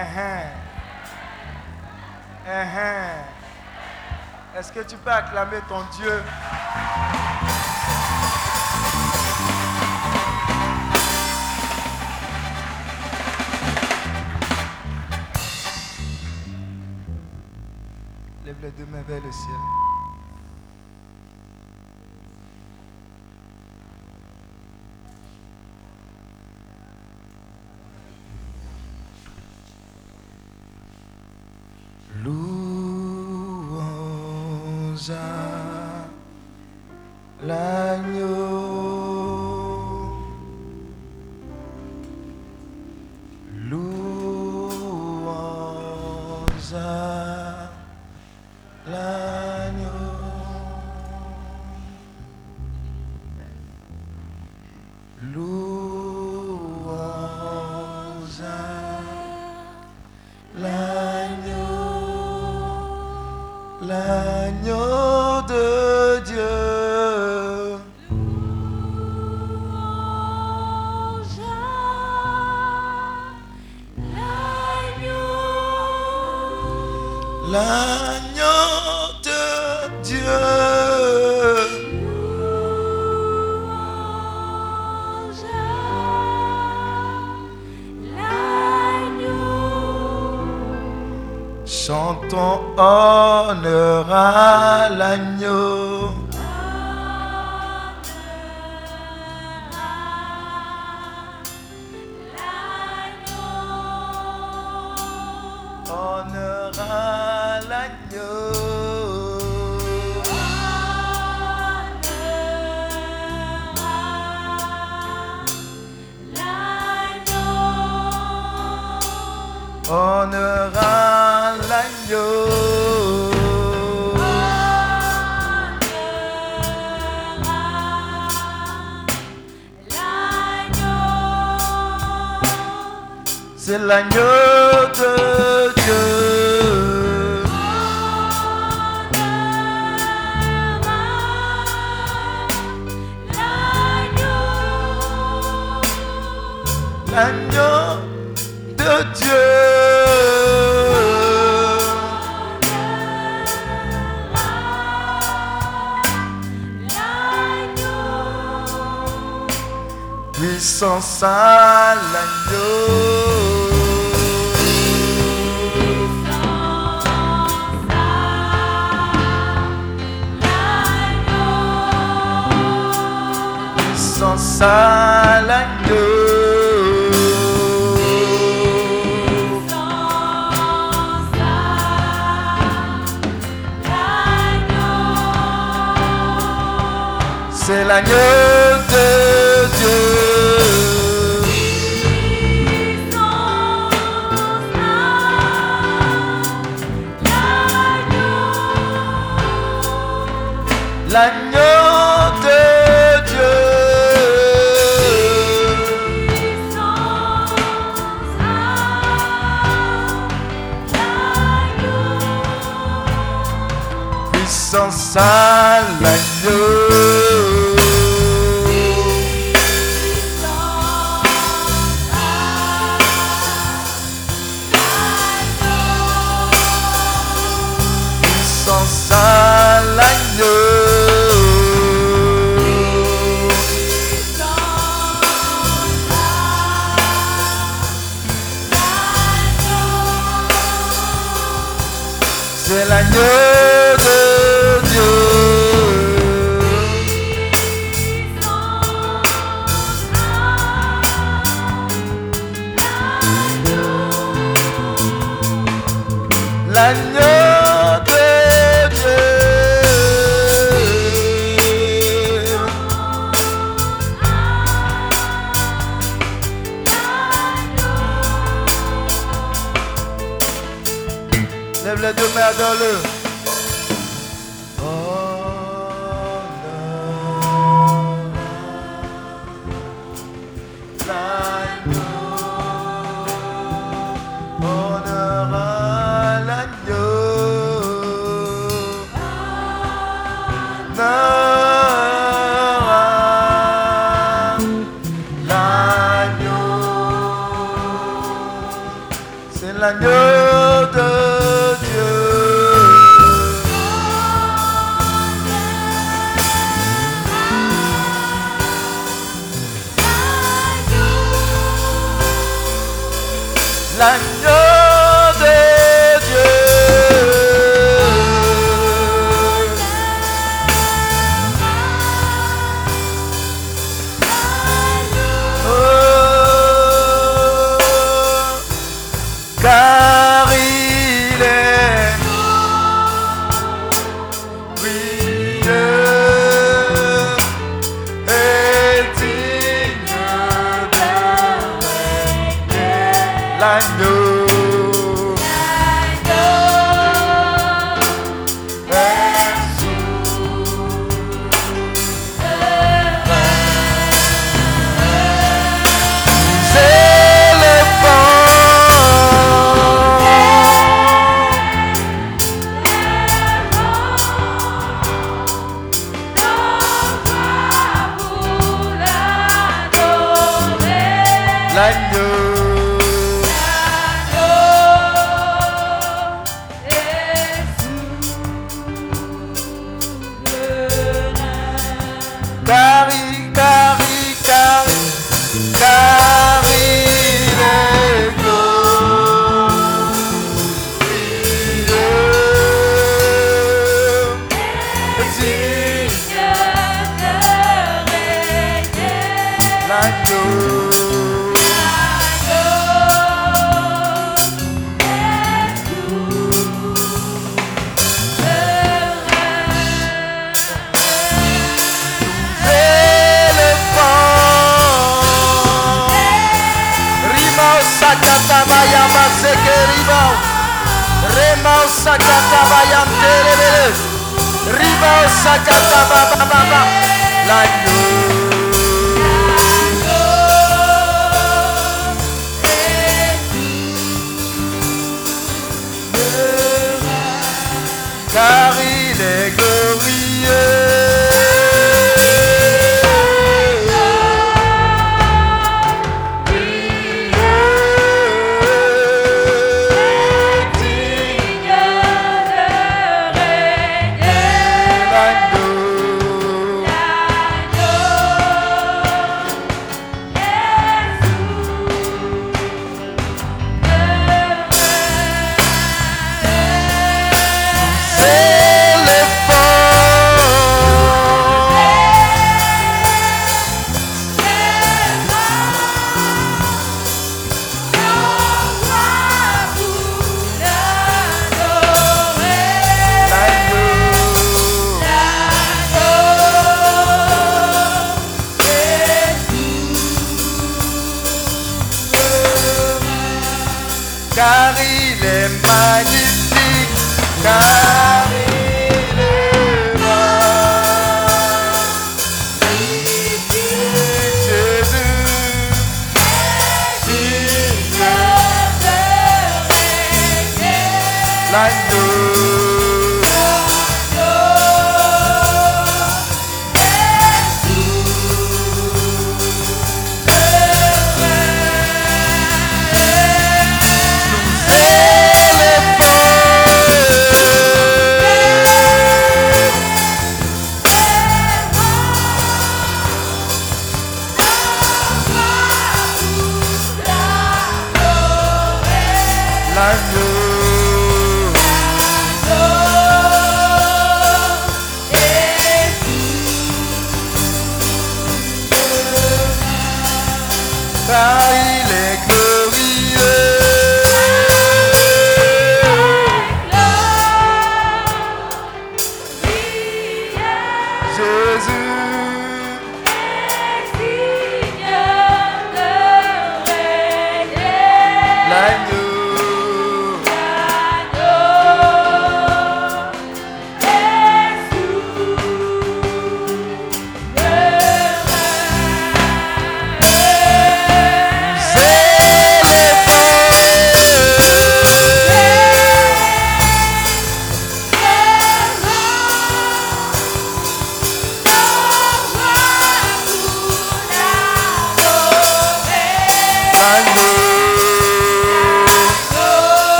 Uh-huh. Uh-huh. Est-ce que tu peux acclamer ton Dieu? Lève les deux mains vers le ciel.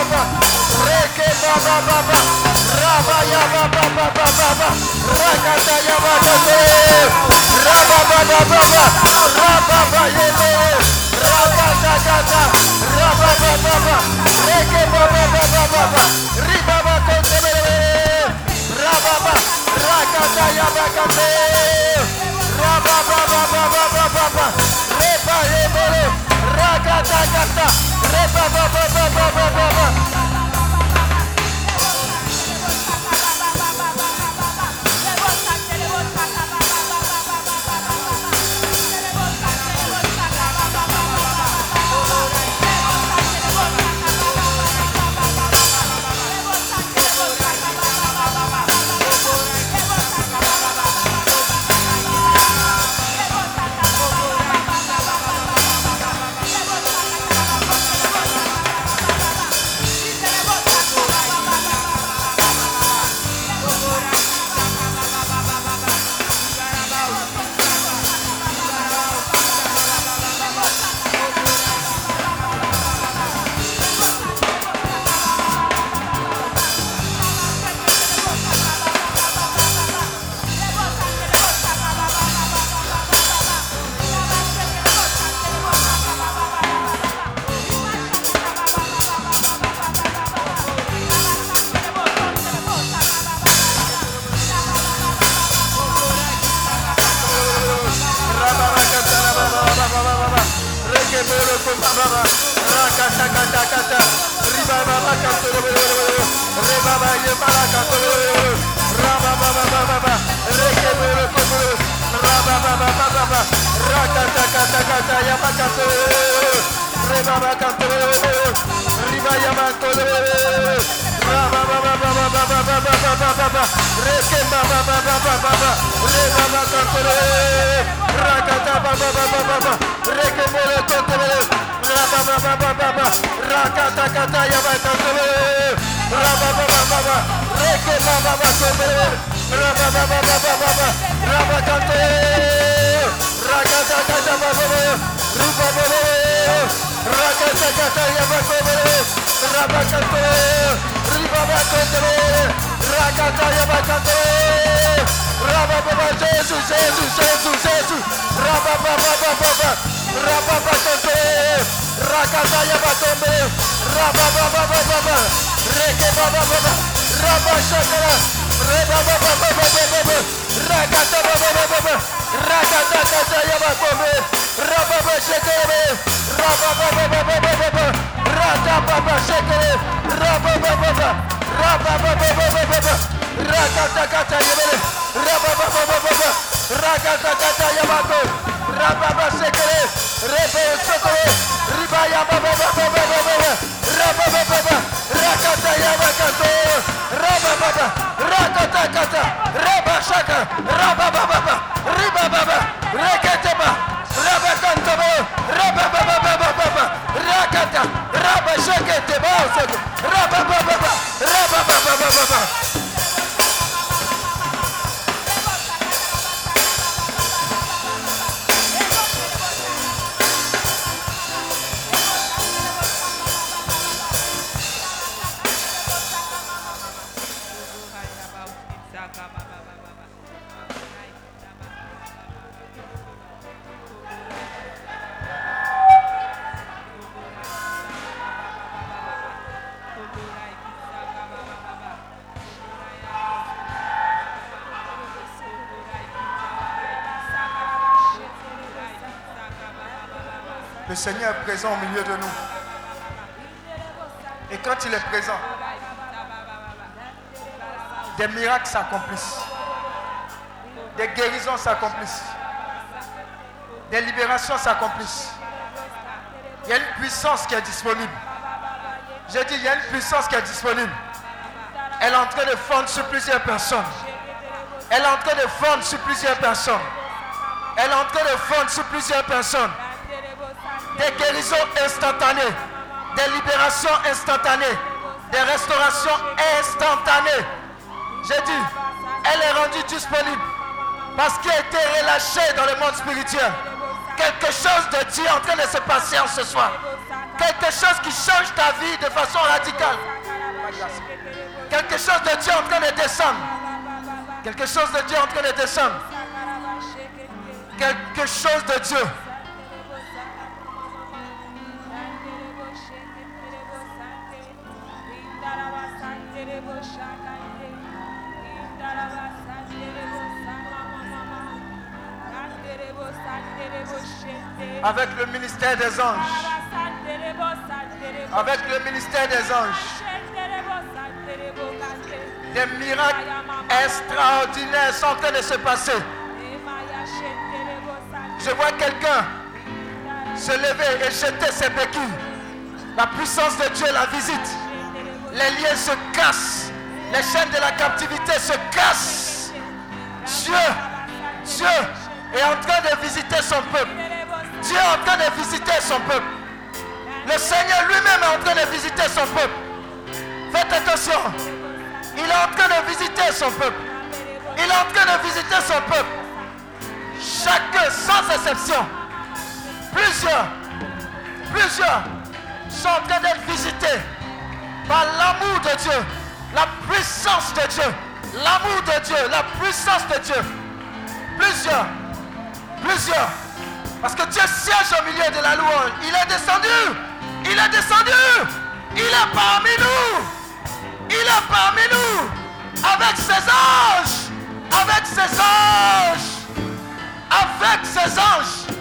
baba, reke baba baba, raba ya baba baba baba, rakata ya baba be, raba baba baba, raba ba ye be, raba ta ta ta, raba baba baba, reke baba baba baba, riba ba konte be be, raba ba, rakata ya baba be, raba baba baba baba baba, reba ye be. Jakarta, Jakarta. Reba, ba, ba, ba, ba, ba, ba. Des libérations s'accomplissent. Il y a une puissance qui est disponible. J'ai dit, il y a une puissance qui est disponible. Elle est en train de fondre sur plusieurs personnes. Elle est en train de fondre sur plusieurs personnes. Elle est en train de fondre sur plusieurs personnes des guérisons instantanées, des libérations instantanées, des restaurations instantanées. J'ai dit, elle est rendue disponible parce qu'elle a été relâchée dans le monde spirituel. Chose de Dieu en train de se passer en ce soir. Quelque chose qui change ta vie de façon radicale. Quelque chose de Dieu en train de descendre. Quelque chose de Dieu en train de descendre. Quelque chose de Dieu. Ministère des anges. Avec le ministère des anges. Des miracles extraordinaires sont en train de se passer. Je vois quelqu'un se lever et jeter ses béquilles. La puissance de Dieu la visite. Les liens se cassent. Les chaînes de la captivité se cassent. Dieu, Dieu est en train de visiter son peuple. Dieu est en train de visiter son peuple. Le Seigneur lui-même est en train de visiter son peuple. Faites attention. Il est en train de visiter son peuple. Il est en train de visiter son peuple. Chacun, sans exception. Plusieurs, plusieurs sont en train d'être visités par l'amour de Dieu, la puissance de Dieu, l'amour de Dieu, la puissance de Dieu. Plusieurs, plusieurs. Parce que Dieu siège au milieu de la louange. Il est descendu. Il est descendu. Il est parmi nous. Il est parmi nous. Avec ses anges. Avec ses anges. Avec ses anges.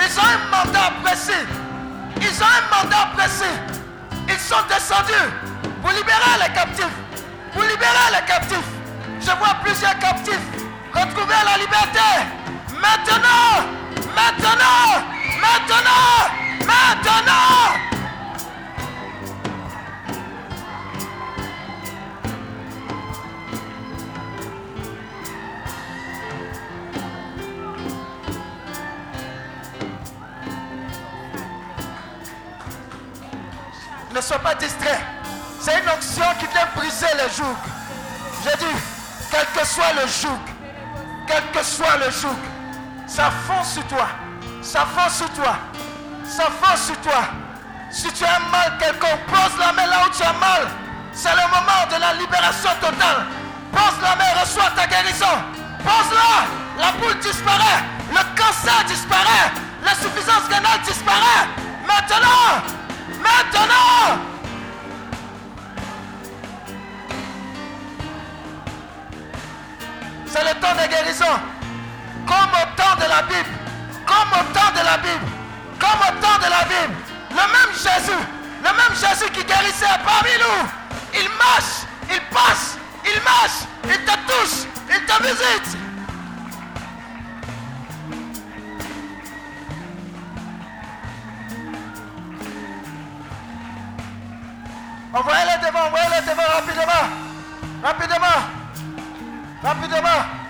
Ils ont un mandat précis. Ils ont un mandat précis. Ils sont descendus pour libérer les captifs. Pour libérer les captifs. Je vois plusieurs captifs retrouver la liberté. Maintenant, maintenant, maintenant, maintenant. Ne sois pas distrait. C'est une onction qui vient briser le joug. J'ai dit, quel que soit le joug, quel que soit le joug, ça fond sur toi. Ça fond sur toi. Ça fond sur toi. Si tu as mal quelqu'un, pose la main là où tu as mal. C'est le moment de la libération totale. Pose la main, reçois ta guérison. Pose-la. La boule disparaît. Le cancer disparaît. L'insuffisance rénale disparaît. Maintenant. Maintenant. C'est le temps de guérison. Comme au temps de la Bible. Comme au temps de la Bible. Comme au temps de la Bible. Le même Jésus. Le même Jésus qui guérissait parmi nous. Il marche. Il passe. Il marche. Il te touche. Il te visite. Envoyez-les devant, envoyez-les devant rapidement. Rapidement. Rapidement.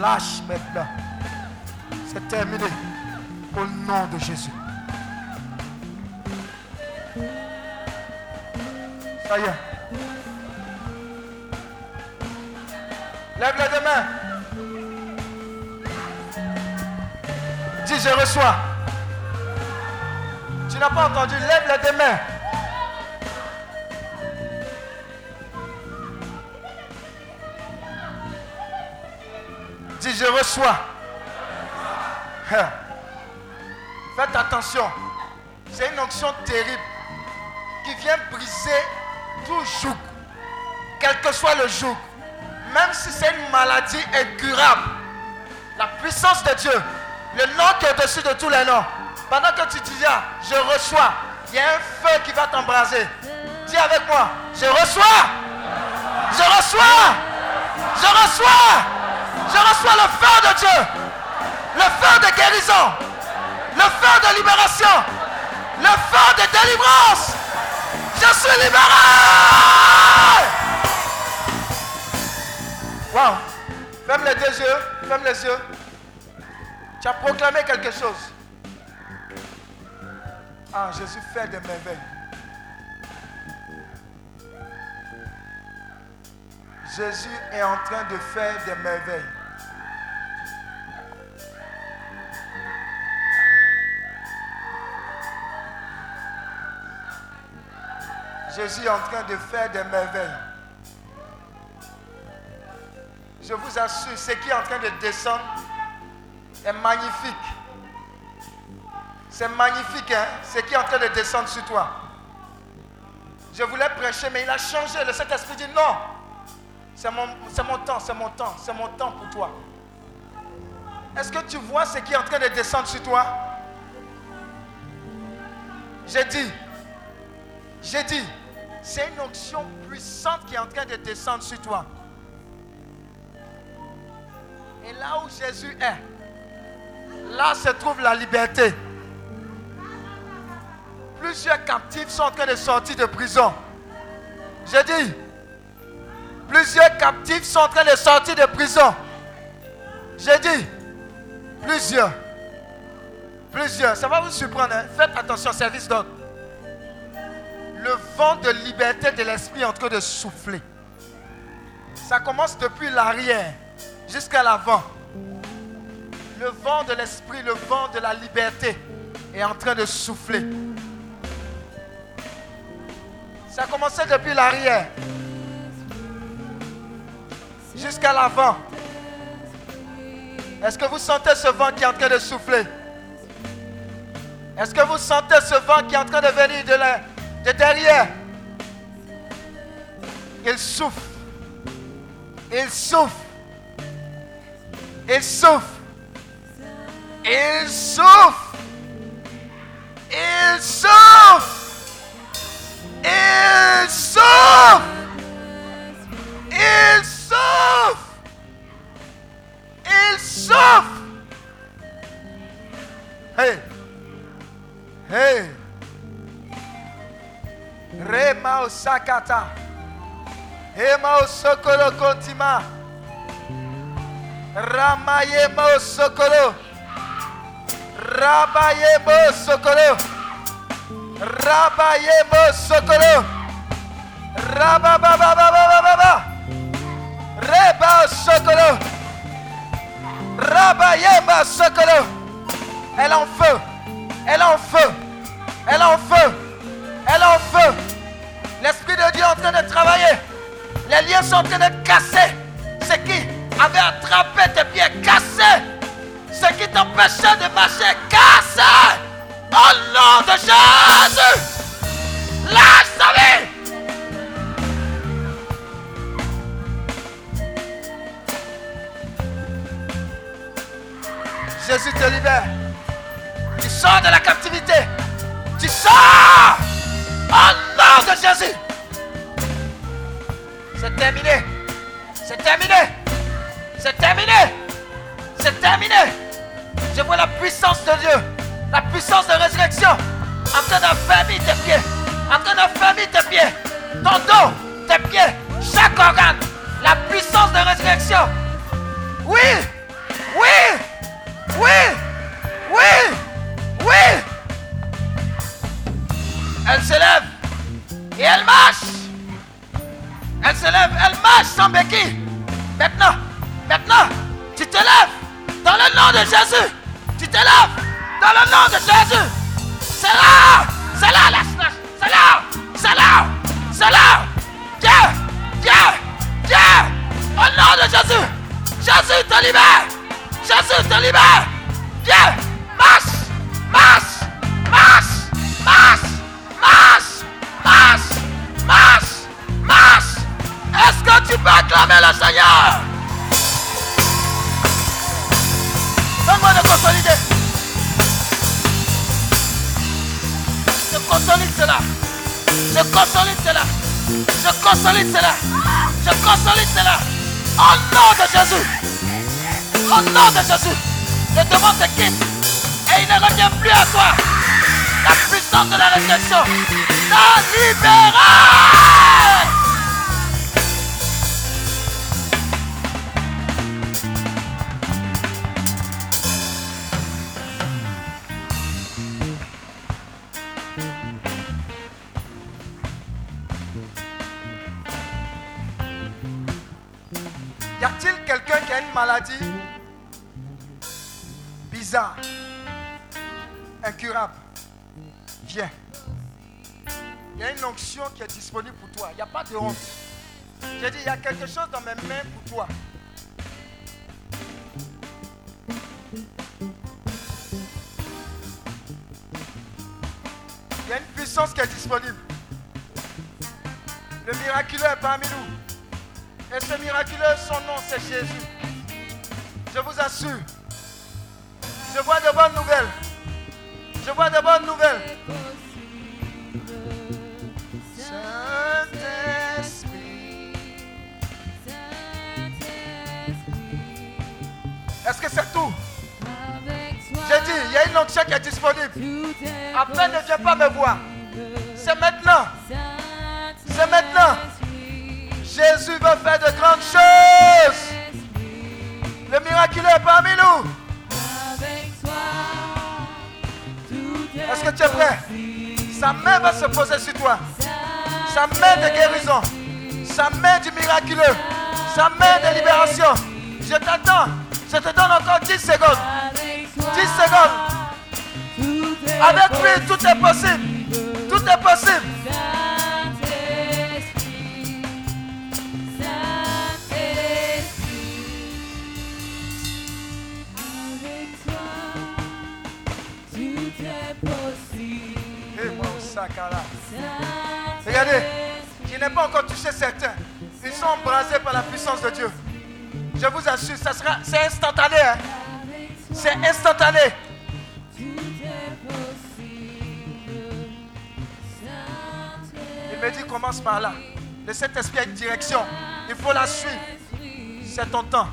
Lâche maintenant. C'est terminé. Au nom de Jésus. Ça y est. Lève les deux mains. Dis, je reçois. Tu n'as pas entendu. Lève les deux mains. Dis, je reçois. Hein. Faites attention. C'est une onction terrible qui vient briser tout joug. Quel que soit le joug. Même si c'est une maladie incurable. La puissance de Dieu. Le nom qui est au-dessus de tous les noms. Pendant que tu dis, ah, je reçois, il y a un feu qui va t'embraser. Dis avec moi, je reçois. Je reçois. Je reçois. Je reçois le feu de Dieu. Le feu de guérison. Le feu de libération. Le feu de délivrance. Je suis libéré. Wow. Ferme les deux yeux. Ferme les yeux. Tu as proclamé quelque chose. Ah, Jésus fait des merveilles. Jésus est en train de faire des merveilles. Jésus est en train de faire des merveilles. Je vous assure, ce qui est en train de descendre est magnifique. C'est magnifique, hein? ce qui est en train de descendre sur toi. Je voulais prêcher, mais il a changé. Le Saint-Esprit dit non. C'est mon, mon temps, c'est mon temps, c'est mon temps pour toi. Est-ce que tu vois ce qui est en train de descendre sur toi? J'ai dit, j'ai dit, c'est une onction puissante qui est en train de descendre sur toi. Et là où Jésus est, là se trouve la liberté. Plusieurs captifs sont en train de sortir de prison. J'ai dit, plusieurs captifs sont en train de sortir de prison. J'ai dit, plusieurs. Plusieurs. Ça va vous surprendre. Hein? Faites attention, service d'ordre. Le vent de liberté de l'esprit est en train de souffler. Ça commence depuis l'arrière jusqu'à l'avant. Le vent de l'esprit, le vent de la liberté est en train de souffler. Ça a commencé depuis l'arrière jusqu'à l'avant. Est-ce que vous sentez ce vent qui est en train de souffler? Est-ce que vous sentez ce vent qui est en train de venir de, de derrière Il souffle. Il souffle. Il souffle. Il souffle. Il souffle. Il souffle. Il souffle. Il souffle. Hey. Hey. Rema Osakata. Ema Osokolo Kontima. Ramaye Mo Sokolo. Rabaye Mo Sokolo. Rabayemo Sokolo. Rababababababa. Reba Sokolo. Rabayema Sokolo. Elle en feu. Elle en feu. Elle en feu. Elle est en feu. L'Esprit de Dieu est en train de travailler. Les liens sont en train de casser. Ce qui avait attrapé tes pieds, cassé. Ce qui t'empêchait de marcher, cassé. Au nom de Jésus, lâche ta vie. Jésus te libère. Tu sors de la captivité. Tu sors. Au de Jésus. C'est terminé. C'est terminé. C'est terminé. C'est terminé. Je vois la puissance de Dieu la puissance de résurrection en train d'affermir tes pieds, en train d'affermir tes pieds, ton dos, tes pieds, chaque organe, la puissance de résurrection. Oui, oui, oui, oui, oui. Elle se lève et elle marche. Elle se lève, elle marche sans béquille. Maintenant, maintenant, tu te lèves dans le nom de Jésus. Tu te lèves dans le nom de Jésus. C'est là. C'est là. C'est là. C'est là. C'est là. Dieu. Dieu. Dieu. Au nom de Jésus. Jésus te libère. Jésus te libère. Dieu. Marche. Marche. Marche. Marche. Marche. Tu peux acclamer le Seigneur? Donne-moi de consolider. consolide cela. Je consolide cela. Je consolide cela. Je consolide cela. Au nom de Jésus. Au nom de Jésus. Le démon te quitte. Et il ne revient plus à toi. La puissance de la résurrection t'a libéré. Qui a une maladie bizarre, incurable Viens. Il y a une onction qui est disponible pour toi. Il n'y a pas de honte. J'ai dit, il y a quelque chose dans mes mains pour toi. Il y a une puissance qui est disponible. Le miraculeux est parmi nous. Et ce miraculeux, son nom, c'est Jésus. Je vous assure. Je vois de bonnes nouvelles. Je vois de bonnes nouvelles. Est-ce que c'est tout? J'ai dit, il y a une onction qui est disponible. Après, ne viens pas me voir. C'est maintenant. C'est maintenant. Jésus veut faire de grandes choses. Le miraculeux est parmi nous. Est-ce que tu es prêt? Sa main va se poser sur toi. Sa main de guérison. Sa main du miraculeux. Sa main de libération. Je t'attends. Je te donne encore 10 secondes. 10 secondes. Avec lui, tout est possible. Tout est possible. Regardez, je n'ai pas encore touché certains. Ils sont embrasés par la puissance de Dieu. Je vous assure, ça sera, c'est instantané. hein. C'est instantané. Il me dit commence par là. Le Saint-Esprit a une direction. Il faut la suivre. C'est ton temps.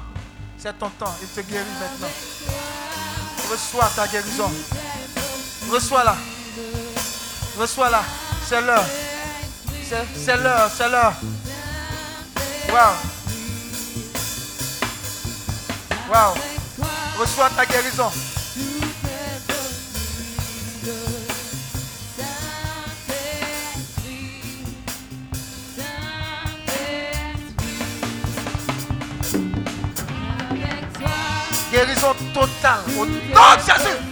C'est ton temps. Il te guérit maintenant. Reçois ta guérison. Reçois-la. Reçois-la. C'est l'heure. C'est, l'heure. C'est l'heure. Wow. Wow. Reçois ta guérison. Guérison totale. Au nom de Jésus.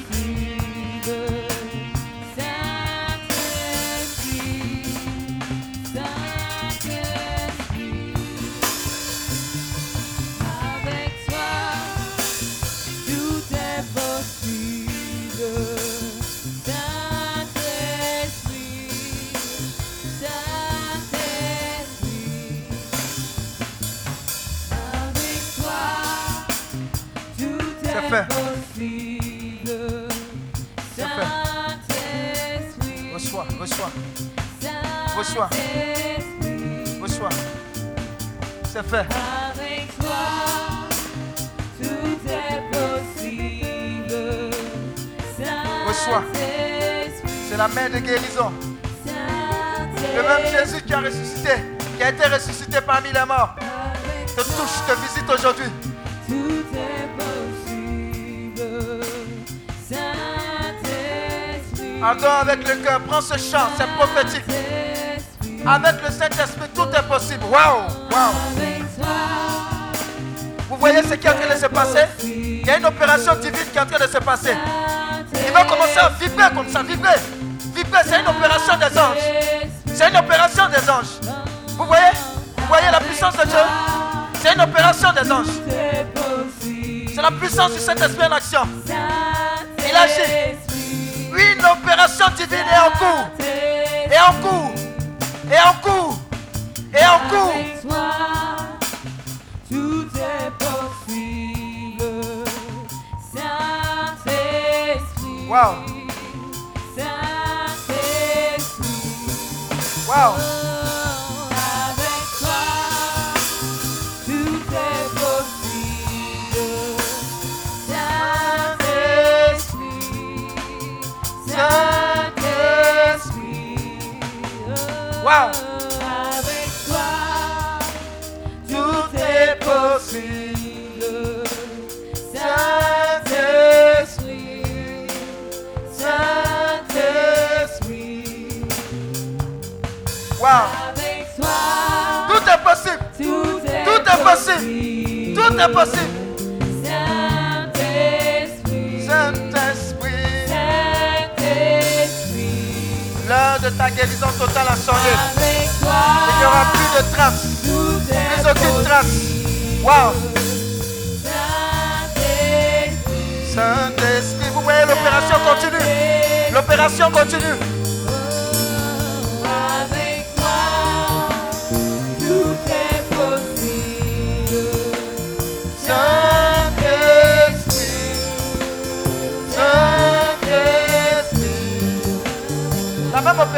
Avec le cœur, prends ce chant, c'est prophétique. Avec le Saint-Esprit, tout est possible. Waouh, waouh. Vous voyez ce qui est en train de se passer? Il y a une opération divine qui est en train de se passer. Il va commencer à vibrer comme ça, vibrer. Vibrer, c'est une opération des anges. C'est une opération des anges. Vous voyez? Vous voyez la puissance de Dieu? C'est une opération des anges. C'est la puissance du Saint-Esprit en action. Il agit. Saint-Esprit. Oui, une opération divine est en cours. Et en cours. Et en cours. Est possible. Saint-Esprit, Saint-Esprit, Saint-Esprit, l'heure de ta guérison totale a sonné. avec toi, Il n'y aura plus de traces. Plus aucune trace. Wow. Saint-Esprit, Saint-Esprit, vous voyez l'opération continue. L'opération continue.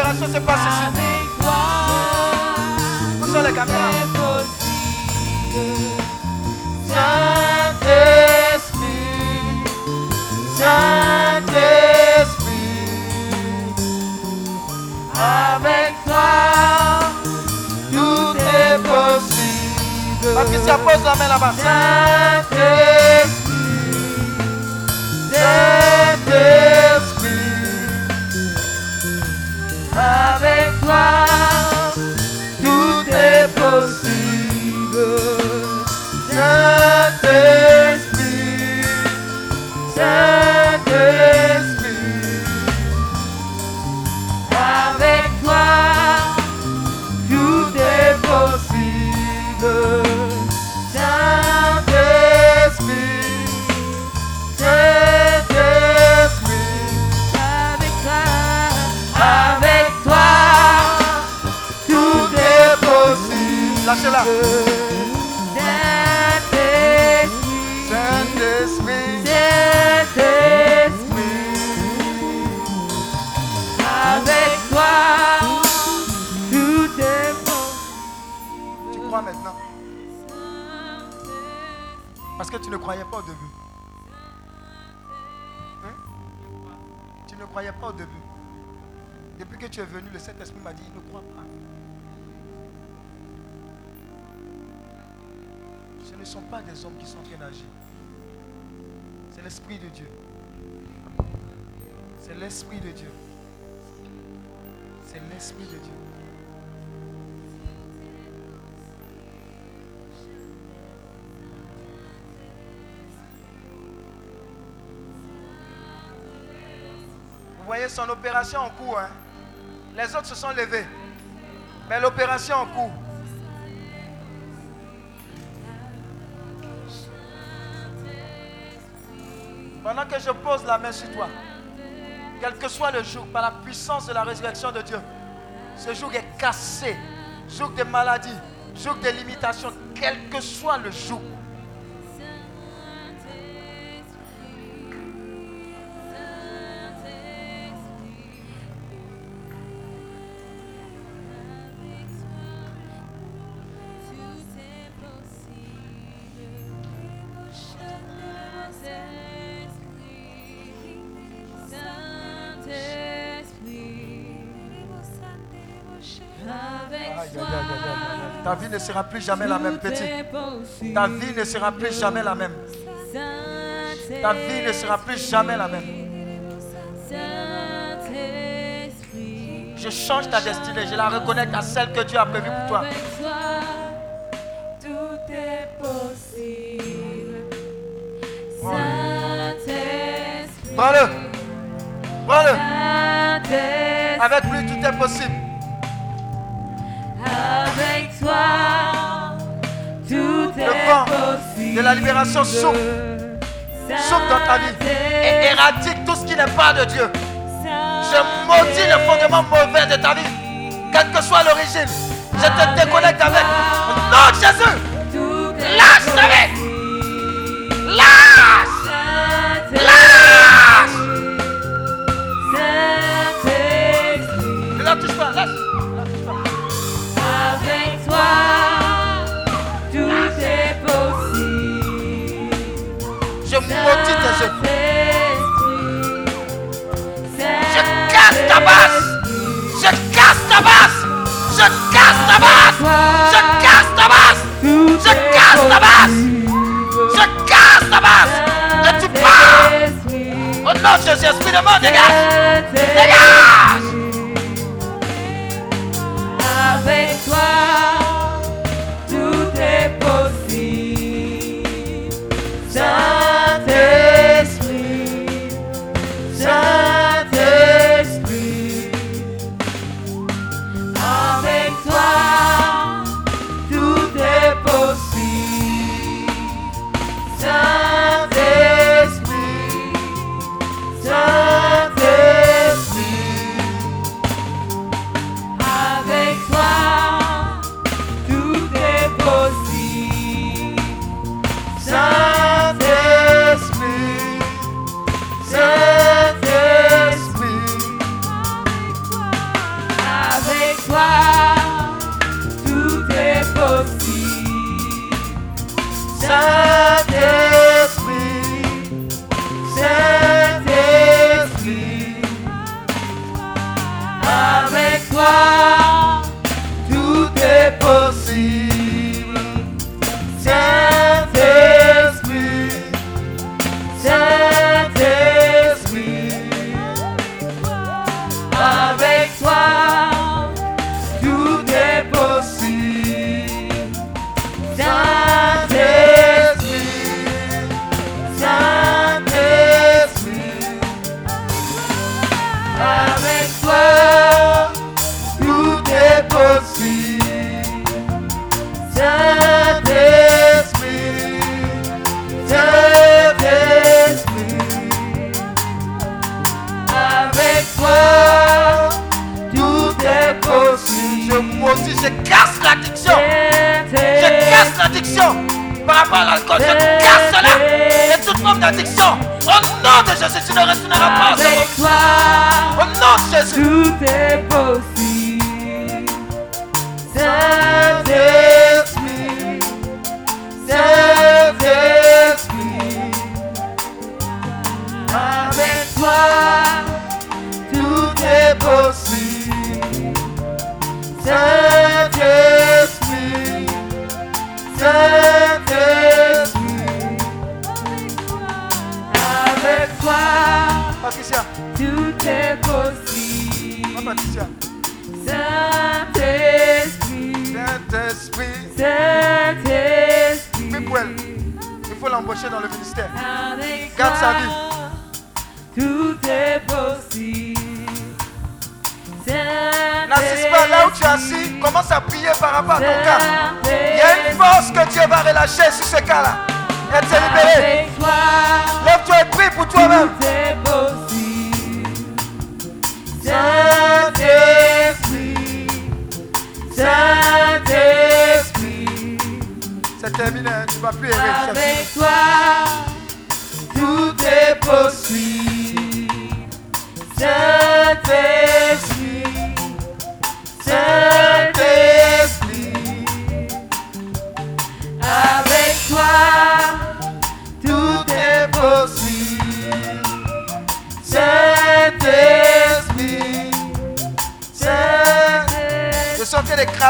La même opération se passe ici. Où sont les caméras. Saint-Esprit, Saint-Esprit. Avec toi, Tout est possible. Patricia, pose la main là-bas. Saint-Esprit, tu es venu, le Saint-Esprit m'a dit, ne croit pas. Ce ne sont pas des hommes qui sont en train d'agir. C'est l'Esprit de Dieu. C'est l'Esprit de Dieu. C'est l'Esprit de Dieu. Vous voyez son opération en cours. hein. Les autres se sont levés. Mais l'opération en cours. Pendant que je pose la main sur toi, quel que soit le jour, par la puissance de la résurrection de Dieu, ce jour est cassé. Jour de maladie, jour de limitation, quel que soit le jour. Vie ne sera plus jamais la même, petit. Ta vie ne sera plus jamais la même. Ta vie ne sera plus jamais la même. Je change ta destinée. Je la reconnecte à celle que Dieu a prévue pour toi. Avec toi, tout est possible. Prends-le. Prends-le. Avec lui, tout est possible. Avec toi, tout Le est vent de la libération souffle. Souffle dans ta vie. Et éradique tout ce qui n'est pas de Dieu. Je maudis le fondement mauvais de ta vie. Quelle que soit l'origine. Je te déconnecte avec. Non, Jésus. Shakasta bas! Shakasta bas! Shakasta bas! De tu pars! Au nom de Jésus, Esprit de mort, dégage! Dégage!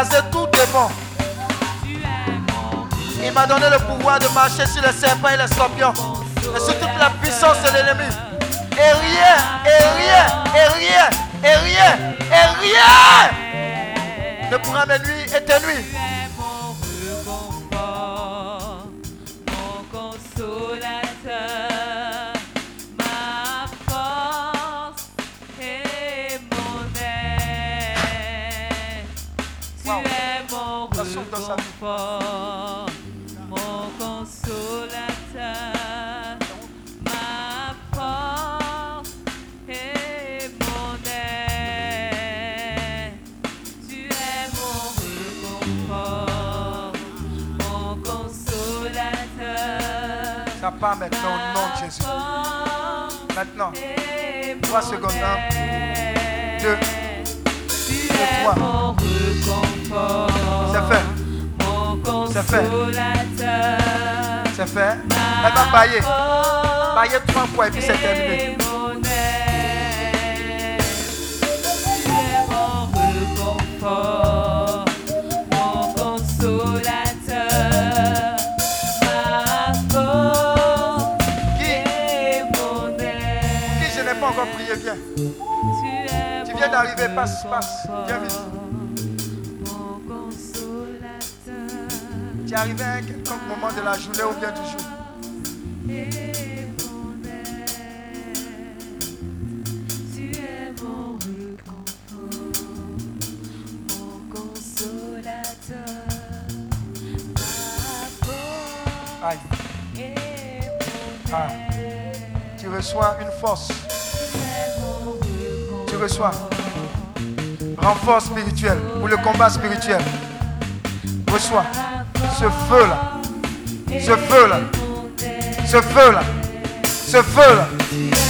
écraser tout démon. Il m'a donné le pouvoir de marcher sur les serpents et les scorpions. Et sur toute la puissance de l'ennemi. Et rien, et rien, et rien, et rien, et rien ne pourra mes nuits et tes nuits. maintenant. Trois secondes. Hein. Un, deux, trois. Ça fait. Ça fait. Ça fait. Elle va bailler. Bailler trois fois et puis c'est terminé. D'arriver, passe, passe. Viens vite. Tu es arrivé à quelconque moment de la journée ou bien du jour. Aïe. Ah. Tu reçois une force. Tu reçois renfort spirituel pour le combat spirituel. Reçois ce feu là. Ce feu là. Ce feu là. Ce feu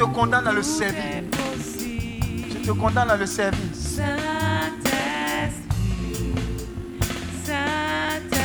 te condamne à le servir. possible. Je te condamne à le servir. Saint-Esprit, Saint-Esprit,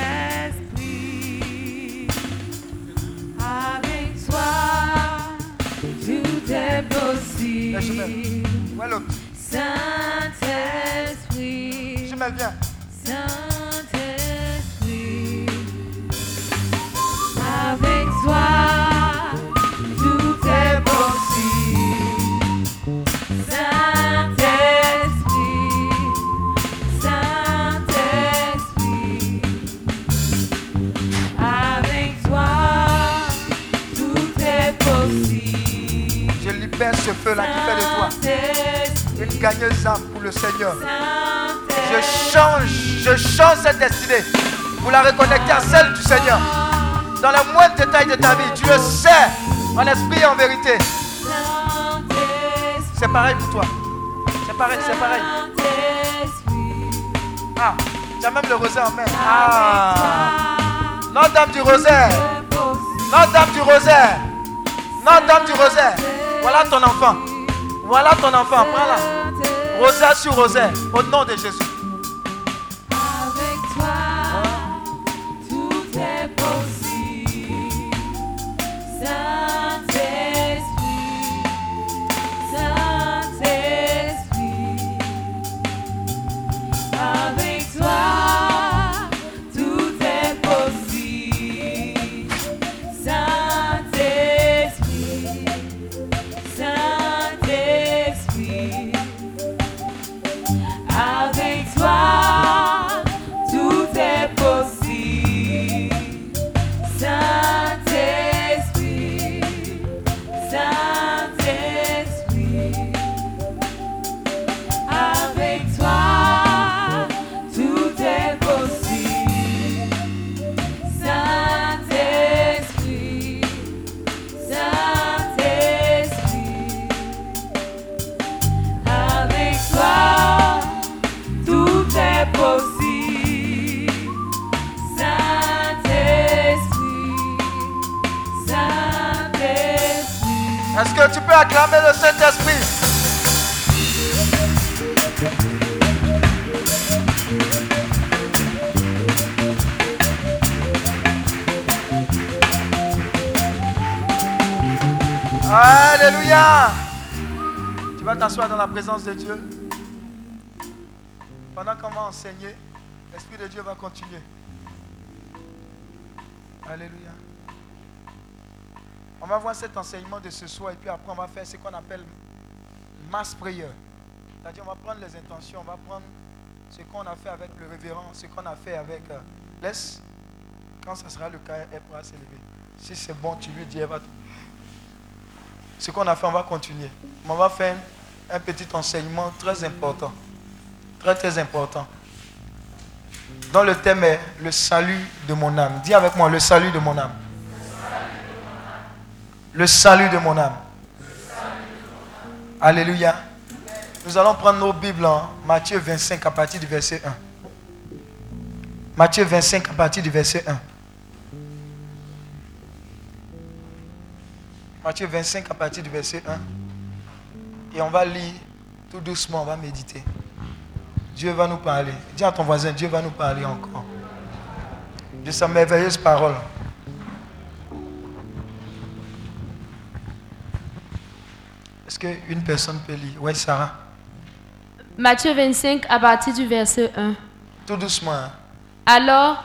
même le rosaire en main. Ah, Notre-Dame du rosaire. Notre-Dame du rosaire. Notre-Dame du rosaire. Voilà ton enfant. Voilà ton enfant. Prends-la. Rosaire sur rosaire. Au nom de Jésus. Alléluia Tu vas t'asseoir dans la présence de Dieu. Pendant qu'on va enseigner, l'Esprit de Dieu va continuer. Alléluia. On va voir cet enseignement de ce soir et puis après on va faire ce qu'on appelle mass prayer. C'est-à-dire on va prendre les intentions, on va prendre ce qu'on a fait avec le révérend, ce qu'on a fait avec... euh, quand ce sera le cas, elle pourra s'élever. Si c'est bon, tu lui dis, elle va... Ce qu'on a fait, on va continuer. Mais on va faire un, petit enseignement très important. Très très important. Dont le thème est le salut de mon âme. Dis avec moi, le salut de mon âme. Le salut de mon âme. Alléluia. Nous allons prendre nos Bibles en Matthieu 25 à partir du verset 1. Matthieu 25 à partir du verset 1. Matthieu 25 à partir du verset 1. Et on va lire tout doucement, on va méditer. Dieu va nous parler. Dis à ton voisin, Dieu va nous parler encore. De sa merveilleuse parole. Est-ce qu'une personne peut lire? Oui, Sarah. Matthieu 25 à partir du verset 1. Tout doucement. hein. Alors,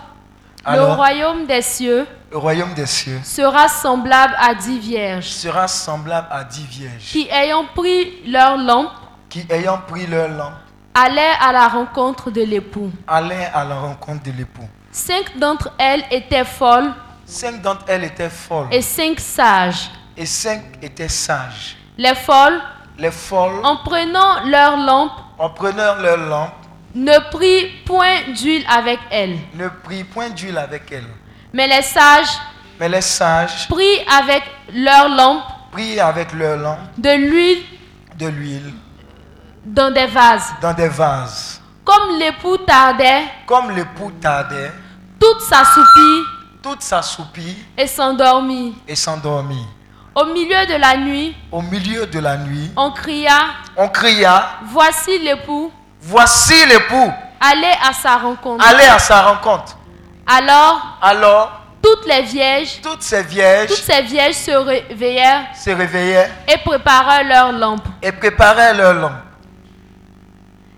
le royaume des cieux le royaume des cieux sera semblable à dix vierges sera semblable à dix vierges qui, ayant pris leur lampe, qui, ayant pris leur lampe, allaient à la rencontre de l'époux. allaient à la rencontre de l'époux. Cinq d'entre elles étaient folles Cinq d'entre elles étaient folles et cinq sages. et cinq étaient sages. Les folles, Les folles, en prenant leur lampe, en prenant leur lampe, ne prit point d'huile avec elles. ne prirent point d'huile avec elles. Mais les sages Mais les sages prirent avec leur lampe prirent avec leur lampe de l'huile de l'huile dans des vases. dans des vases. Comme l'époux tardait, Comme l'époux tardait, toute s'assoupit toute s'assoupit et s'endormit. et s'endormit. Au milieu de la nuit, Au milieu de la nuit, on cria, on cria, Voici l'époux, voici l'époux, allez à sa rencontre. allez à sa rencontre. Alors, Alors, toutes les vierges, toutes ces vierges toutes ces vierges se réveillèrent se réveillaient et préparèrent leurs lampes. et préparaient leur lampe.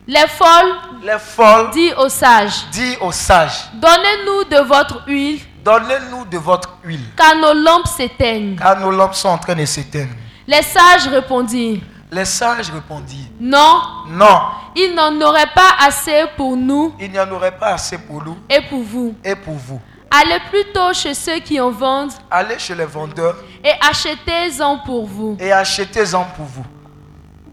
Les folles Les folles dit aux sages, dit aux sages, Donnez-nous de votre huile, donnez-nous de votre huile, car nos lampes s'éteignent. car nos lampes sont en train de s'éteindre. Les sages répondirent, Les sages répondirent, Non, non, il n'en aurait pas assez pour nous il n'y en aurait pas assez pour nous et pour vous. et pour vous. Allez plutôt chez ceux qui en vendent Allez chez les vendeurs et achetez-en pour vous. et achetez-en pour vous.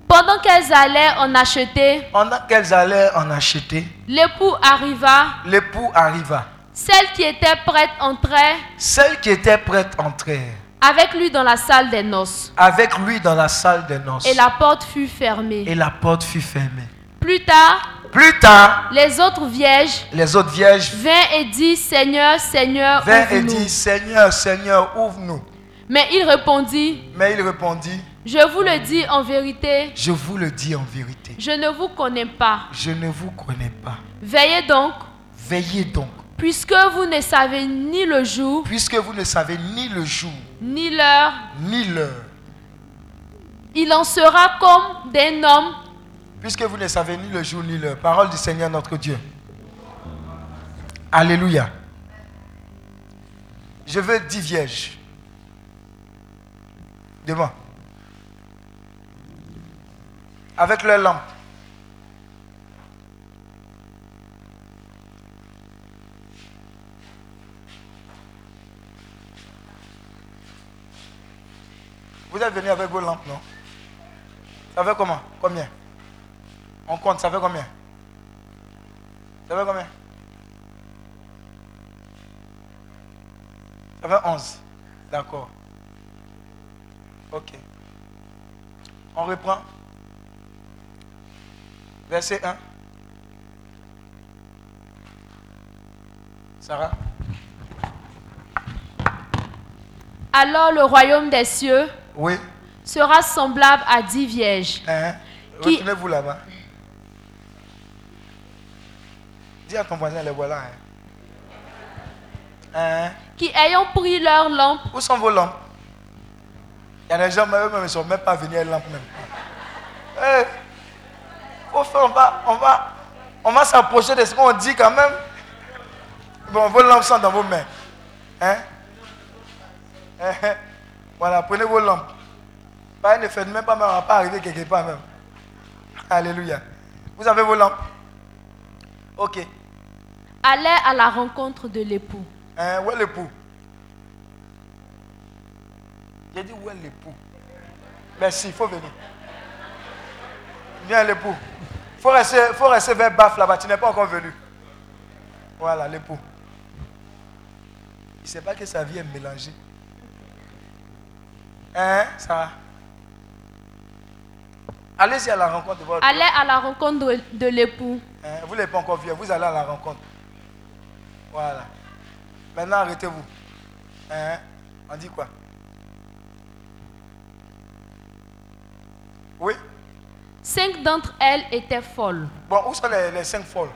Pendant qu'elles allaient en acheter, Pendant qu'elles allaient en acheter, l'époux arriva. l'époux arriva. Celles qui étaient prêtes entraient Celles qui étaient prêtes entrèrent avec lui dans la salle des noces. avec lui dans la salle des noces. Et la porte fut fermée. Et la porte fut fermée. Plus tard, Plus tard, les autres vierges les autres vierges vinrent et dit Seigneur, Seigneur, vinrent et ouvre-nous. dit Seigneur, Seigneur, ouvre-nous. Mais il répondit Mais il répondit Je vous le dis en vérité, Je vous le dis en vérité, je ne vous connais pas. je ne vous connais pas. Veillez donc, Veillez donc, puisque vous ne savez ni le jour, puisque vous ne savez ni le jour, ni l'heure. ni l'heure. Il en sera comme d'un homme Puisque vous ne savez ni le jour ni l'heure. Parole du Seigneur notre Dieu. Alléluia. Je veux dix vierges. Devant. Avec leur lampe. Vous êtes venus avec vos lampes, non? Ça fait comment? Combien? On compte, ça fait combien? Ça fait combien? Ça fait 11. D'accord. Ok. On reprend. Verset 1. Sarah Alors le royaume des cieux Oui. sera semblable à dix vierges Hein? Qui- Retournez-vous là-bas. Dis à ton voisin, les voilà. Hein? Hein? qui, ayant pris leur lampe, Où sont vos lampes? Il y a des gens, même, ils ne sont même pas venus à la lampe même. Au fait, on va, on va, on va s'approcher de ce qu'on dit quand même. Bon, vos lampes sont dans vos mains. Hein? Voilà, prenez vos lampes. Pas, ne faites même pas, mais on ne va pas arriver quelque part même. Alléluia. Vous avez vos lampes Ok. allaient à la rencontre de l'époux. Hein, où est l'époux? J'ai dit où est l'époux? Merci, il faut venir. Viens l'époux. Il faut rester, faut rester vers Baf là-bas, tu n'es pas encore venu. Voilà l'époux. Il ne sait pas que sa vie est mélangée. Hein, ça Allez-y à la rencontre de votre allez à la rencontre de, de l'époux. Hein, vous n'êtes pas encore vieux, vous allez à la rencontre. Voilà. Maintenant, arrêtez-vous. Hein, On dit quoi? Oui Cinq d'entre elles étaient folles. Bon, où sont les, les cinq folles?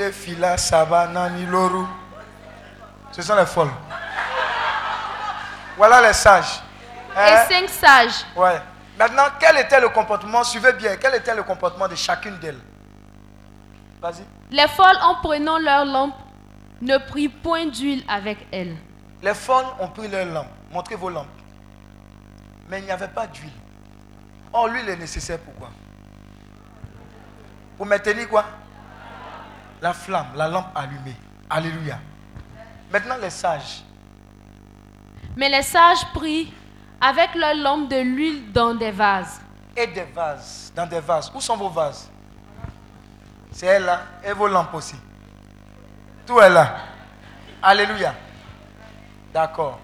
Kele fila sabana ni loru. Ce sont les folles. Voilà les sages. Hein? Et cinq sages. Ouais. Maintenant, quel était le comportement? Suivez bien. Quel était le comportement de chacune d'elles? Vas-y. Les folles, en prenant leur lampe, ne prirent point d'huile avec elles. Les folles ont pris leur lampe. Montrez vos lampes. Mais il n'y avait pas d'huile. Or, l'huile est nécessaire pourquoi Pour maintenir quoi? La flamme, la lampe allumée. Alléluia. Maintenant, les sages. Mais les sages prirent avec leur lampe de l'huile dans des vases. Et des vases. Dans des vases. Où sont vos vases? C'est elle là. Et vos lampes aussi. Tout est là. Alléluia. D'accord.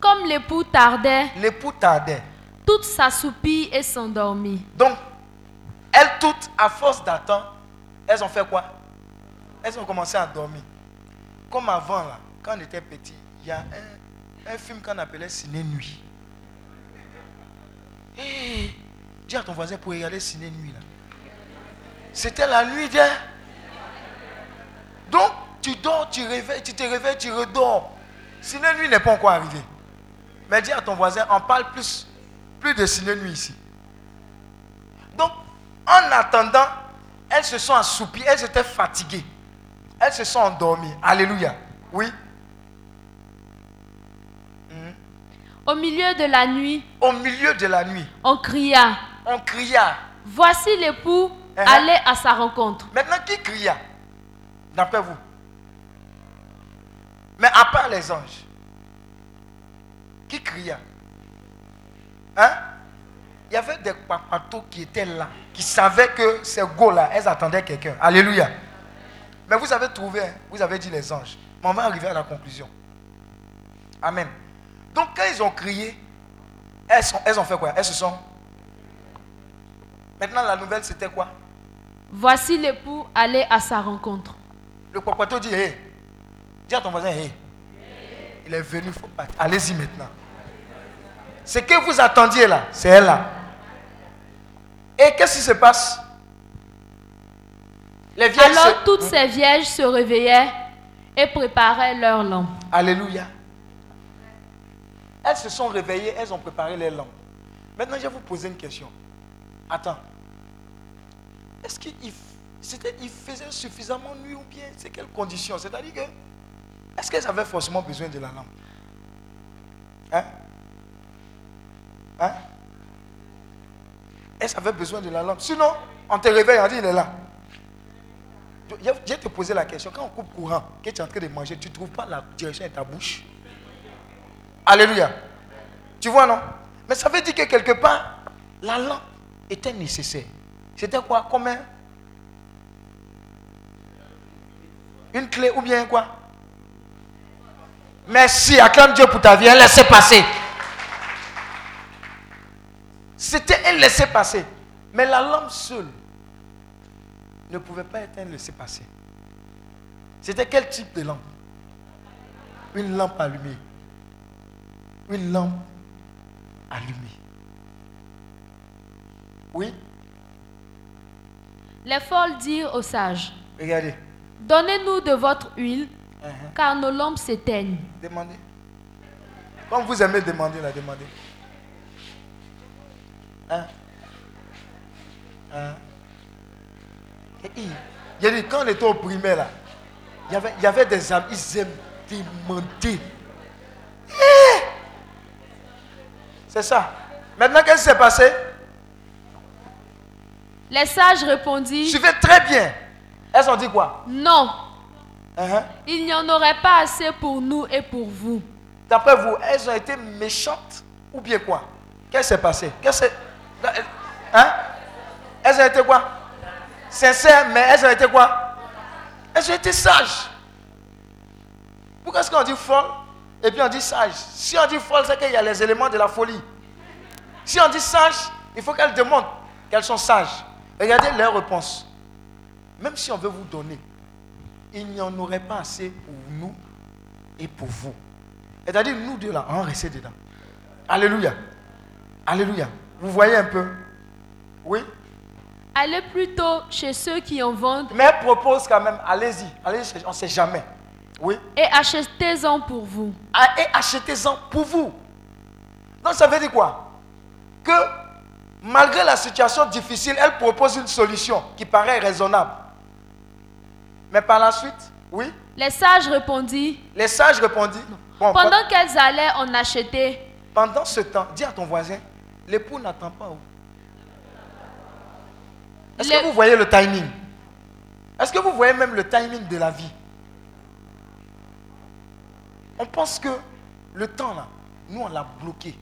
Comme l'époux tardait, L'époux tardait. toutes s'assoupirent et s'endormit. Donc, elles toutes, à force d'attendre, elles ont fait quoi? Elles ont commencé à dormir. Comme avant, là, quand on était petit, il y a un, film qu'on appelait Ciné Nuit. Hé, dis à ton voisin pour regarder Ciné Nuit. C'était la nuit, viens. Donc, tu dors, tu réveilles, tu te réveilles, tu redors. Ciné Nuit n'est pas encore arrivé. Mais dis à ton voisin, on parle plus, plus de Ciné Nuit ici. En attendant, elles se sont assoupies, elles étaient fatiguées. Elles se sont endormies. Alléluia. Oui. Mhm. Au milieu de la nuit, Au milieu de la nuit, on cria, on cria. Voici l'époux, Uh-huh. allez à sa rencontre. Maintenant, qui cria? D'après vous Mais à part les anges, qui cria? Hein? Il y avait des papatos qui étaient là, qui savaient que ces go-là, elles attendaient quelqu'un. Alléluia. Mais vous avez trouvé, hein, vous avez dit les anges. Mais on va arriver à la conclusion. Amen. Donc quand ils ont crié, elles, sont- elles ont fait quoi? Elles se sont... Maintenant la nouvelle c'était quoi? Voici l'époux, allez à sa rencontre. Le papato dit, hé, dis à ton voisin, hé. Il est venu, il faut pas. Allez-y maintenant. Ce que vous attendiez là, c'est elle là. Et qu'est-ce qui se passe? Les vierges Alors se- toutes ces vierges se réveillaient et préparaient leurs lampes. Alléluia. Elles se sont réveillées, elles ont préparé les lampes. Maintenant, je vais vous poser une question. Attends. Est-ce qu'il il faisait suffisamment nuit ou bien c'est quelles conditions C'est-à-dire que, est-ce qu'elles avaient forcément besoin de la lampe? Hein? Hein? Elles avaient besoin de la lampe. Sinon, on te réveille, on dit il est là. Je vais te poser la question. Quand on coupe courant, que tu es en train de manger, tu ne trouves pas la direction de ta bouche? Alléluia. Tu vois, non? Mais ça veut dire que quelque part, la lampe était nécessaire. C'était quoi? Comme un- une clé ou bien quoi? Merci, acclame Dieu pour ta vie. Un laissez passer. C'était un laissez passer. Mais la lampe seule ne pouvait pas être un laissez passer. C'était quel type de lampe? Une lampe allumée. Une lampe allumée. Oui? Les folles dirent aux sages, Regardez. Donnez-nous de votre huile, Uh-huh. car nos lampes s'éteignent. Demandez. Comme vous aimez demander, là, demandez. Hein? Hein? J'ai dit, quand on était au primaire, là, il y avait, il y avait des amis, ils aiment demander. Eh! C'est ça. Maintenant, qu'est-ce qui s'est passé? Les sages répondirent, Suivez très bien. Elles ont dit quoi? Non, Hein? il n'y en aurait pas assez pour nous et pour vous. D'après vous, elles ont été méchantes ou bien quoi? Qu'est-ce qui s'est passé? Qu'est-ce Hein? Elles ont été quoi? Sincères, mais elles ont été quoi? Elles ont été sages. Pourquoi est-ce qu'on dit folle et puis on dit sage? Si on dit folle, c'est qu'il y a les éléments de la folie. Si on dit sage, il faut qu'elles demandent qu'elles sont sages. Regardez leur réponse. Même si on veut vous donner, il n'y en aurait pas assez pour nous et pour vous. C'est-à-dire, nous deux là, on reste dedans. Alléluia. Alléluia. Vous voyez un peu Oui Allez plutôt chez ceux qui en vendent Mais propose quand même, allez-y, allez-y, on ne sait jamais. Oui et achetez-en pour vous. Ah, Et achetez-en pour vous. Donc ça veut dire quoi? Que malgré la situation difficile, elle propose une solution qui paraît raisonnable. Mais par la suite, oui, Les sages répondirent, les sages répondirent. Bon, pendant qu'elles allaient en acheter, pendant ce temps, dis à ton voisin, l'époux n'attend pas. oh. Est-ce Le- que vous voyez le timing? Est-ce que vous voyez même le timing de la vie? On pense que le temps là, nous on l'a bloqué.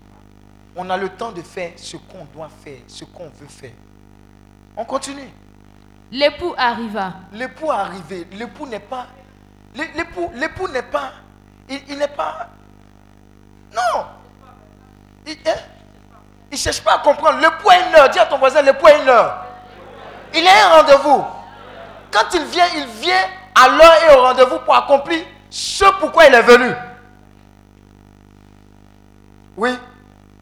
On a le temps de faire ce qu'on doit faire, ce qu'on veut faire. On continue. l'époux arriva. L'époux est arrivé. L'époux n'est pas. l'é- L'époux, l'époux n'est pas. Il, il n'est pas. Non. Il ne cherche pas à comprendre. L'époux a une heure. Dis à ton voisin, l'époux a une heure. Il a un rendez-vous. Quand il vient, il vient à l'heure et au rendez-vous pour accomplir ce pourquoi il est venu. Oui.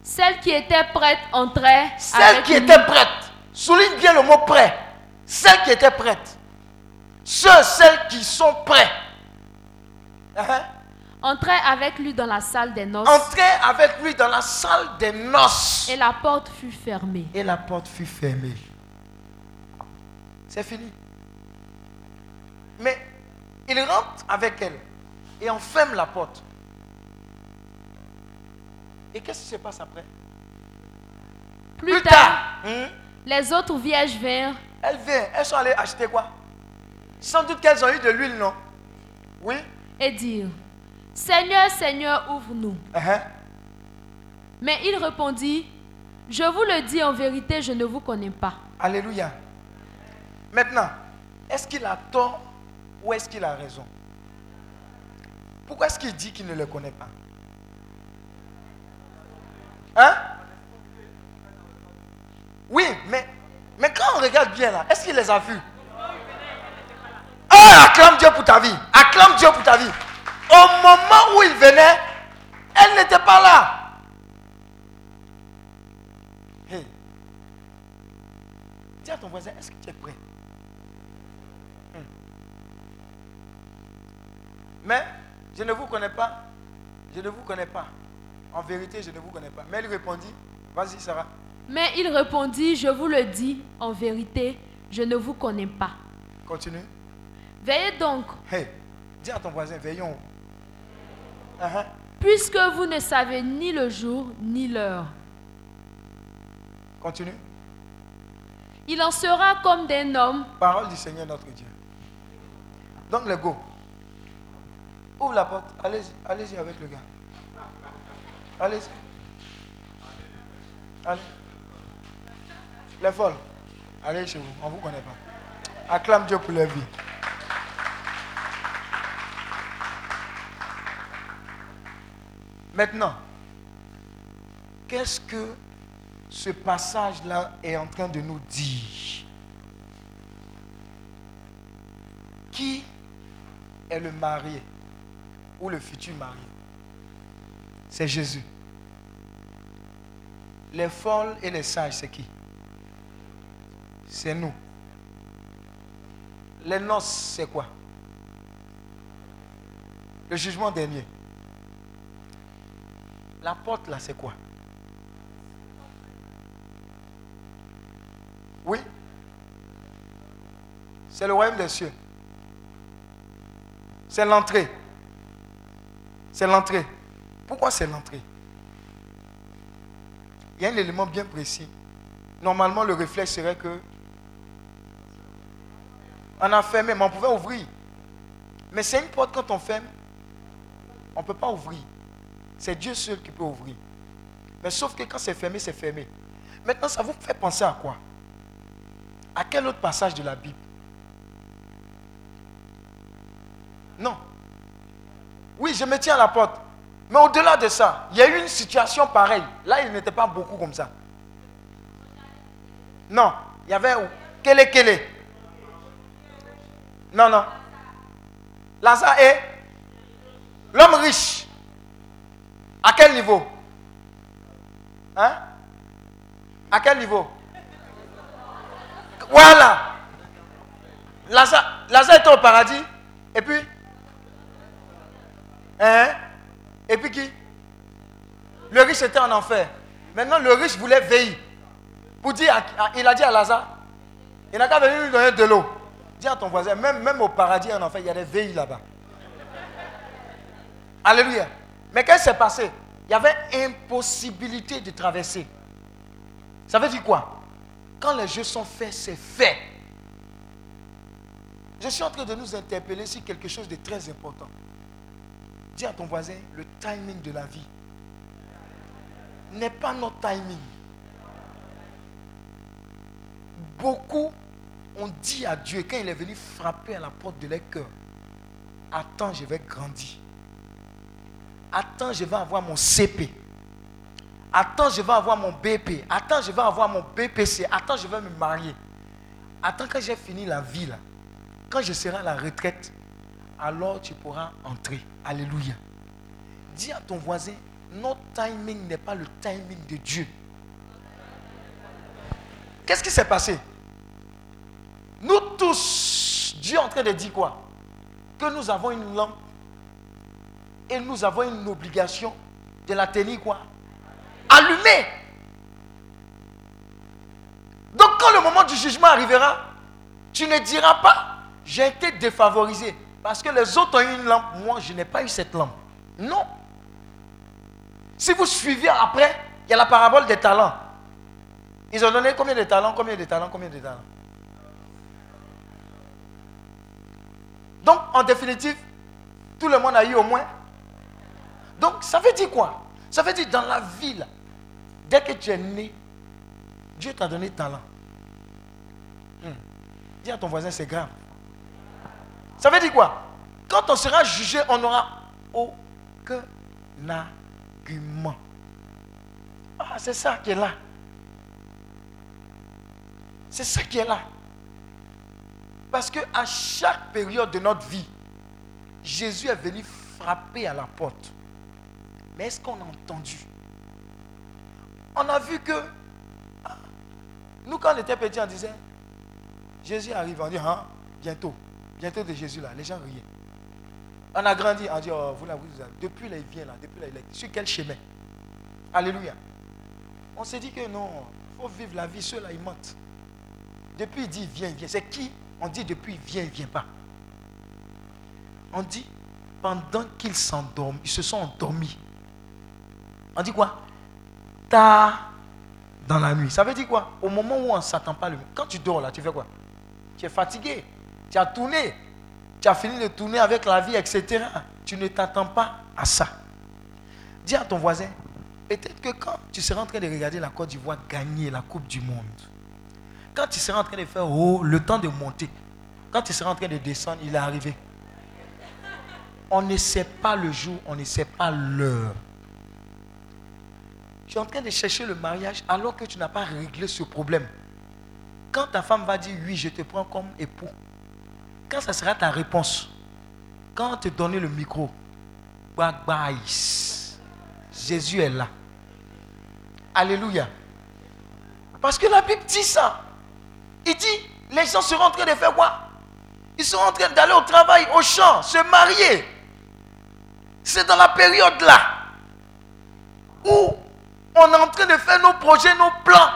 Celle qui était prête entrait Celle avec qui lui. était prête. Souligne bien le mot prêt. Celle qui était prête. Ceux, celles qui sont prêts. Hein? Entrait avec lui dans la salle des noces Entrez avec lui dans la salle des noces. et la porte fut fermée. Et la porte fut fermée. C'est fini. Mais il rentre avec elle et on ferme la porte. Et qu'est-ce qui se passe après? Plus, tard, hmm, les autres vierges vinrent elles viennent, elles sont allées acheter quoi? Sans doute qu'elles ont eu de l'huile, non? Oui et dirent Seigneur, Seigneur, ouvre-nous. Uh-huh. Mais il répondit Je vous le dis en vérité, je ne vous connais pas. Alléluia. Maintenant, est-ce qu'il a tort ou est-ce qu'il a raison? Pourquoi est-ce qu'il dit qu'il ne le connaît pas? Hein? Oui, mais, mais quand on regarde bien là, est-ce qu'il les a vus? Ah, acclame Dieu pour ta vie. Acclame Dieu pour ta vie. Au moment où il venait, elle n'était pas là. Hey. Dis à ton voisin, est-ce que tu es prêt? Hmm. Mais je ne vous connais pas. Je ne vous connais pas. En vérité, je ne vous connais pas. Mais elle répondit, vas-y Sarah. Mais il répondit Je vous le dis en vérité, je ne vous connais pas. Continue. Veillez donc, Hey, dis à ton voisin, veillons. Uh-huh. puisque vous ne savez ni le jour ni l'heure. Continue. Il en sera comme d'un homme Parole du Seigneur notre Dieu. Donc le go. Ouvre la porte. Allez-y, allez-y avec le gars. Allez-y. Allez. Les folles. Allez chez vous. On ne vous connaît pas. Acclame Dieu pour leur vie. Maintenant, qu'est-ce que ce passage-là est en train de nous dire? Qui est le marié ou le futur marié C'est Jésus. Les folles et les sages, c'est qui? C'est nous. Les noces, c'est quoi? Le jugement dernier. La porte là, c'est quoi? Oui C'est le royaume des cieux. C'est l'entrée. C'est l'entrée. Pourquoi c'est l'entrée? Il y a un élément bien précis. Normalement, le réflexe serait que on a fermé, mais on pouvait ouvrir. Mais c'est une porte quand on ferme, on ne peut pas ouvrir. C'est Dieu seul qui peut ouvrir. Mais sauf que quand c'est fermé, c'est fermé. Maintenant, ça vous fait penser à quoi? À quel autre passage de la Bible? Non. Oui, je me tiens à la porte. Mais au-delà de ça, il y a eu une situation pareille. Là, il n'était pas beaucoup comme ça. Non, il y avait quel est Non, non. Lazare est l'homme riche. À quel niveau? Hein? À quel niveau? Voilà. Lazare, était au paradis. Et puis? Hein? Et puis qui? Le riche était en enfer. Maintenant, le riche voulait veiller. Pour dire, il a dit à Lazare, il n'a qu'à venir lui donner de l'eau. Dis à ton voisin, même, même au paradis en enfer, il y a des veilles là-bas. Alléluia. Mais qu'est-ce qui s'est passé? Il y avait impossibilité de traverser. Ça veut dire quoi? Quand les jeux sont faits, c'est fait. Je suis en train de nous interpeller sur quelque chose de très important. Dis à ton voisin, le timing de la vie n'est pas notre timing. Beaucoup ont dit à Dieu quand il est venu frapper à la porte de leur cœur, attends, je vais grandir. Attends, je vais avoir mon CP. Attends, je vais avoir mon BP. Attends, je vais avoir mon BPC. Attends, je vais me marier. Attends, quand j'ai fini la vie, là, quand je serai à la retraite, alors tu pourras entrer. Alléluia. Dis à ton voisin, notre timing n'est pas le timing de Dieu. Qu'est-ce qui s'est passé? Nous tous, Dieu est en train de dire quoi? Que nous avons une lampe et nous avons une obligation de la tenir quoi Allumée. Donc quand le moment du jugement arrivera, tu ne diras pas, j'ai été défavorisé. Parce que les autres ont eu une lampe, moi je n'ai pas eu cette lampe. Non. Si vous suivez après, il y a la parabole des talents. Ils ont donné combien de talents, combien de talents, combien de talents? Donc, en définitive, tout le monde a eu au moins. Donc, ça veut dire quoi? Ça veut dire dans la ville, dès que tu es né, Dieu t'a donné talent. Hmm. Dis à ton voisin, c'est grave. Ça veut dire quoi? Quand on sera jugé, on n'aura aucun argument. Ah, c'est ça qui est là. C'est ça qui est là. Parce que à chaque période de notre vie, Jésus est venu frapper à la porte. Mais est-ce qu'on a entendu? On a vu que ah, nous, quand on était petits, on disait Jésus arrive. On dit hein, bientôt, bientôt de Jésus là. Les gens riaient. On a grandi, on dit oh, vous là, vous, depuis là, il vient là, depuis là, il est. Sur quel chemin? Alléluia. On s'est dit que non, il faut vivre la vie, ceux-là, ils mentent. Depuis, il dit, viens, viens. C'est qui? On dit depuis, il vient, il vient pas. On dit, pendant qu'ils s'endorment, ils se sont endormis. On dit quoi? Tard dans la nuit. Ça veut dire quoi? Au moment où on ne s'attend pas, quand tu dors là, tu fais quoi? Tu es fatigué. Tu as tourné. Tu as fini de tourner avec la vie, etc. Tu ne t'attends pas à ça. Dis à ton voisin, peut-être que quand tu seras en train de regarder la Côte d'Ivoire gagner la Coupe du Monde, quand tu seras en train de faire oh, le temps de monter, quand tu seras en train de descendre, il est arrivé. On ne sait pas le jour, on ne sait pas l'heure. Tu es en train de chercher le mariage alors que tu n'as pas réglé ce problème. Quand ta femme va dire oui, je te prends comme époux, quand ça sera ta réponse, quand on te donne le micro, bye. Jésus est là. Alléluia. Parce que la Bible dit ça. Il dit, les gens seront en train de faire quoi? Ils seront en train d'aller au travail, au champ, se marier. C'est dans la période là où on est en train de faire nos projets, nos plans.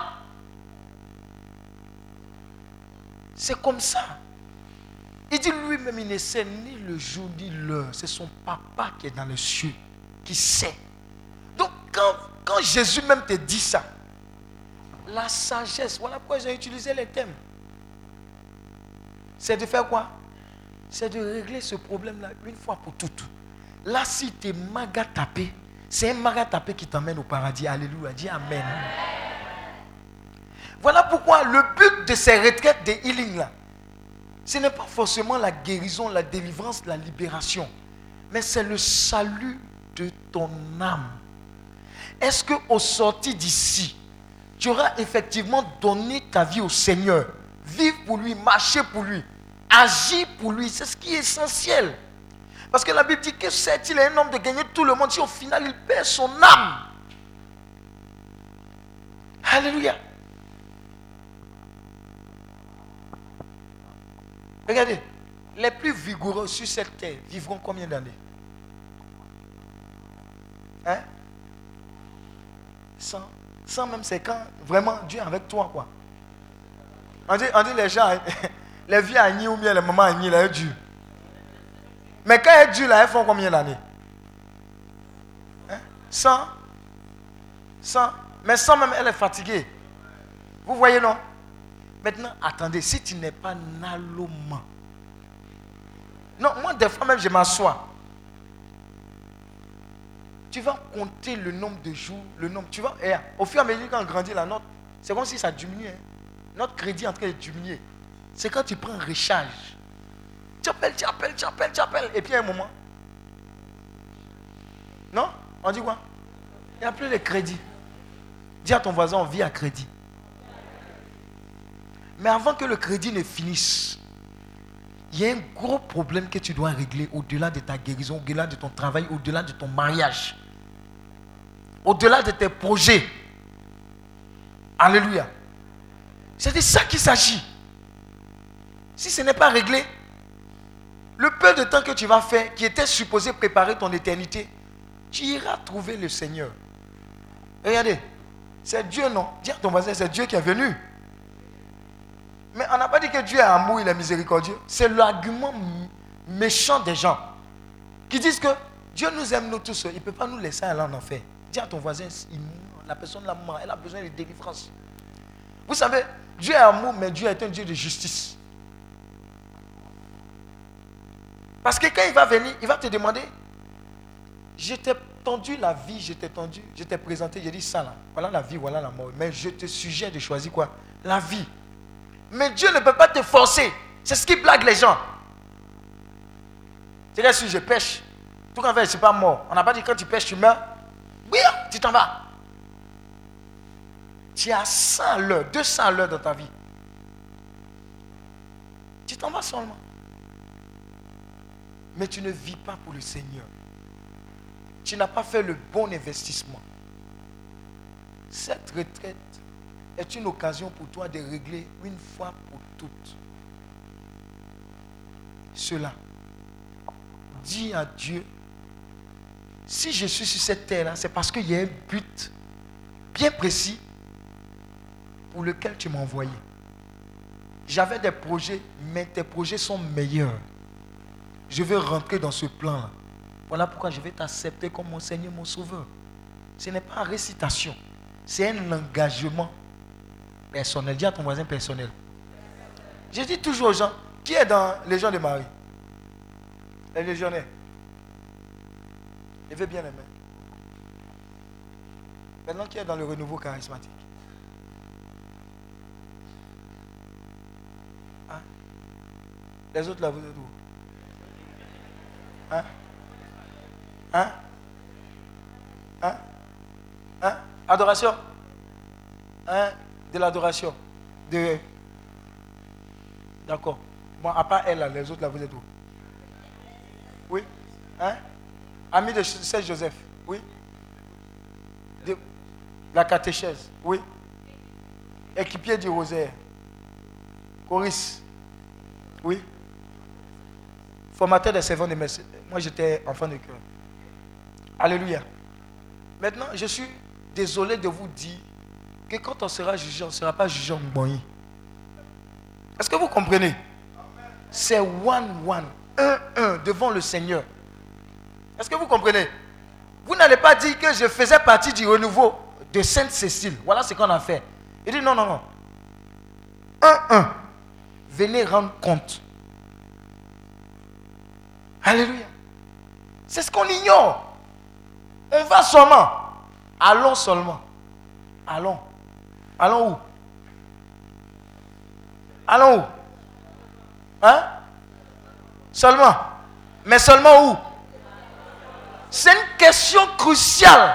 C'est comme ça. Il dit lui-même, il ne sait ni le jour ni l'heure. C'est son papa qui est dans le cieux qui sait. Donc quand, quand Jésus même te dit ça, la sagesse, voilà pourquoi j'ai utilisé les thèmes. C'est de faire quoi? C'est de régler ce problème-là une fois pour toutes. Là, si tu es maga tapé, c'est un maga tapé qui t'emmène au paradis. Alléluia. Dis Amen. Voilà pourquoi le but de ces retraites de healing là, ce n'est pas forcément la guérison, la délivrance, la libération, mais c'est le salut de ton âme. Est-ce que au sorti d'ici, tu auras effectivement donné ta vie au Seigneur, vivre pour lui, marcher pour lui, agir pour lui, c'est ce qui est essentiel. Parce que la Bible dit que c'est il un homme de gagner tout le monde si au final il perd son âme. Alléluia. Regardez, les plus vigoureux sur cette terre vivront combien d'années? Hein? 100. 100 même, c'est quand vraiment Dieu est avec toi, quoi. On dit, on dit les gens, les vieux agnis ou bien les mamans agnis, là, durent. Mais quand elles durent, là, elles font combien d'années? Hein? 100 100. Mais 100 même, elle est fatiguée. Vous voyez, non? Maintenant, attendez, si tu n'es pas naloma. Non, moi, des fois même, je m'assois. Tu vas compter le nombre de jours, le nombre. Tu vas, et au fur et à mesure qu'on grandit la note, c'est comme si ça diminue. Hein. Notre crédit est en train de diminuer. C'est quand tu prends un recharge. Tu appelles, tu appelles, tu appelles, tu appelles. Et puis à un moment. Non? On dit quoi? Il n'y a plus de crédit. Dis à ton voisin, on vit à crédit. Mais avant que le crédit ne finisse, il y a un gros problème que tu dois régler au-delà de ta guérison, au-delà de ton travail, au-delà de ton mariage, au-delà de tes projets. Alléluia. C'est de ça qu'il s'agit. Si ce n'est pas réglé, le peu de temps que tu vas faire, qui était supposé préparer ton éternité, tu iras trouver le Seigneur. Regardez, c'est Dieu, non? Dis à ton voisin, c'est Dieu qui est venu. Mais on n'a pas dit que Dieu est amour, il est miséricordieux. C'est l'argument méchant des gens qui disent que Dieu nous aime nous tous. Il ne peut pas nous laisser aller en enfer. Dis à ton voisin, la personne la elle a besoin de délivrance. Vous savez, Dieu est amour, mais Dieu est un Dieu de justice. Parce que quand il va venir, il va te demander, je t'ai tendu la vie, je t'ai tendu, je t'ai présenté, j'ai dit ça là, voilà la vie, voilà la mort. Mais je te suggère de choisir quoi? La vie. Mais Dieu ne peut pas te forcer. C'est ce qui blague les gens. C'est que si je pêche, tout qu'en fait, suis pas mort. On n'a pas dit quand tu pêches, tu meurs. Oui, tu t'en vas. Tu as 100 l'heure, 200 l'heure dans ta vie. Tu t'en vas seulement. Mais tu ne vis pas pour le Seigneur. Tu n'as pas fait le bon investissement. Cette retraite est une occasion pour toi de régler une fois pour toutes cela. Dis à Dieu, si je suis sur cette terre-là, c'est parce qu'il y a un but bien précis pour lequel tu m'as envoyé. J'avais des projets, mais tes projets sont meilleurs. Je veux rentrer dans ce plan-là. Voilà pourquoi je vais t'accepter comme mon Seigneur, mon Sauveur. Ce n'est pas une récitation, c'est un engagement personnel. Dis à ton voisin personnel. Je dis toujours aux gens, qui est dans les gens de Marie Les légionnaires. Je veux bien les mains. Maintenant, qui est dans le renouveau charismatique? Hein? Les autres là, vous êtes où? Hein? Hein? Hein? Hein? Adoration. Hein? De l'adoration. De... D'accord. Bon, à part elle, les autres là, vous êtes où? Oui. Hein? Ami de Saint Joseph. Oui. De... La catéchèse. Oui. Équipier du rosaire. Coris Oui. Formateur des servants de messe. Moi, j'étais enfant de cœur. Alléluia. Maintenant, je suis désolé de vous dire que quand on sera jugé, on ne sera pas jugé en Mbonyi. Est-ce que vous comprenez? C'est one, one, un, un, devant le Seigneur. Est-ce que vous comprenez? Vous n'allez pas dire que je faisais partie du renouveau de Sainte-Cécile. Voilà ce qu'on a fait. Il dit non, non, non. Un, un. Venez rendre compte. Alléluia. C'est ce qu'on ignore. On va seulement. Allons seulement. Allons. Allons où? Allons où? Hein? Seulement. Mais seulement où? C'est une question cruciale.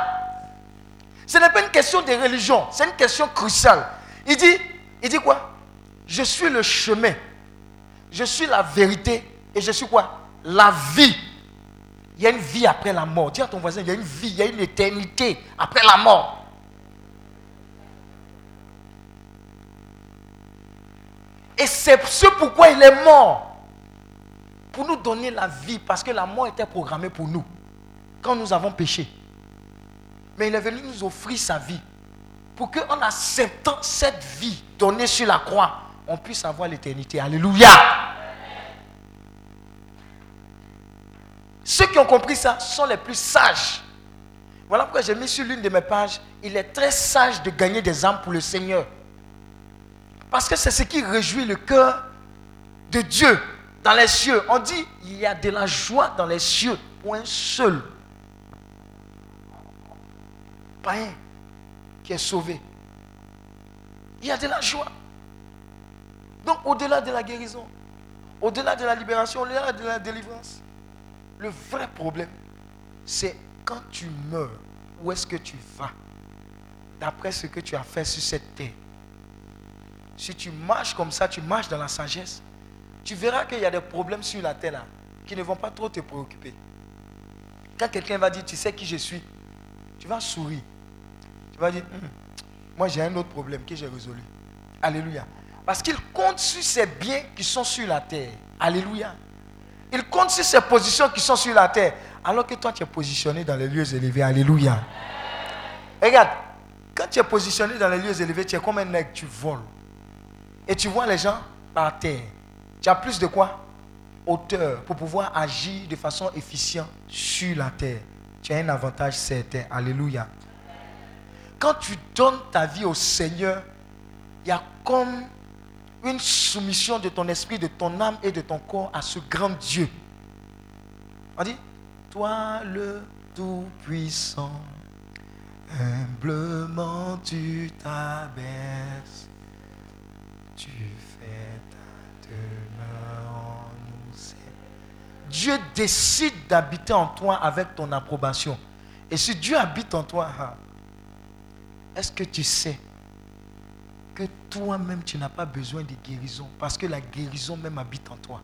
Ce n'est pas une question de religion, c'est une question cruciale. Il dit, il dit quoi? Je suis le chemin, je suis la vérité et je suis quoi? La vie. Il y a une vie après la mort. Dis à ton voisin, il y a une vie, il y a une éternité après la mort. Et c'est ce pourquoi il est mort. Pour nous donner la vie, parce que la mort était programmée pour nous, quand nous avons péché. Mais il est venu nous offrir sa vie, pour qu'en acceptant cette vie donnée sur la croix, on puisse avoir l'éternité. Alléluia. Ceux qui ont compris ça sont les plus sages. Voilà pourquoi j'ai mis sur l'une de mes pages, il est très sage de gagner des âmes pour le Seigneur. Parce que c'est ce qui réjouit le cœur de Dieu dans les cieux. On dit, il y a de la joie dans les cieux pour un seul païen qui est sauvé. Il y a de la joie. Donc au-delà de la guérison, au-delà de la libération, au-delà de la délivrance, le vrai problème, c'est quand tu meurs, où est-ce que tu vas? D'après ce que tu as fait sur cette terre. Si tu marches comme ça, tu marches dans la sagesse, tu verras qu'il y a des problèmes sur la terre là, qui ne vont pas trop te préoccuper. Quand quelqu'un va dire, tu sais qui je suis, tu vas sourire. Tu vas dire, hum, moi j'ai un autre problème que j'ai résolu. Alléluia. Parce qu'il compte sur ses biens qui sont sur la terre. Alléluia. Il compte sur ses positions qui sont sur la terre. Alors que toi, tu es positionné dans les lieux élevés. Alléluia. Regarde, quand tu es positionné dans les lieux élevés, tu es comme un nègre, tu voles. Et tu vois les gens par terre. Tu as plus de quoi? Hauteur pour pouvoir agir de façon efficiente sur la terre. Tu as un avantage certain. Alléluia. Quand tu donnes ta vie au Seigneur, il y a comme une soumission de ton esprit, de ton âme et de ton corps à ce grand Dieu. On dit, toi le Tout-Puissant, humblement tu t'abaisses tu fais ta demeure en nous. Dieu décide d'habiter en toi avec ton approbation. Et si Dieu habite en toi, hein, est-ce que tu sais que toi-même, tu n'as pas besoin de guérison Parce que la guérison même habite en toi.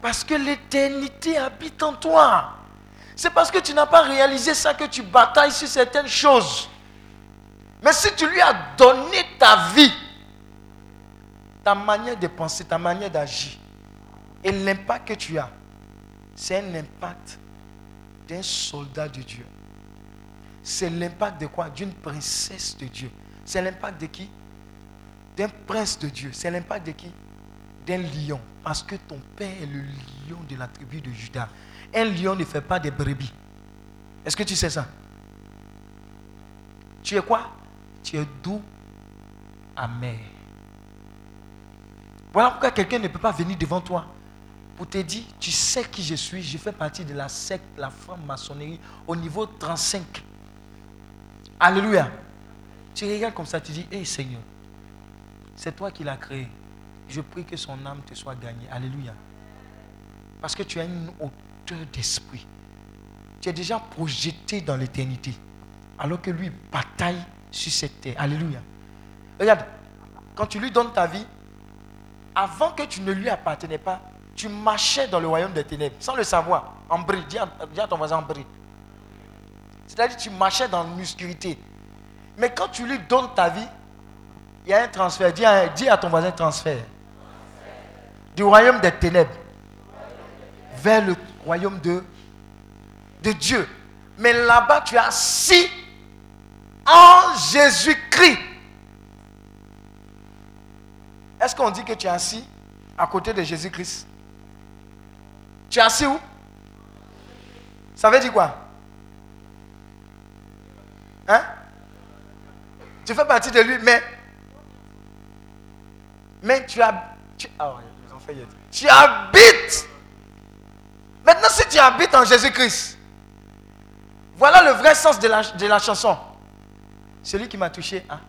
Parce que l'éternité habite en toi. C'est parce que tu n'as pas réalisé ça que tu batailles sur certaines choses. Mais si tu lui as donné ta vie, ta manière de penser, ta manière d'agir et l'impact que tu as, c'est un impact d'un soldat de Dieu. C'est l'impact de quoi? D'une princesse de Dieu. C'est l'impact de qui? D'un prince de Dieu. C'est l'impact de qui? D'un lion. Parce que ton père est le lion de la tribu de Judas. Un lion ne fait pas des brebis. Est-ce que tu sais ça? Tu es quoi? Tu es doux, amer. Voilà pourquoi quelqu'un ne peut pas venir devant toi pour te dire, tu sais qui je suis, je fais partie de la secte, la franc-maçonnerie, au niveau 35. Alléluia. Tu regardes comme ça, tu dis, hé Seigneur, c'est toi qui l'as créé. Je prie que son âme te soit gagnée. Alléluia. Parce que tu as une hauteur d'esprit. Tu es déjà projeté dans l'éternité. Alors que lui bataille sur cette terre. Alléluia. Regarde, quand tu lui donnes ta vie, avant que tu ne lui appartenais pas, tu marchais dans le royaume des ténèbres, sans le savoir, en. Dis à, ton voisin en. C'est-à-dire tu marchais dans l'obscurité. Mais quand tu lui donnes ta vie, il y a un transfert. Dis à, ton voisin transfert. Du royaume des ténèbres vers le royaume de, de Dieu. Mais là-bas, tu es assis en Jésus-Christ. Est-ce qu'on dit que tu es assis à côté de Jésus-Christ? Tu es assis où? Ça veut dire quoi? Hein? Tu fais partie de lui, mais. Mais tu as. Tu, ah tu habites. Maintenant, si tu habites en Jésus-Christ, voilà le vrai sens de la, de la chanson. Celui qui m'a touché, hein?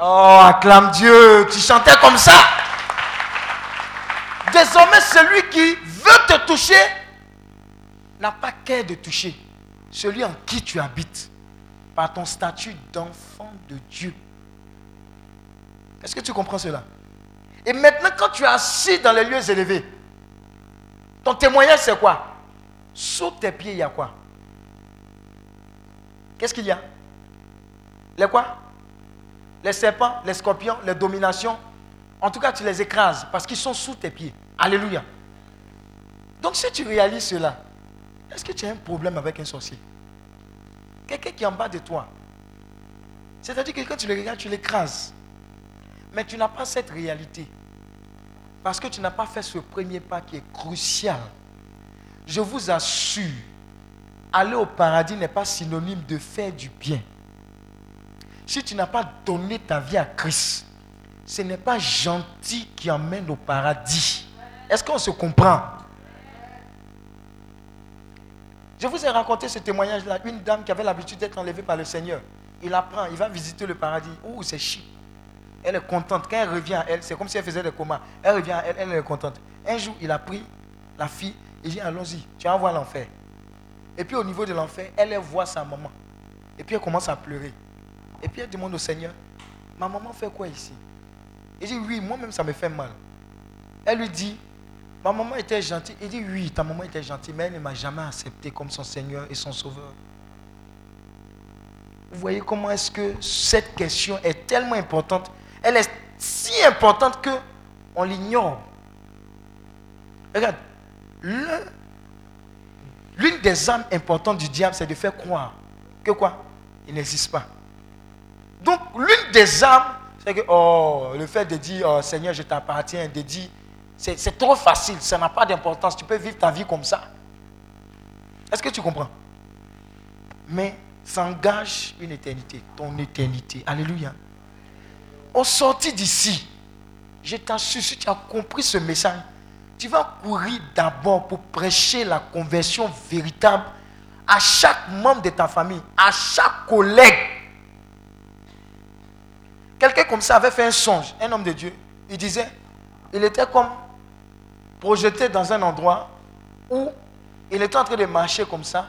Oh, acclame Dieu. Tu chantais comme ça. Désormais, celui qui veut te toucher n'a pas qu'à de toucher celui en qui tu habites par ton statut d'enfant de Dieu. Est-ce que tu comprends cela? Et maintenant, quand tu es assis dans les lieux élevés, ton témoignage c'est quoi? Sous tes pieds, il y a quoi? Qu'est-ce qu'il y a? Les quoi? Les serpents, les scorpions, les dominations. En tout cas, tu les écrases parce qu'ils sont sous tes pieds. Alléluia. Donc si tu réalises cela, est-ce que tu as un problème avec un sorcier? Quelqu'un qui est en bas de toi. C'est-à-dire que quand tu le regardes, tu l'écrases. Mais tu n'as pas cette réalité. Parce que tu n'as pas fait ce premier pas qui est crucial. Je vous assure, aller au paradis n'est pas synonyme de faire du bien. Si tu n'as pas donné ta vie à Christ, ce n'est pas gentil qui emmène au paradis. Est-ce qu'on se comprend? Je vous ai raconté ce témoignage-là. Une dame qui avait l'habitude d'être enlevée par le Seigneur. Il apprend, il va visiter le paradis. Ouh, c'est chic. Elle est contente. Quand elle revient à elle, c'est comme si elle faisait des comas. Elle revient à elle, elle est contente. Un jour, il a pris la fille et dit Allons-y, tu voir l'enfer. Et puis au niveau de l'enfer, elle voit sa maman. Et puis elle commence à pleurer. Et puis elle demande au Seigneur Ma maman fait quoi ici? Il dit Oui, moi-même ça me fait mal. Elle lui dit Ma maman était gentille. Il dit Oui, ta maman était gentille, mais elle ne m'a jamais accepté comme son Seigneur et son Sauveur. Vous voyez comment est-ce que cette question est tellement importante elle est si importante que on l'ignore. Regarde, l'une des âmes importantes du diable, c'est de faire croire que quoi? Il n'existe pas. Donc, l'une des âmes, c'est que, oh, le fait de dire, oh, Seigneur, je t'appartiens, de dire, c'est trop facile, ça n'a pas d'importance, tu peux vivre ta vie comme ça. Est-ce que tu comprends? Mais ça engage une éternité, ton éternité. Alléluia au sorti d'ici, je t'assure, si tu as compris ce message, tu vas courir d'abord pour prêcher la conversion véritable à chaque membre de ta famille, à chaque collègue. Quelqu'un comme ça avait fait un songe, un homme de Dieu. Il disait, il était comme projeté dans un endroit où il était en train de marcher comme ça,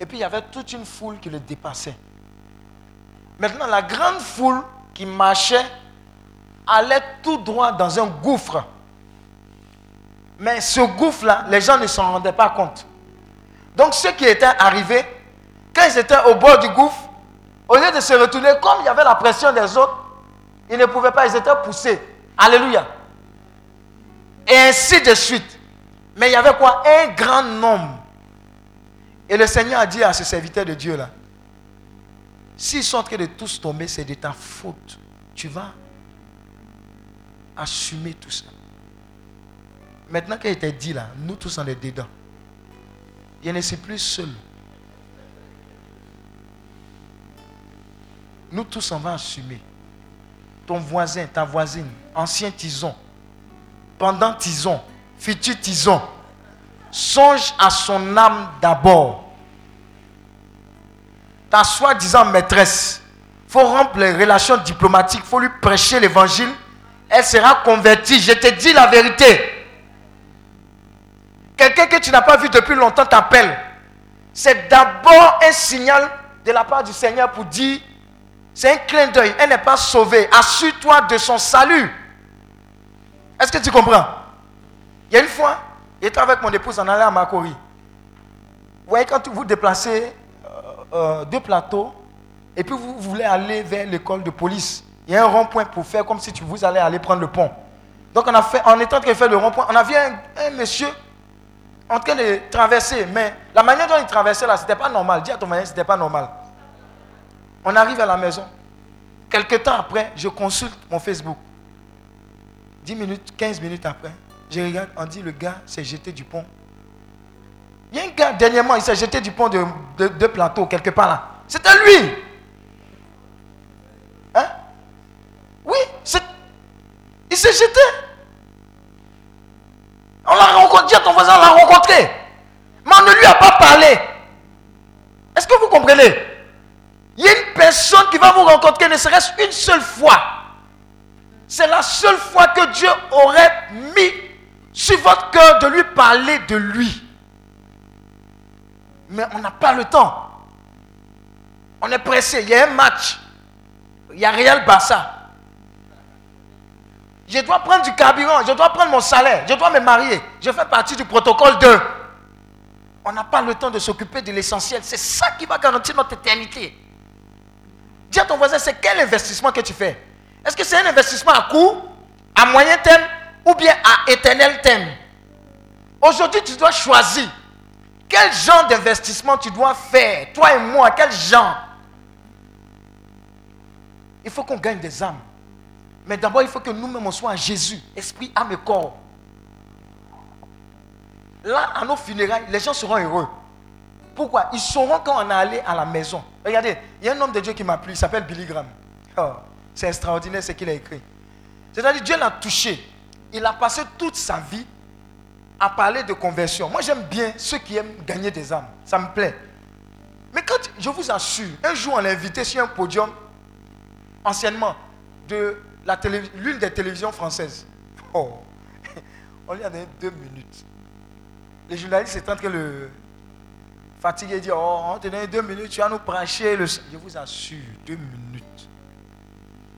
et puis il y avait toute une foule qui le dépassait. Maintenant, la grande foule qui marchait allait tout droit dans un gouffre. Mais ce gouffre-là, les gens ne s'en rendaient pas compte. Donc ceux qui étaient arrivés, quand ils étaient au bord du gouffre, au lieu de se retourner, comme il y avait la pression des autres, ils ne pouvaient pas, ils étaient poussés. Alléluia. Et ainsi de suite. Mais il y avait quoi? Un grand nombre. Et le Seigneur a dit à ce serviteur de Dieu là, s'ils sont en train de tous tomber, c'est de ta faute. Tu vas assumer tout ça. Maintenant qu'il était dit là, nous tous on est dedans. Il ne suis plus seul. Nous tous on va assumer. Ton voisin, ta voisine, ancien tison, pendant tison, futur tison, songe à son âme d'abord. Ta soi-disant maîtresse, faut rompre les relations diplomatiques, faut lui prêcher l'évangile elle sera convertie. Je te dis la vérité. Quelqu'un que tu n'as pas vu depuis longtemps t'appelle. C'est d'abord un signal de la part du Seigneur pour dire, c'est un clin d'œil, elle n'est pas sauvée. Assure-toi de son salut. Est-ce que tu comprends? Il y a une fois, j'étais avec mon épouse en allant à Makori. Vous voyez, quand vous déplacez euh, euh, deux plateaux, et puis vous voulez aller vers l'école de police, il y a un rond-point pour faire comme si tu vous allez aller prendre le pont. Donc on a fait, en étant en train de faire le rond-point, on a vu un, monsieur en train de traverser, mais la manière dont il traversait là, c'était pas normal. Dis à ton ce c'était pas normal. On arrive à la maison. Quelque temps après, je consulte mon Facebook. 10 minutes, 15 minutes après, je regarde, on dit le gars s'est jeté du pont. Il y a un gars, dernièrement, il s'est jeté du pont de, de, plateau, quelque part là. C'était lui. Hein? Oui, il s'est jeté. On l'a rencontré, ton voisin l'a rencontré. Mais on ne lui a pas parlé. Est-ce que vous comprenez? Il y a une personne qui va vous rencontrer, ne serait-ce une seule fois. C'est la seule fois que Dieu aurait mis sur votre cœur de lui parler de lui. Mais on n'a pas le temps. On est pressé. Il y a un match. Il y a Real Barça. Je dois prendre du carburant. Je dois prendre mon salaire. Je dois me marier. Je fais partie du protocole 2. On n'a pas le temps de s'occuper de l'essentiel. C'est ça qui va garantir notre éternité. Dis à ton voisin, c'est quel investissement que tu fais? Est-ce que c'est un investissement à court, à moyen terme ou bien à éternel terme? Aujourd'hui, tu dois choisir quel genre d'investissement tu dois faire, toi et moi, quel genre? Il faut qu'on gagne des âmes. Mais d'abord, il faut que nous-mêmes, on soit à Jésus, esprit, âme et corps. Là, à nos funérailles, les gens seront heureux. Pourquoi? Ils sauront quand on est allé à la maison. Regardez, il y a un homme de Dieu qui m'a plu, il s'appelle Billy Graham. Oh, c'est extraordinaire ce qu'il a écrit. C'est-à-dire, Dieu l'a touché. Il a passé toute sa vie à parler de conversion. Moi, j'aime bien ceux qui aiment gagner des âmes. Ça me plaît. Mais quand, je vous assure, un jour, on l'a invité sur un podium, anciennement, de l'une des télévisions françaises. Oh, on lui a donné deux minutes. Les journalistes étaient en train de le fatiguer, dit Oh, on te donne deux minutes, tu vas nous prêcher. Le... Je vous assure, deux minutes.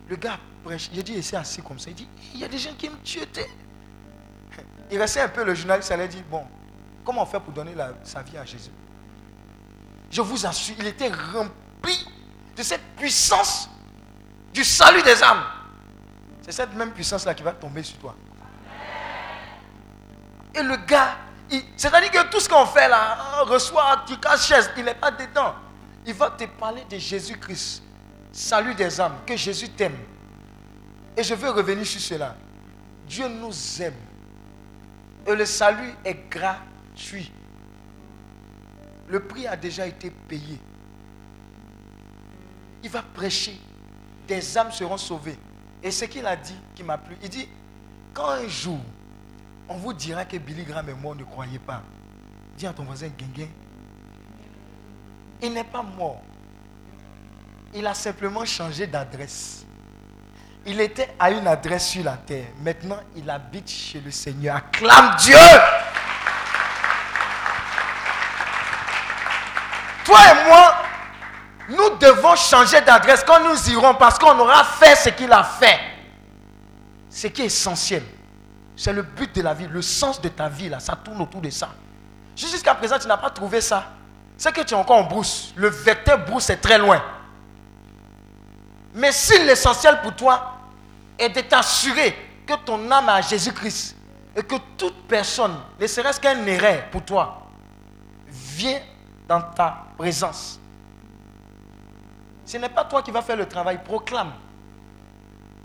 Le gars prêche. J'ai dit Il s'est assis comme ça. Il dit Il y a des gens qui me tuent. Il restait un peu, le journaliste allait dire Bon, comment on fait pour donner sa vie à Jésus? Je vous assure, il était rempli de cette puissance du salut des âmes. C'est cette même puissance-là qui va tomber sur toi. Et le gars, c'est-à-dire que tout ce qu'on fait là, reçoit, tu chaise, il n'est pas dedans. Il va te parler de Jésus-Christ. Salut des âmes, que Jésus t'aime. Et je veux revenir sur cela. Dieu nous aime. Et le salut est gratuit. Le prix a déjà été payé. Il va prêcher. Des âmes seront sauvées. Et ce qu'il a dit qui m'a plu, il dit, quand un jour, on vous dira que Billy Graham est mort, ne croyez pas. Dis à ton voisin, Guinguin, il n'est pas mort. Il a simplement changé d'adresse. Il était à une adresse sur la terre. Maintenant, il habite chez le Seigneur. Acclame Dieu. Toi et moi, nous devons changer d'adresse quand nous irons parce qu'on aura fait ce qu'il a fait. Ce qui est essentiel. C'est le but de la vie, le sens de ta vie, là, ça tourne autour de ça. Jusqu'à présent, tu n'as pas trouvé ça. C'est que tu es encore en brousse. Le vecteur brousse est très loin. Mais si l'essentiel pour toi est de t'assurer que ton âme est à Jésus-Christ et que toute personne, ne serait-ce qu'un erreur pour toi, vient dans ta présence. Ce n'est pas toi qui vas faire le travail, proclame.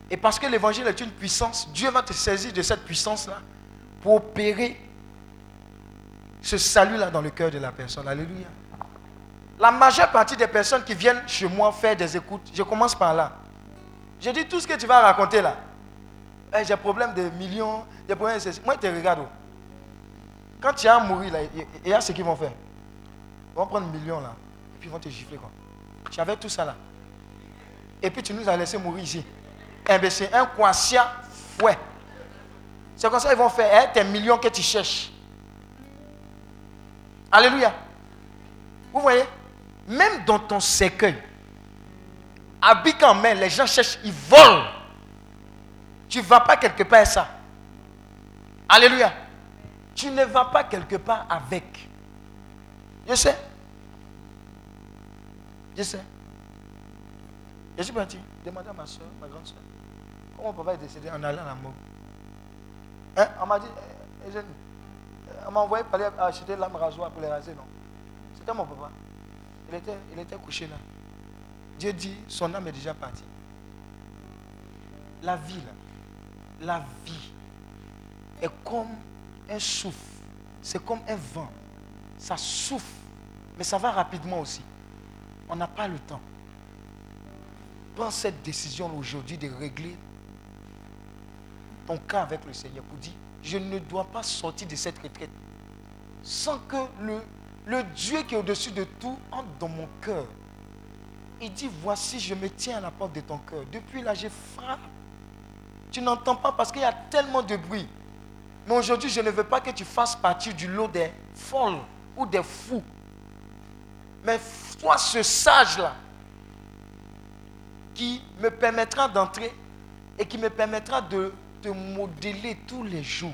Et parce que l'évangile est une puissance, Dieu va te saisir de cette puissance-là pour opérer ce salut-là dans le cœur de la personne. Alléluia. La majeure partie des personnes qui viennent chez moi faire des écoutes, je commence par là. Je dis tout ce que tu vas raconter là. Eh, j'ai problème de millions, des problèmes de Moi, je te regarde. Quand tu as à mourir là, il y a ce qu'ils vont faire. Ils vont prendre millions là, et puis ils vont te gifler quoi. Tu avais tout ça là. Et puis tu nous as laissé mourir ici. Eh bien, c'est un quotient fouet. C'est comme ça qu'ils vont faire hein, tes millions que tu cherches. Alléluia. Vous voyez? Même dans ton cercueil, habit en main, les gens cherchent, ils volent. Tu ne vas pas quelque part ça. Alléluia. Tu ne vas pas quelque part avec. Je sais. Je sais. Je suis parti. Demandez à ma soeur, ma grande soeur. Comment papa est décédé en allant à la mort hein? On m'a dit, eh, eh, on m'a envoyé pour aller acheter l'âme rasoir pour les raser, non? C'était mon papa. Il était, couché là. Dieu dit, son âme est déjà partie. La vie, là, la vie est comme un souffle. C'est comme un vent. Ça souffle, mais ça va rapidement aussi. On n'a pas le temps. Prends cette décision aujourd'hui de régler ton cas avec le Seigneur pour dire, je ne dois pas sortir de cette retraite sans que le, le Dieu qui est au-dessus de tout entre dans mon cœur. Il dit, voici, je me tiens à la porte de ton cœur. Depuis là, je frappe. Tu n'entends pas parce qu'il y a tellement de bruit. Mais aujourd'hui, je ne veux pas que tu fasses partie du lot des folles ou des fous. Mais sois ce sage-là qui me permettra d'entrer et qui me permettra de te modeler tous les jours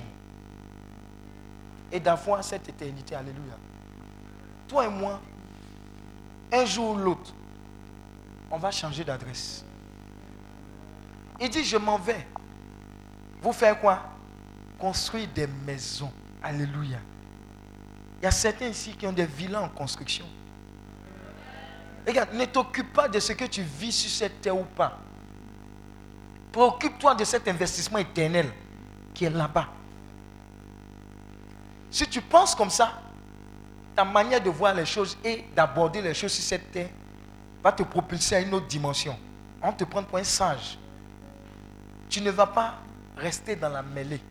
et d'avoir cette éternité. Alléluia. Toi et moi, un jour ou l'autre, on va changer d'adresse. Il dit, je m'en vais. Vous faites quoi? Construire des maisons. Alléluia. Il y a certains ici qui ont des villas en construction. Regarde, ne t'occupe pas de ce que tu vis sur cette terre ou pas. Préoccupe-toi de cet investissement éternel qui est là-bas. Si tu penses comme ça, ta manière de voir les choses et d'aborder les choses sur cette terre va te propulser à une autre dimension. On te prend pour un sage. Tu ne vas pas rester dans la mêlée.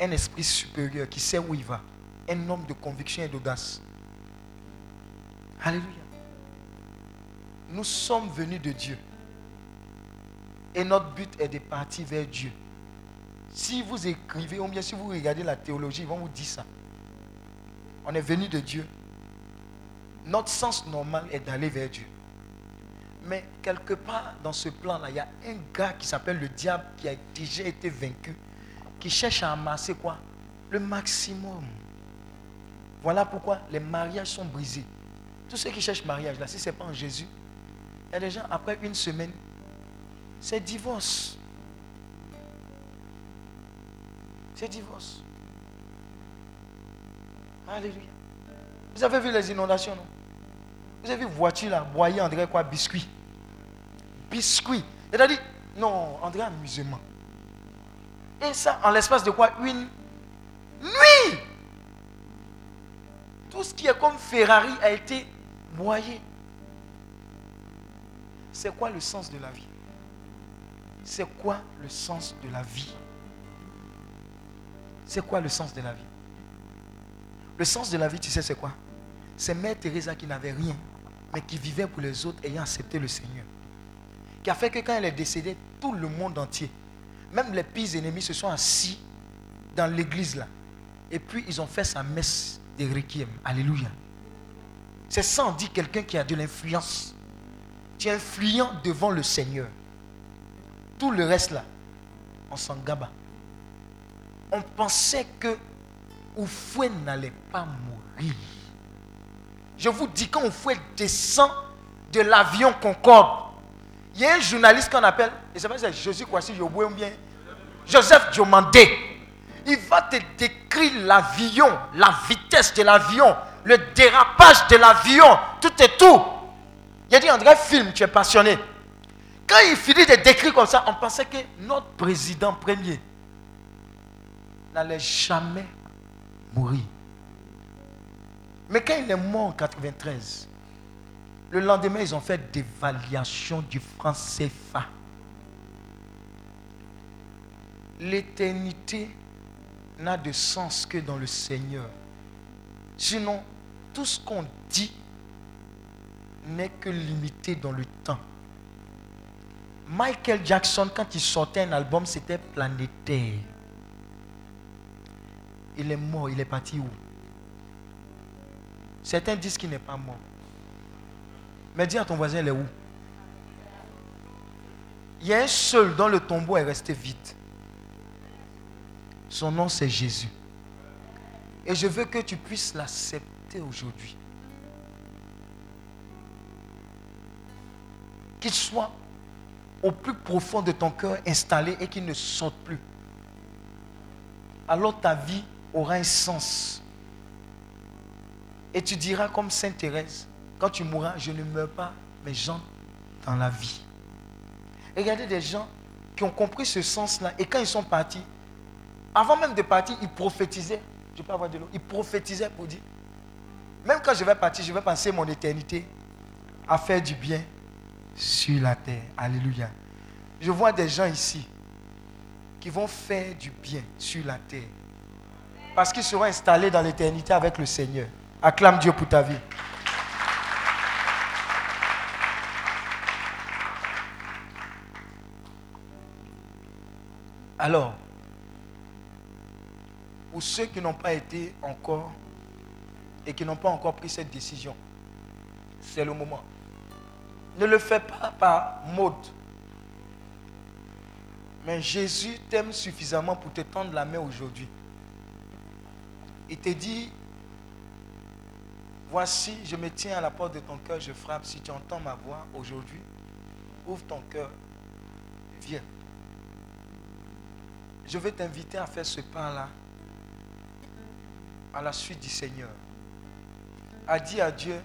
Un esprit supérieur qui sait où il va. Un homme de conviction et d'audace. Alléluia. Nous sommes venus de Dieu. Et notre but est de partir vers Dieu. Si vous écrivez, ou bien si vous regardez la théologie, ils vont vous dire ça. On est venu de Dieu. Notre sens normal est d'aller vers Dieu. Mais quelque part dans ce plan-là, il y a un gars qui s'appelle le diable qui a déjà été vaincu, qui cherche à amasser quoi? Le maximum. Voilà pourquoi les mariages sont brisés. Tous ceux qui cherchent mariage, là, si ce n'est pas en Jésus, il y a des gens, après une semaine, c'est divorce. C'est divorce. Alléluia. Vous avez vu les inondations, non? Vous avez vu voiture là, boyer André quoi Biscuit? Biscuit. Dit, non, André amusement. Et ça, en l'espace de quoi? Une nuit. Tout ce qui est comme Ferrari a été boyé. C'est quoi le sens de la vie? C'est quoi le sens de la vie? C'est quoi le sens de la vie? Le sens de la vie, tu sais, c'est quoi? C'est Mère Teresa qui n'avait rien, mais qui vivait pour les autres ayant accepté le Seigneur. Qui a fait que quand elle est décédée, tout le monde entier, même les pires ennemis, se sont assis dans l'église là. Et puis ils ont fait sa messe de requiem. Alléluia. C'est sans dire quelqu'un qui a de l'influence. Tu es influent devant le Seigneur. Tout le reste là, on s'en gaba. On pensait que Oufoué n'allait pas mourir. Je vous dis, quand Oufoué descend de l'avion Concorde, il y a un journaliste qu'on appelle, et c'est pas c'est Jésus Kwasi ou bien Joseph Diomandé. Il va te décrire l'avion, la vitesse de l'avion, le dérapage de l'avion, tout et tout. Il a dit, André, film, tu es passionné. Quand il finit de décrire comme ça, on pensait que notre président premier n'allait jamais Mais quand il est mort en 93, le lendemain, ils ont fait dévaluation du franc CFA. L'éternité n'a de sens que dans le Seigneur. Sinon, tout ce qu'on dit n'est que limité dans le temps. Michael Jackson, quand il sortait un album, c'était planétaire. Il est mort, il est parti où? Certains disent qu'il n'est pas mort. Mais dis à ton voisin, il est où? Il y a un seul dont le tombeau est resté vide. Son nom, c'est Jésus. Et je veux que tu puisses l'accepter aujourd'hui. Qu'il soit au plus profond de ton cœur installé et qu'il ne sorte plus. Alors ta vie aura un sens. Et tu diras comme Sainte Thérèse, quand tu mourras, je ne meurs pas, mais j'entre dans la vie. Regardez des gens qui ont compris ce sens-là et quand ils sont partis, avant même de partir, ils prophétisaient. Je peux avoir de l'eau. Ils prophétisaient pour dire, même quand je vais partir, je vais passer mon éternité à faire du bien sur la terre. Alléluia. Je vois des gens ici qui vont faire du bien sur la terre. Parce qu'ils seront installés dans l'éternité avec le Seigneur. Acclame Dieu pour ta vie. Alors, pour ceux qui n'ont pas été encore et qui n'ont pas encore pris cette décision, c'est le moment. Ne le fais pas par mode. Mais Jésus t'aime suffisamment pour te tendre la main aujourd'hui. Il te dit, voici, je me tiens à la porte de ton cœur, je frappe. Si tu entends ma voix aujourd'hui, ouvre ton cœur, viens. Je vais t'inviter à faire ce pas-là à la suite du Seigneur. A dit à Dieu,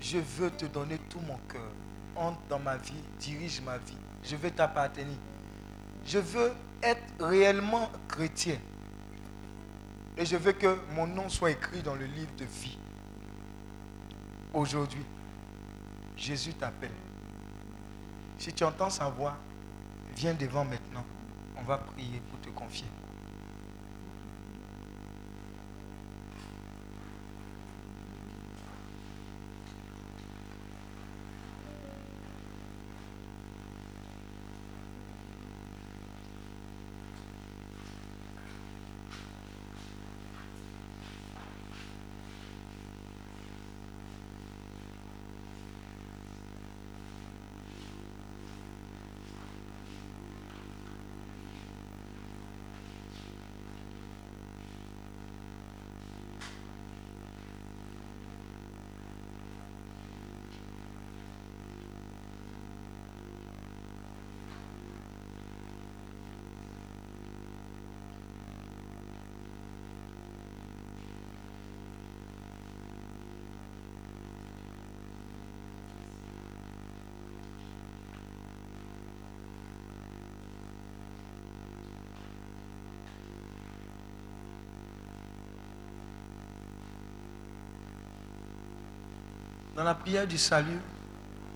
je veux te donner tout mon cœur. Entre dans ma vie, dirige ma vie. Je veux t'appartenir. Je veux être réellement chrétien. Et je veux que mon nom soit écrit dans le livre de vie. Aujourd'hui, Jésus t'appelle. Si tu entends sa voix, viens devant maintenant. On va prier pour te confier. Dans la prière du salut,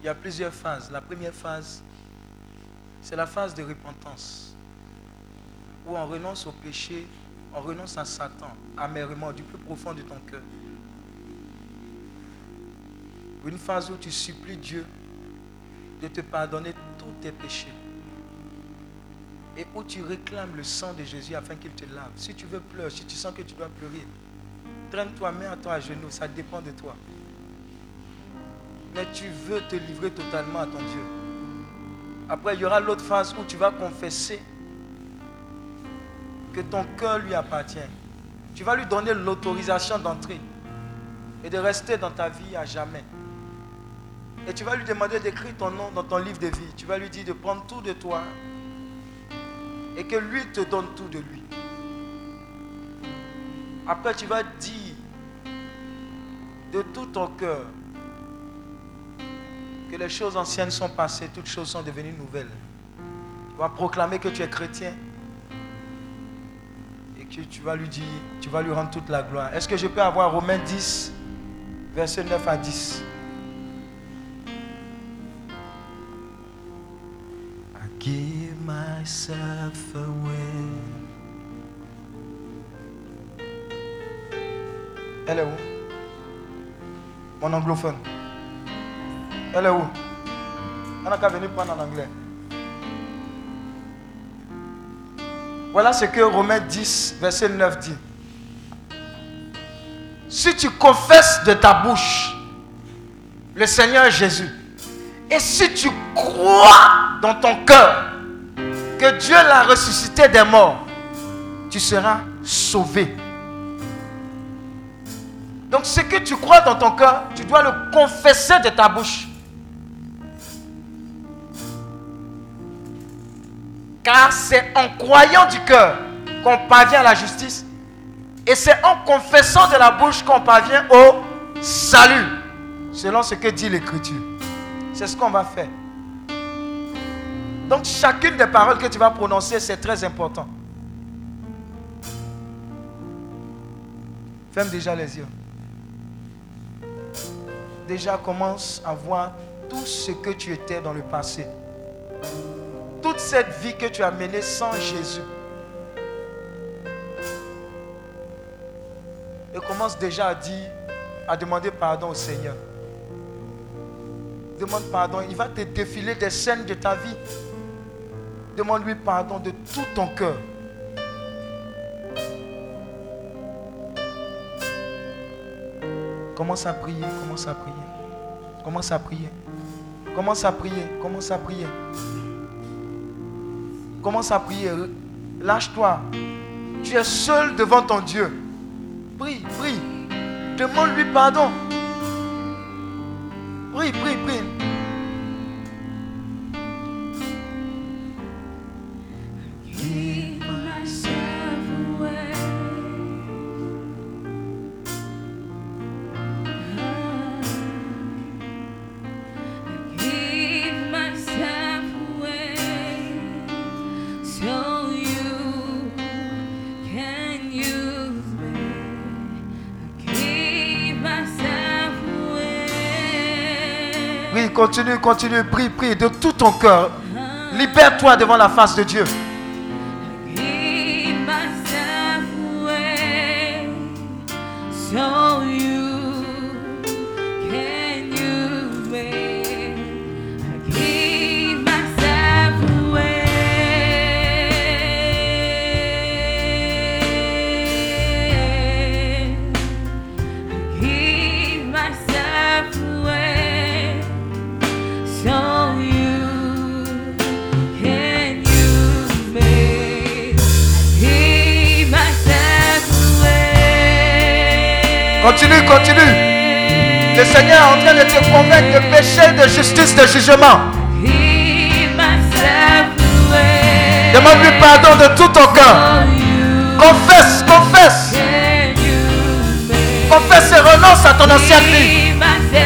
il y a plusieurs phases. La première phase, c'est la phase de repentance, où on renonce au péché, on renonce à Satan, amèrement, du plus profond de ton cœur. Une phase où tu supplies Dieu de te pardonner tous tes péchés. Et où tu réclames le sang de Jésus afin qu'il te lave. Si tu veux pleurer, si tu sens que tu dois pleurer, traîne-toi, mets à toi à genoux, ça dépend de toi mais tu veux te livrer totalement à ton Dieu. Après, il y aura l'autre phase où tu vas confesser que ton cœur lui appartient. Tu vas lui donner l'autorisation d'entrer et de rester dans ta vie à jamais. Et tu vas lui demander d'écrire ton nom dans ton livre de vie. Tu vas lui dire de prendre tout de toi et que lui te donne tout de lui. Après, tu vas dire de tout ton cœur les choses anciennes sont passées, toutes choses sont devenues nouvelles. Tu vas proclamer que tu es chrétien et que tu vas lui dire, tu vas lui rendre toute la gloire. Est-ce que je peux avoir Romains 10, verset 9 à 10 I give myself away. Elle est où? Mon anglophone. Elle est où? On n'a qu'à venir prendre en anglais. Voilà ce que Romains 10, verset 9 dit. Si tu confesses de ta bouche le Seigneur Jésus, et si tu crois dans ton cœur que Dieu l'a ressuscité des morts, tu seras sauvé. Donc ce que tu crois dans ton cœur, tu dois le confesser de ta bouche. C'est en croyant du cœur qu'on parvient à la justice. Et c'est en confessant de la bouche qu'on parvient au salut. Selon ce que dit l'Écriture. C'est ce qu'on va faire. Donc chacune des paroles que tu vas prononcer, c'est très important. Ferme déjà les yeux. Déjà commence à voir tout ce que tu étais dans le passé toute cette vie que tu as menée sans Jésus. Et commence déjà à dire, à demander pardon au Seigneur. Demande pardon. Il va te défiler des scènes de ta vie. Demande-lui pardon de tout ton cœur. Commence à prier, commence à prier. Commence à prier. Commence à prier, commence à prier. Commence à prier. Lâche-toi. Tu es seul devant ton Dieu. Prie, prie. Demande-lui pardon. Prie, prie, prie. Continue, continue. Prie, prie de tout ton cœur. Libère-toi devant la face de Dieu. Justice, de jugement. Demande-lui pardon de tout ton cœur. Confesse, confesse. Confesse et renonce à ton ancienne vie.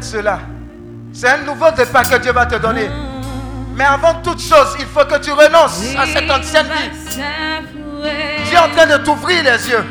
Cela. C'est un nouveau départ que Dieu va te donner. Mais avant toute chose, il faut que tu renonces à cette ancienne vie. Dieu est en train de t'ouvrir les yeux.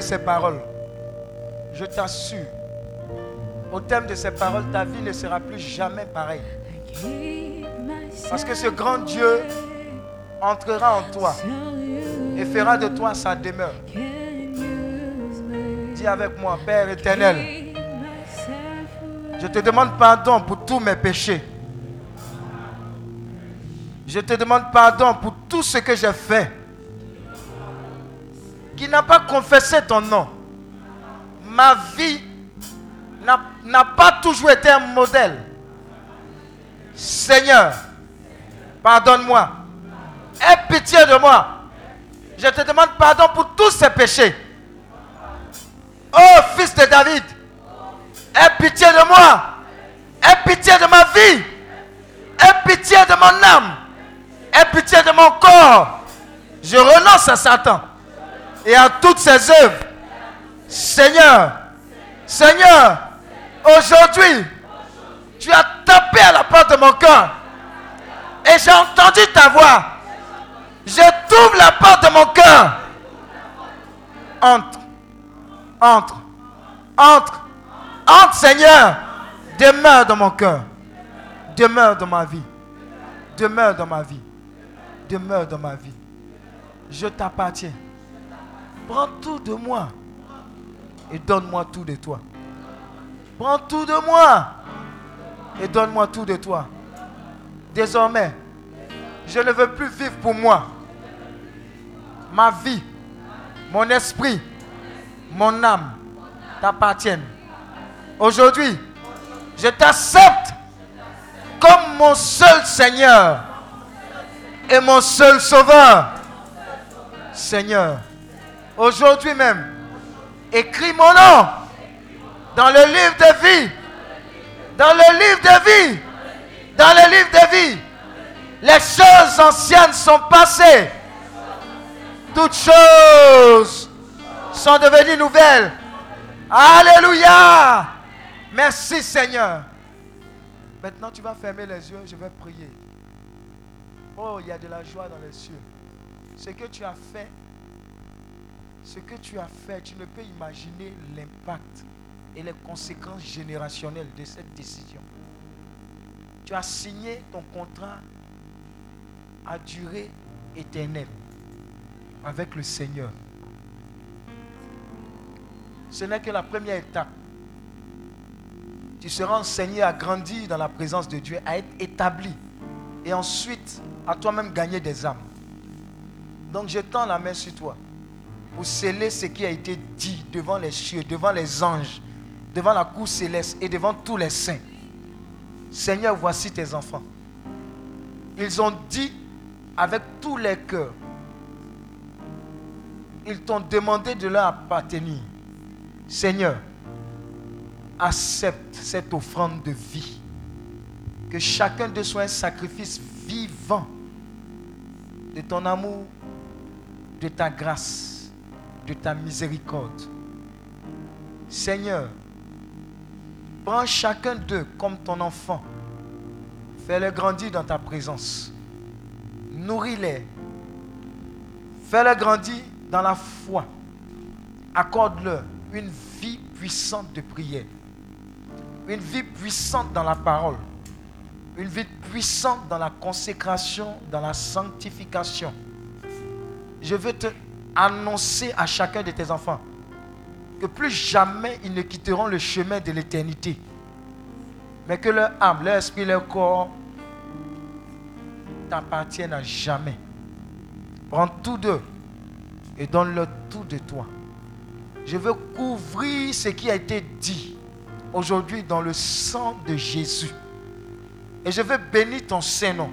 Ces paroles. Je t'assure, au terme de ces paroles, ta vie ne sera plus jamais pareille. Parce que ce grand Dieu entrera en toi et fera de toi sa demeure. Dis avec moi, Père éternel, je te demande pardon pour tous mes péchés. Je te demande pardon pour tout ce que j'ai fait qui n'a pas confessé ton nom. Ma vie n'a pas toujours été un modèle. Seigneur, pardonne-moi. Aie pitié de moi. Je te demande pardon pour tous ces péchés. Oh fils de David, aie pitié de moi. Aie pitié de ma vie. Aie pitié de mon âme. Aie pitié de mon corps. Je renonce à Satan et à toutes ses œuvres. Seigneur, Seigneur, aujourd'hui, tu as tapé à la porte de mon cœur et j'ai entendu ta voix. Je t'ouvre la porte de mon cœur. Entre, entre, entre, entre, Seigneur. Demeure dans mon cœur. Demeure dans ma vie. Demeure dans ma vie. Demeure dans ma vie. Je t'appartiens. Prends tout de moi et donne-moi tout de toi. Prends tout de moi et donne-moi tout de toi. Désormais, je ne veux plus vivre pour moi. Ma vie, mon esprit, mon âme t'appartiennent. Aujourd'hui, je t'accepte comme mon seul Seigneur et mon seul Sauveur. Seigneur, aujourd'hui même, écris mon nom dans le livre de vie. Dans le livre de vie. Dans le livre de vie. Les choses anciennes sont passées. Toutes choses sont devenues nouvelles. Alléluia. Merci Seigneur. Maintenant tu vas fermer les yeux, je vais prier. Oh, il y a de la joie dans les cieux. Ce que tu as fait, ce que tu as fait, tu ne peux imaginer l'impact et les conséquences générationnelles de cette décision. Tu as signé ton contrat à durée éternelle avec le Seigneur. Ce n'est que la première étape. Tu seras enseigné à grandir dans la présence de Dieu, à être établi et ensuite à toi-même gagner des âmes. Donc je tends la main sur toi pour sceller ce qui a été dit devant les cieux, devant les anges, devant la cour céleste et devant tous les saints. Seigneur, voici tes enfants. Ils ont dit avec tous les cœurs. Ils t'ont demandé de leur appartenir. Seigneur, accepte cette offrande de vie. Que chacun de soit un sacrifice vivant de ton amour, de ta grâce, de ta miséricorde. Seigneur, prends chacun d'eux comme ton enfant. Fais-les grandir dans ta présence. Nourris-les. Fais-les grandir dans la foi. Accorde-leur une vie puissante de prière. Une vie puissante dans la parole. Une vie puissante dans la consécration, dans la sanctification. Je veux te annoncer à chacun de tes enfants que plus jamais ils ne quitteront le chemin de l'éternité. Mais que leur âme, leur esprit, leur corps t'appartiennent à jamais. Prends tout d'eux et donne-leur tout de toi. Je veux couvrir ce qui a été dit aujourd'hui dans le sang de Jésus. Et je veux bénir ton Saint-Nom.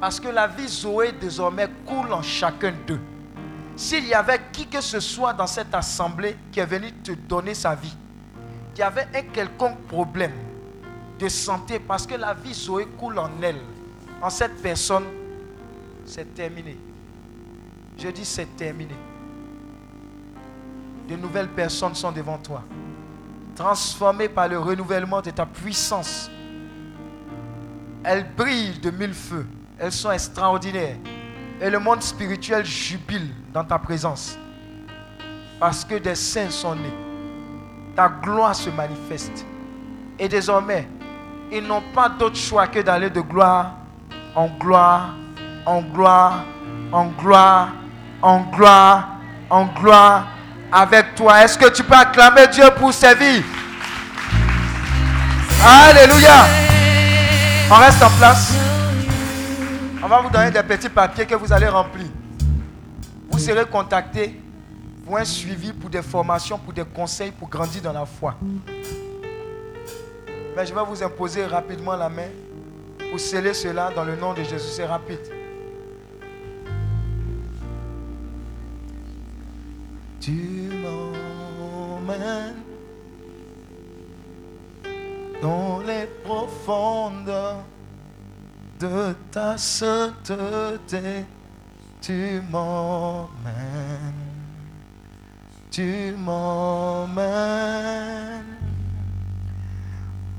Parce que la vie Zoé désormais coule en chacun d'eux. S'il y avait qui que ce soit dans cette assemblée qui est venu te donner sa vie, qui avait un quelconque problème de santé, parce que la vie Zoé coule en elle, en cette personne, c'est terminé. Je dis c'est terminé. De nouvelles personnes sont devant toi, transformées par le renouvellement de ta puissance. Elles brillent de mille feux. Elles sont extraordinaires. Et le monde spirituel jubile dans ta présence. Parce que des saints sont nés. Ta gloire se manifeste. Et désormais, ils n'ont pas d'autre choix que d'aller de gloire en gloire, en gloire, en gloire, en gloire, en gloire avec toi. Est-ce que tu peux acclamer Dieu pour sa vie? Alléluia. On reste en place. Va vous donner des petits papiers que vous allez remplir. Vous serez contacté pour un suivi, pour des formations, pour des conseils, pour grandir dans la foi. Mais je vais vous imposer rapidement la main pour sceller cela dans le nom de Jésus. C'est rapide. Tu m'emmènes dans les profondeurs de ta sainteté. Tu m'emmènes, tu m'emmènes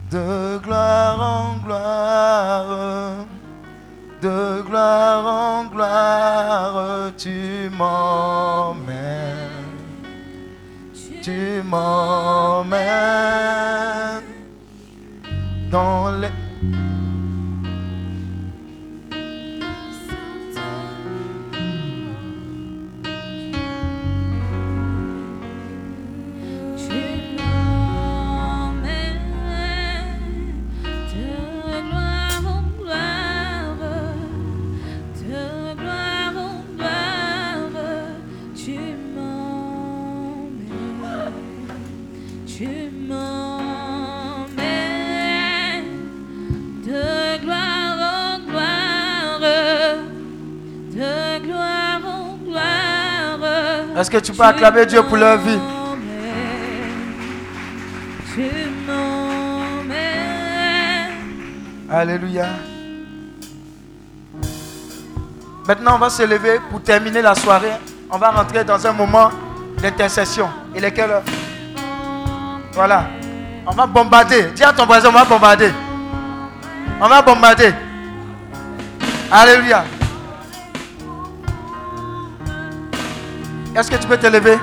de gloire en gloire, de gloire en gloire, tu m'emmènes, tu m'emmènes dans les Est-ce que tu peux acclamer Dieu pour leur vie? Tu. Alléluia. Maintenant, on va se lever pour terminer la soirée. On va rentrer dans un moment d'intercession. Il est quelle heure? Voilà. On va bombarder. Dis à ton voisin, on va bombarder. On va bombarder. Alléluia. Est-ce que tu peux te lever?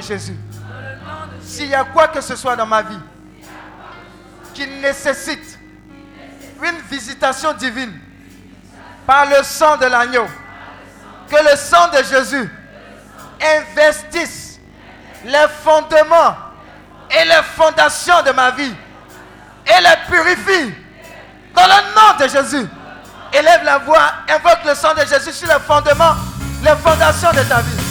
Jésus, s'il y a quoi que ce soit dans ma vie qui nécessite une visitation divine par le sang de l'agneau, que le sang de Jésus investisse les fondements et les fondations de ma vie et les purifie dans le nom de Jésus. Élève la voix, invoque le sang de Jésus sur les fondements, les fondations de ta vie.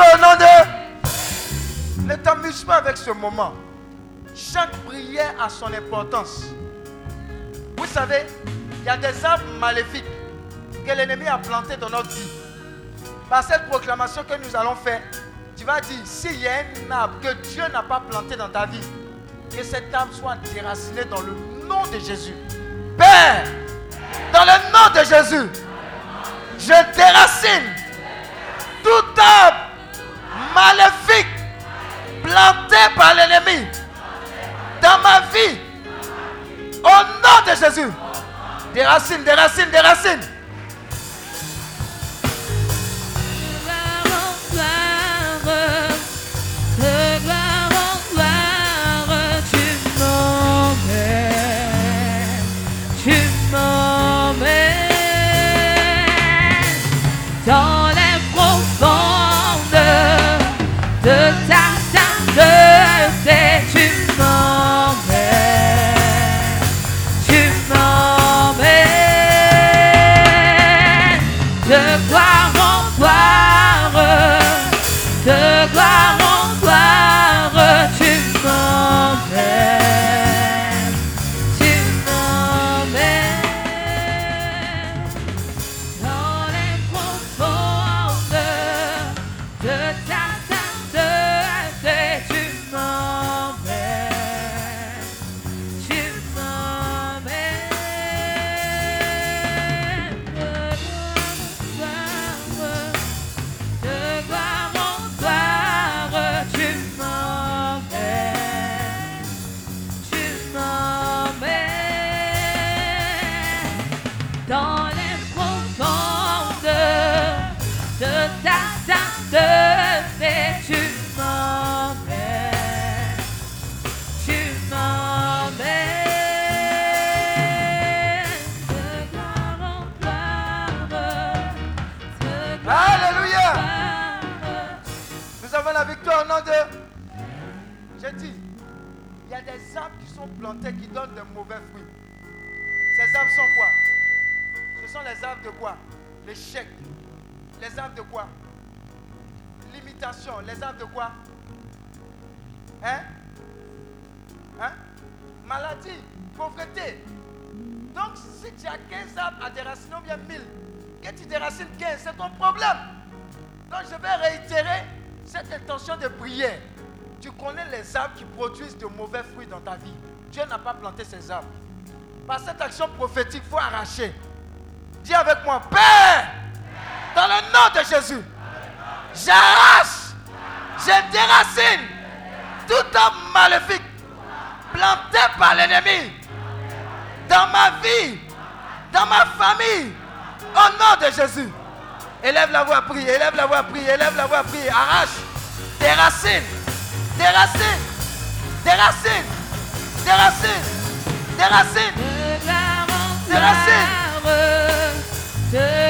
Au nom de. Ne t'amuse pas avec ce moment. Chaque prière a son importance. Vous savez, il y a des arbres maléfiques que l'ennemi a plantés dans notre vie. Par cette proclamation que nous allons faire, tu vas dire, s'il y a un arbre que Dieu n'a pas planté dans ta vie, que cet arbre soit déraciné dans le nom de Jésus. Père, dans le nom de Jésus, je déracine tout arbre maléfique planté par l'ennemi dans ma vie. Au nom de Jésus. Des racines, des racines, des racines. Qui donnent de mauvais fruits. Ces arbres sont quoi? Ce sont les arbres de quoi? L'échec. Les arbres de quoi? L'imitation. Les arbres de quoi? Hein? Hein? Maladie, pauvreté. Donc, si tu as 15 arbres à déraciner ou bien 1000, que tu déracines 15, c'est ton problème. Donc je vais réitérer cette intention de prière. Tu connais les arbres qui produisent de mauvais fruits dans ta vie. Dieu n'a pas planté ces arbres. Par cette action prophétique, il faut arracher. Dis avec moi, Père, dans le nom de Jésus, j'arrache, je déracine tout homme maléfique planté par l'ennemi dans ma vie, dans ma famille, au nom de Jésus. Élève la voix, prie, élève la voix, prie, élève la voix, prie, arrache, déracine, déracine, déracine, déracine, déracine. De gloire en Des racines. de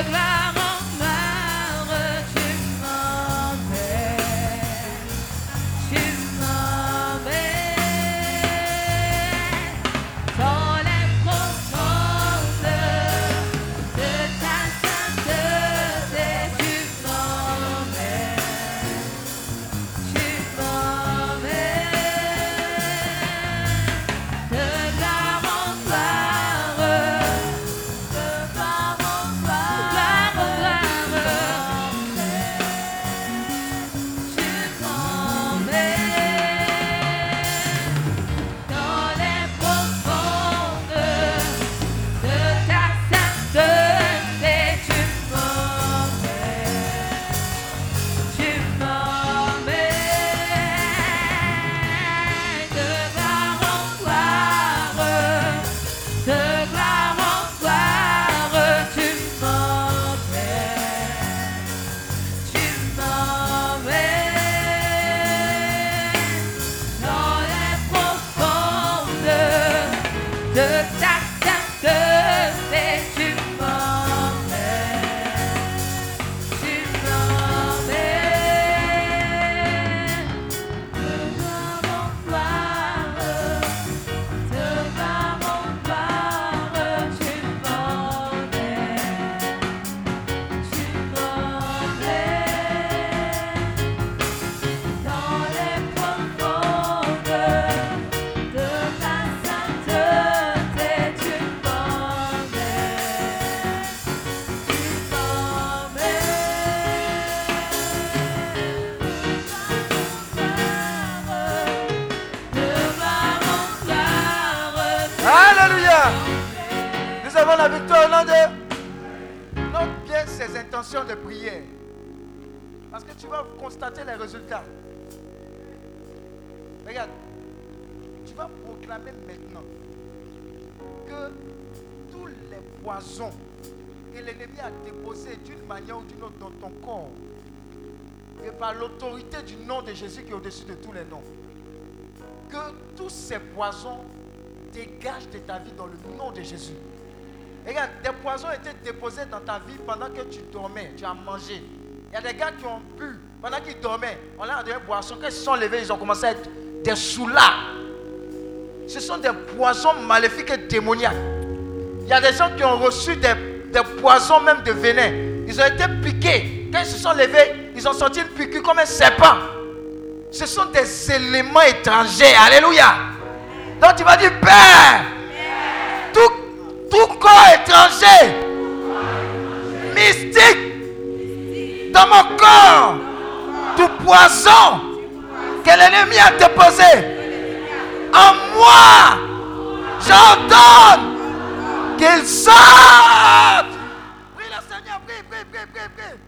que l'ennemi a déposés d'une manière ou d'une autre dans ton corps, et par l'autorité du nom de Jésus qui est au-dessus de tous les noms, que tous ces poisons dégagent de ta vie dans le nom de Jésus. Regarde, des poisons étaient déposés dans ta vie pendant que tu dormais, tu as mangé. Il y a des gars qui ont bu pendant qu'ils dormaient. On leur a donné boisson. Quand ils se sont levés, ils ont commencé à être des soulards. Ce sont des poisons maléfiques et démoniaques. Il y a des gens qui ont reçu des, des poisons, même de venin. Ils ont été piqués. Quand ils se sont levés, ils ont senti une piqûre comme un serpent. Ce sont des éléments étrangers. Alléluia. Donc tu vas dire, Père, tout, tout corps étranger, mystique, dans mon corps, tout poison que l'ennemi a déposé en moi, j'ordonne qu'il sorte. Prie le Seigneur, prie, prie, prie, prie, prie.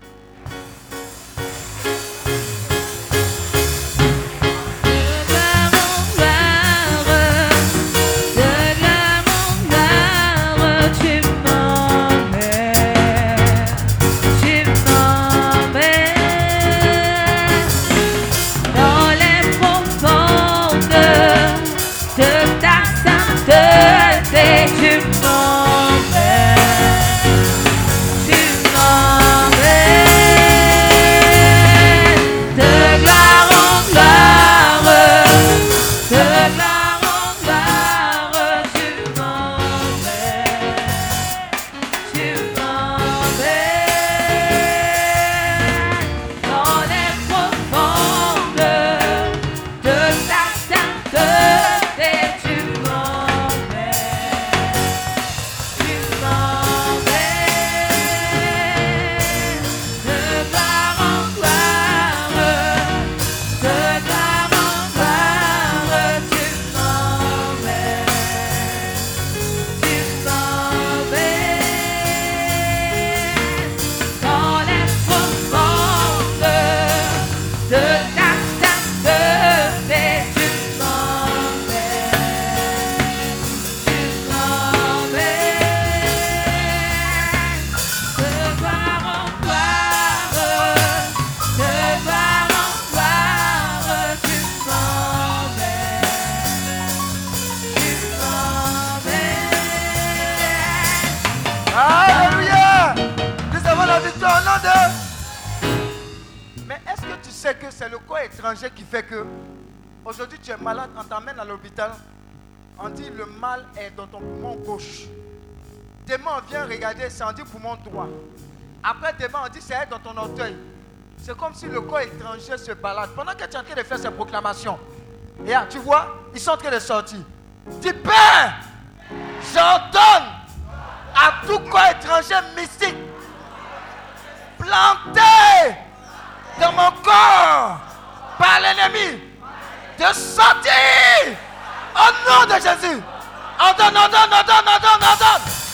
Fait que aujourd'hui tu es malade, on t'amène à l'hôpital, on dit le mal est dans ton poumon gauche. Demain on vient regarder, c'est on dit poumon droit. Après demain on dit c'est dans ton orteil. C'est comme si le corps étranger se balade. Pendant que tu es en train de faire ces proclamations, tu vois, ils sont en train de sortir. Dis Père, j'ordonne à tout corps étranger mystique planté dans mon corps par l'ennemi de sortir au nom de Jésus. Ordonne, ordonne, ordonne, ordonne, ordonne.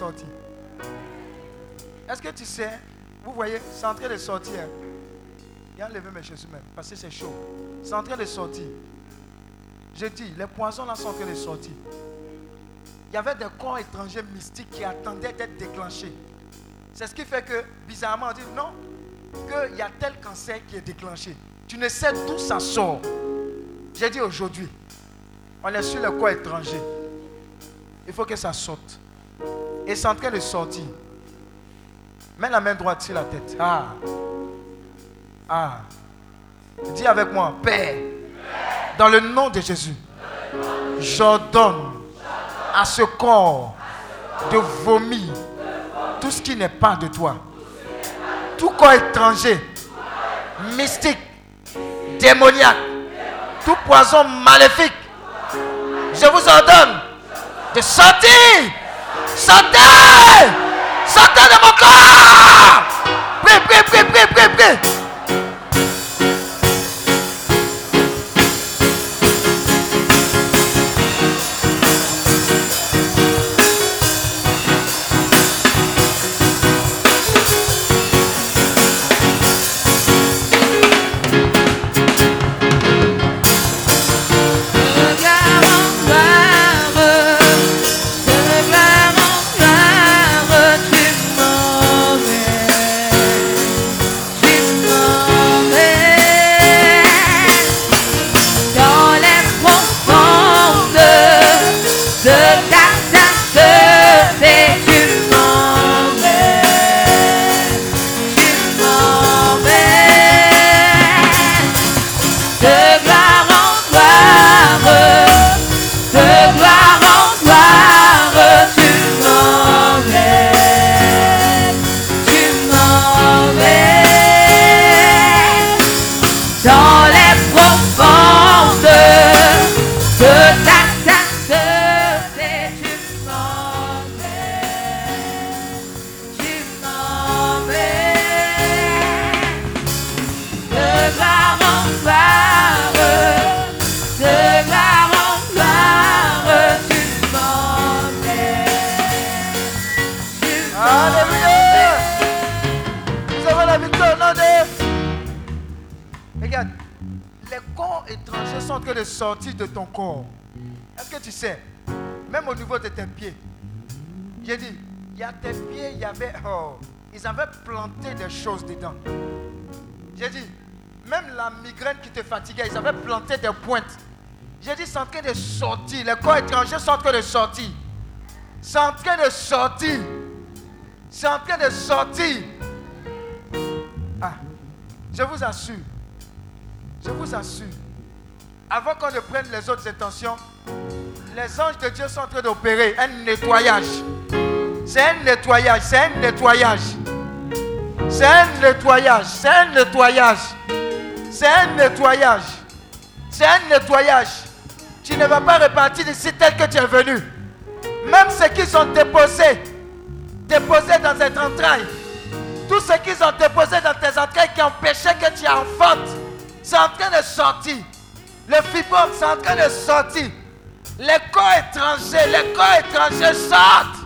Sortir Est-ce que tu sais Vous voyez, c'est en train de sortir. Viens enlever mes chaussures même, parce que c'est chaud. C'est en train de sortir. Je dis, les poissons là sont en train de sortir. Il y avait des corps étrangers mystiques qui attendaient d'être déclenchés. C'est ce qui fait que, bizarrement, on dit non, qu'il y a tel cancer qui est déclenché. Tu ne sais d'où ça sort. J'ai dit aujourd'hui, on est sur le corps étranger. Il faut que ça sorte. Et c'est en train de sortir. Mets la main droite sur la tête. Ah. Ah. Dis avec moi, Père, dans le nom de Jésus, j'ordonne à ce corps de vomir tout ce qui n'est pas de toi. Tout corps étranger, mystique, démoniaque, tout poison maléfique, je vous ordonne de sortir. Sortez. Sortez de mon corps. De sortir de ton corps. Est-ce que tu sais, même au niveau de tes pieds, j'ai dit, il y a tes pieds, il y avait, oh, ils avaient planté des choses dedans. J'ai dit, même la migraine qui te fatiguait, ils avaient planté des pointes. J'ai dit, c'est en train de sortir. Les corps étrangers sont en train de sortir. C'est en train de sortir. C'est en train de sortir. Ah, je vous assure. Je vous assure. Avant qu'on ne prenne les autres intentions, les anges de Dieu sont en train d'opérer un nettoyage. C'est un nettoyage, c'est un nettoyage. C'est un nettoyage, c'est un nettoyage. C'est un nettoyage. C'est un nettoyage. Tu ne vas pas repartir d'ici tel que tu es venu. Même ceux qui sont déposés, déposés dans tes entrailles, tous ceux qui sont déposés dans tes entrailles qui empêchaient que tu enfantes, c'est en train de sortir. Le fibrome, c'est en train de sortir. Les corps étrangers, les corps étrangers sortent.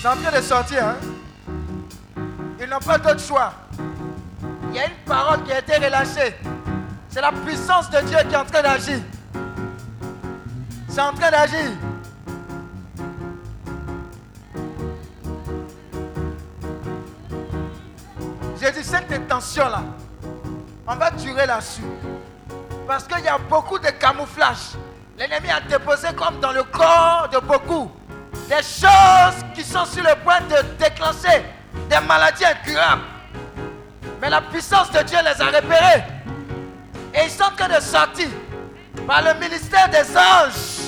C'est en train de sortir. Hein? Ils n'ont pas d'autre choix. Il y a une parole qui a été relâchée. C'est la puissance de Dieu qui est en train d'agir. C'est en train d'agir. J'ai dit cette intention-là, on va durer là-dessus. Parce qu'il y a beaucoup de camouflage. L'ennemi a déposé comme dans le corps de beaucoup des choses qui sont sur le point de déclencher des maladies incurables. Mais la puissance de Dieu les a repérés. Et ils sont en train de sortir par le ministère des anges.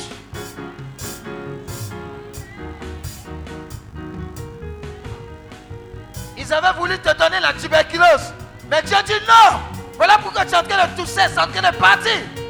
Ils avaient voulu te donner la tuberculose. Mais Dieu dit non. Voilà pourquoi tu es en train de tousser, c'est en train de partir.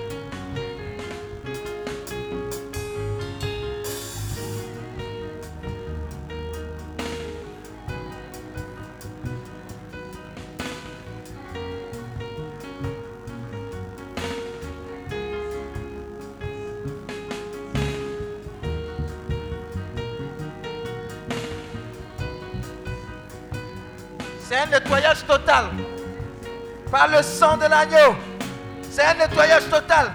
Le sang de l'agneau. C'est un nettoyage total.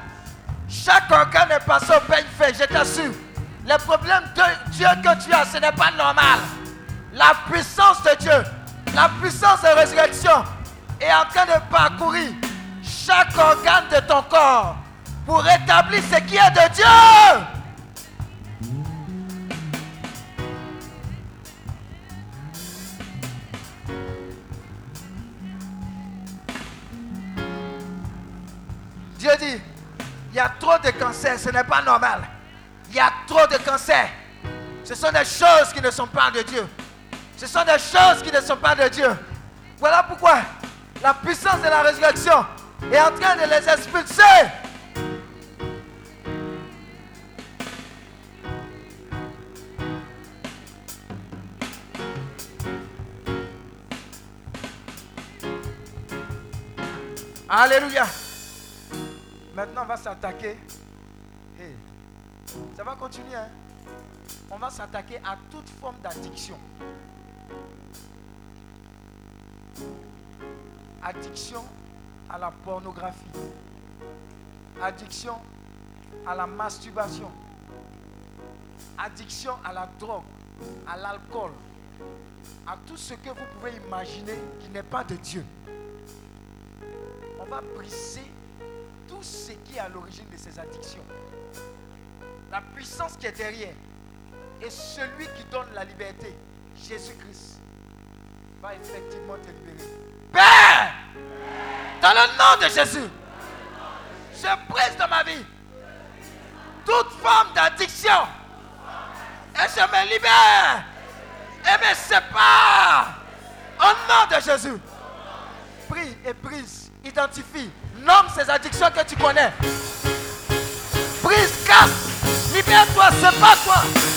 Chaque organe est passé au peigne fait, je t'assure. Le problème de Dieu que tu as, ce n'est pas normal. La puissance de Dieu, la puissance de résurrection est en train de parcourir chaque organe de ton corps pour rétablir ce qui est de Dieu. Dieu dit, il y a trop de cancers, ce n'est pas normal. Il y a trop de cancers. Ce sont des choses qui ne sont pas de Dieu. Ce sont des choses qui ne sont pas de Dieu. Voilà pourquoi la puissance de la résurrection est en train de les expulser. Alléluia. Maintenant, on va s'attaquer. Ça va continuer. hein? On va s'attaquer à toute forme d'addiction. Addiction à la pornographie. Addiction à la masturbation. Addiction à la drogue, à l'alcool, à tout ce que vous pouvez imaginer qui n'est pas de Dieu. On va briser tout ce qui est à l'origine de ces addictions. La puissance qui est derrière et celui qui donne la liberté, Jésus-Christ, va effectivement te libérer. Père, dans le nom de Jésus, je brise dans ma vie toute forme d'addiction et je me libère et me sépare au nom de Jésus. Prie et brise, identifie, nomme ces addictions que tu connais. Brise, casse, libère-toi, sépare-toi.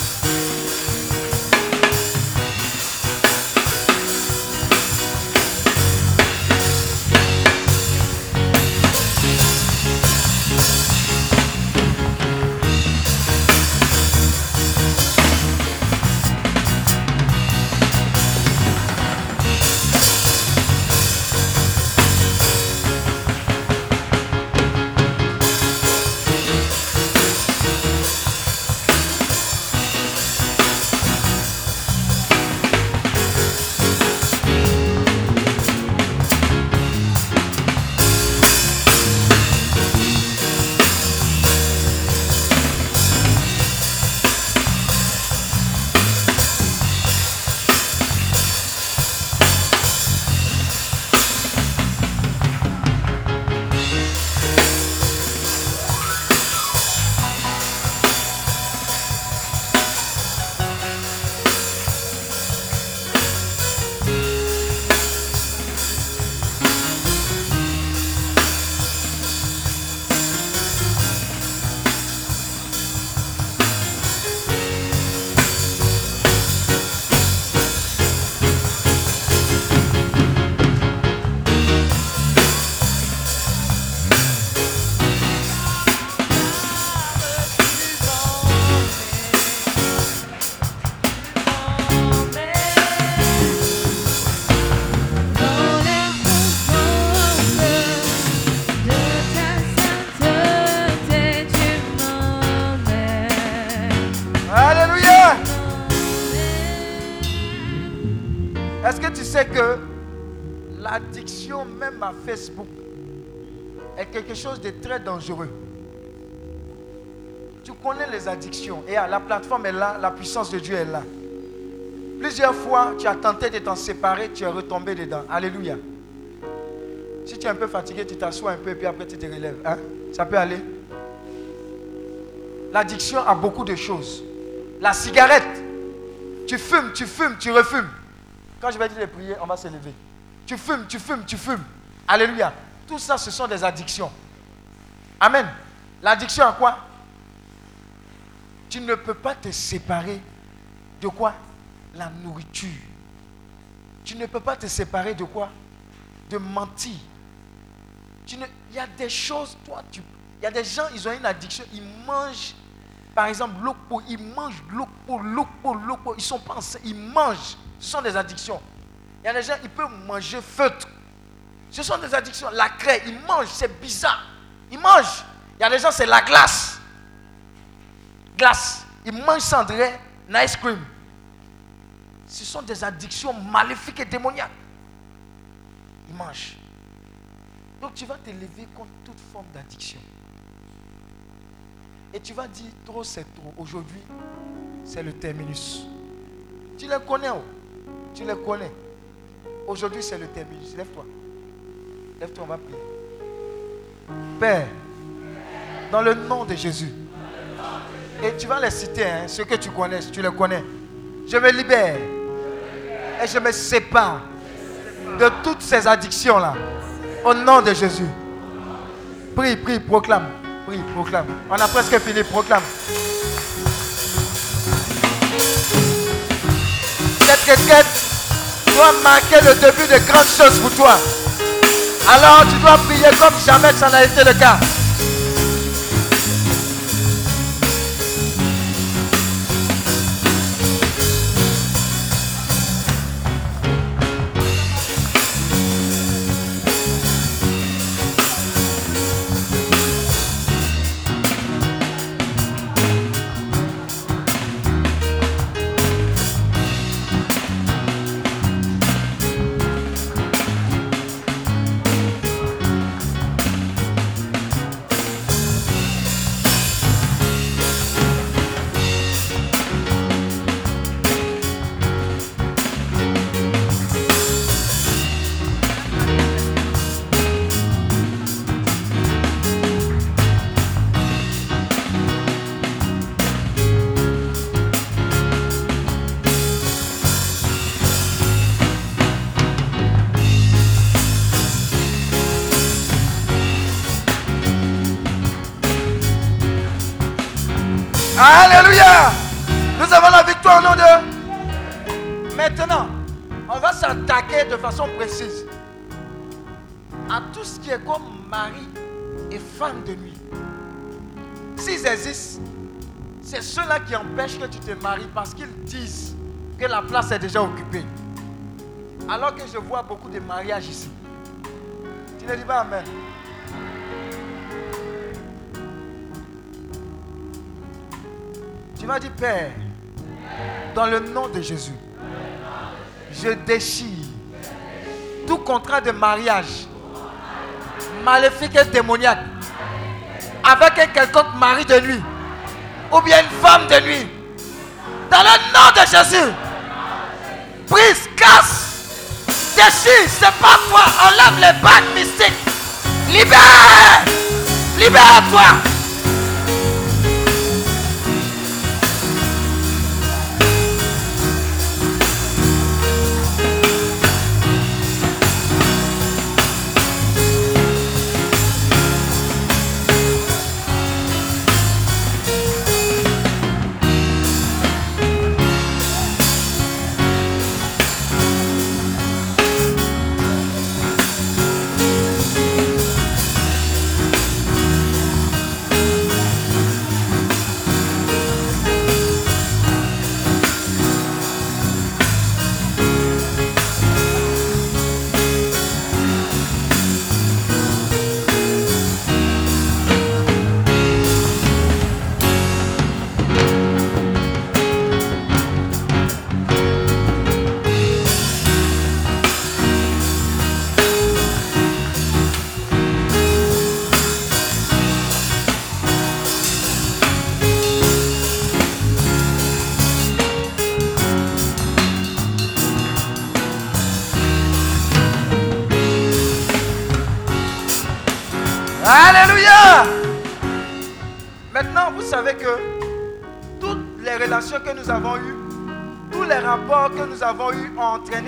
Facebook est quelque chose de très dangereux. Tu connais les addictions et ah, la plateforme est là, la puissance de Dieu est là. Plusieurs fois, tu as tenté de t'en séparer, tu es retombé dedans. Alléluia. Si tu es un peu fatigué, tu t'assois un peu et puis après tu te relèves. Hein? Ça peut aller. L'addiction a beaucoup de choses. La cigarette, tu fumes, tu fumes, tu refumes. Quand je vais dire de prier, on va se lever. Tu fumes, tu fumes, tu fumes. Alléluia. Tout ça, ce sont des addictions. Amen. L'addiction à quoi? Tu ne peux pas te séparer de quoi? La nourriture. Tu ne peux pas te séparer de quoi? De mentir. Il y a des choses, toi, tu... il y a des gens, ils ont une addiction, ils mangent, par exemple, l'eau ils mangent l'eau l'eau l'eau ils sont pas ils mangent. Ce sont des addictions. Il y a des gens, ils peuvent manger feutre. Ce sont des addictions. La craie, ils mangent, c'est bizarre. Ils mangent. Il y a des gens, c'est la glace. Glace. Ils mangent cendré, ice cream. Ce sont des addictions maléfiques et démoniaques. Ils mangent. Donc tu vas te lever contre toute forme d'addiction. Et tu vas dire, trop c'est trop. Aujourd'hui, c'est le terminus. Tu les connais, oh. tu les connais. Aujourd'hui, c'est le terminus. Lève-toi. Lève-toi, on va prier. Père, dans le nom de Jésus. Et tu vas les citer, hein, ceux que tu connais, tu les connais. Je me libère. Et je me sépare de toutes ces addictions-là. Au nom de Jésus. Prie, prie, proclame. Prie, proclame. On a presque fini, proclame. Cette requête doit marquer le début de grandes choses pour toi. Alors tu dois prier comme jamais ça n'a été le cas. C'est ceux-là qui empêchent que tu te maries parce qu'ils disent que la place est déjà occupée. Alors que je vois beaucoup de mariages ici. Tu ne dis pas Amen. Tu vas dire, Père, dans le nom de Jésus, je déchire tout contrat de mariage maléfique et démoniaque avec un quelconque mari de nuit ou bien une femme de nuit. Dans le nom de Jésus, prise, casse, déchire, c'est pas toi, enlève les bagues mystiques. Libère, libère-toi.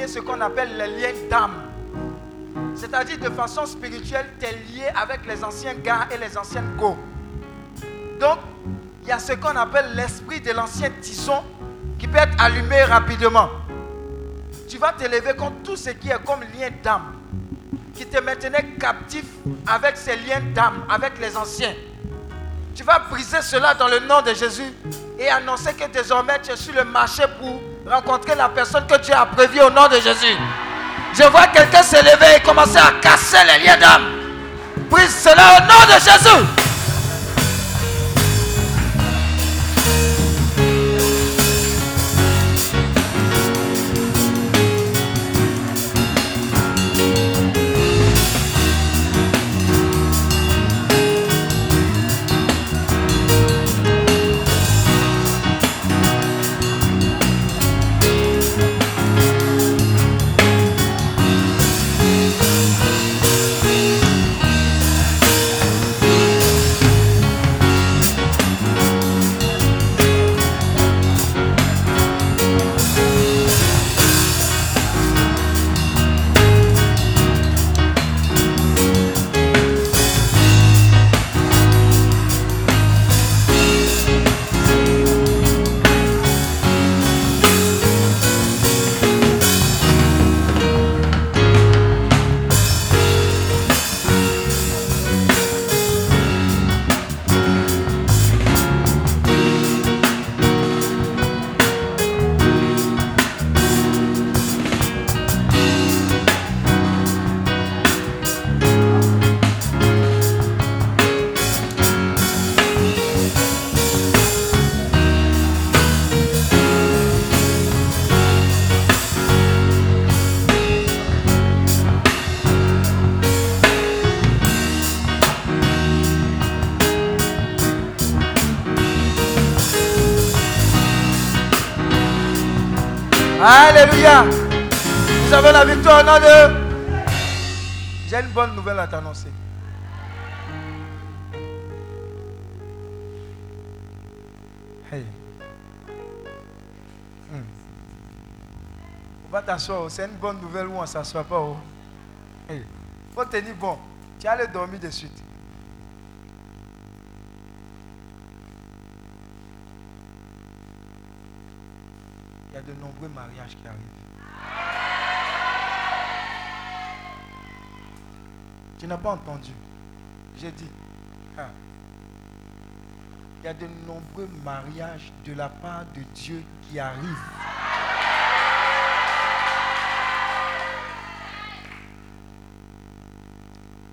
Ce qu'on appelle les liens d'âme. C'est-à-dire de façon spirituelle, tu es lié avec les anciens gars et les anciennes go. Donc, il y a ce qu'on appelle l'esprit de l'ancien tisson qui peut être allumé rapidement. Tu vas t'élever contre tout ce qui est comme lien d'âme, qui te maintenait captif avec ces liens d'âme, avec les anciens. Tu vas briser cela dans le nom de Jésus et annoncer que désormais tu es sur le marché pour rencontrer la personne que Dieu a prévue au nom de Jésus. Je vois quelqu'un s'élever et commencer à casser les liens d'âme. Brise cela au nom de Jésus. Vous avez la victoire nom de... J'ai une bonne nouvelle à t'annoncer. Hey. Hmm. On va t'asseoir. C'est une bonne nouvelle où on ne s'assoit pas. Oh. Hey. Faut tenir bon. Tu allais dormir de suite. Il y a de nombreux mariages qui arrivent. Tu n'as pas entendu. J'ai dit. hein, Il y a de nombreux mariages de la part de Dieu qui arrivent.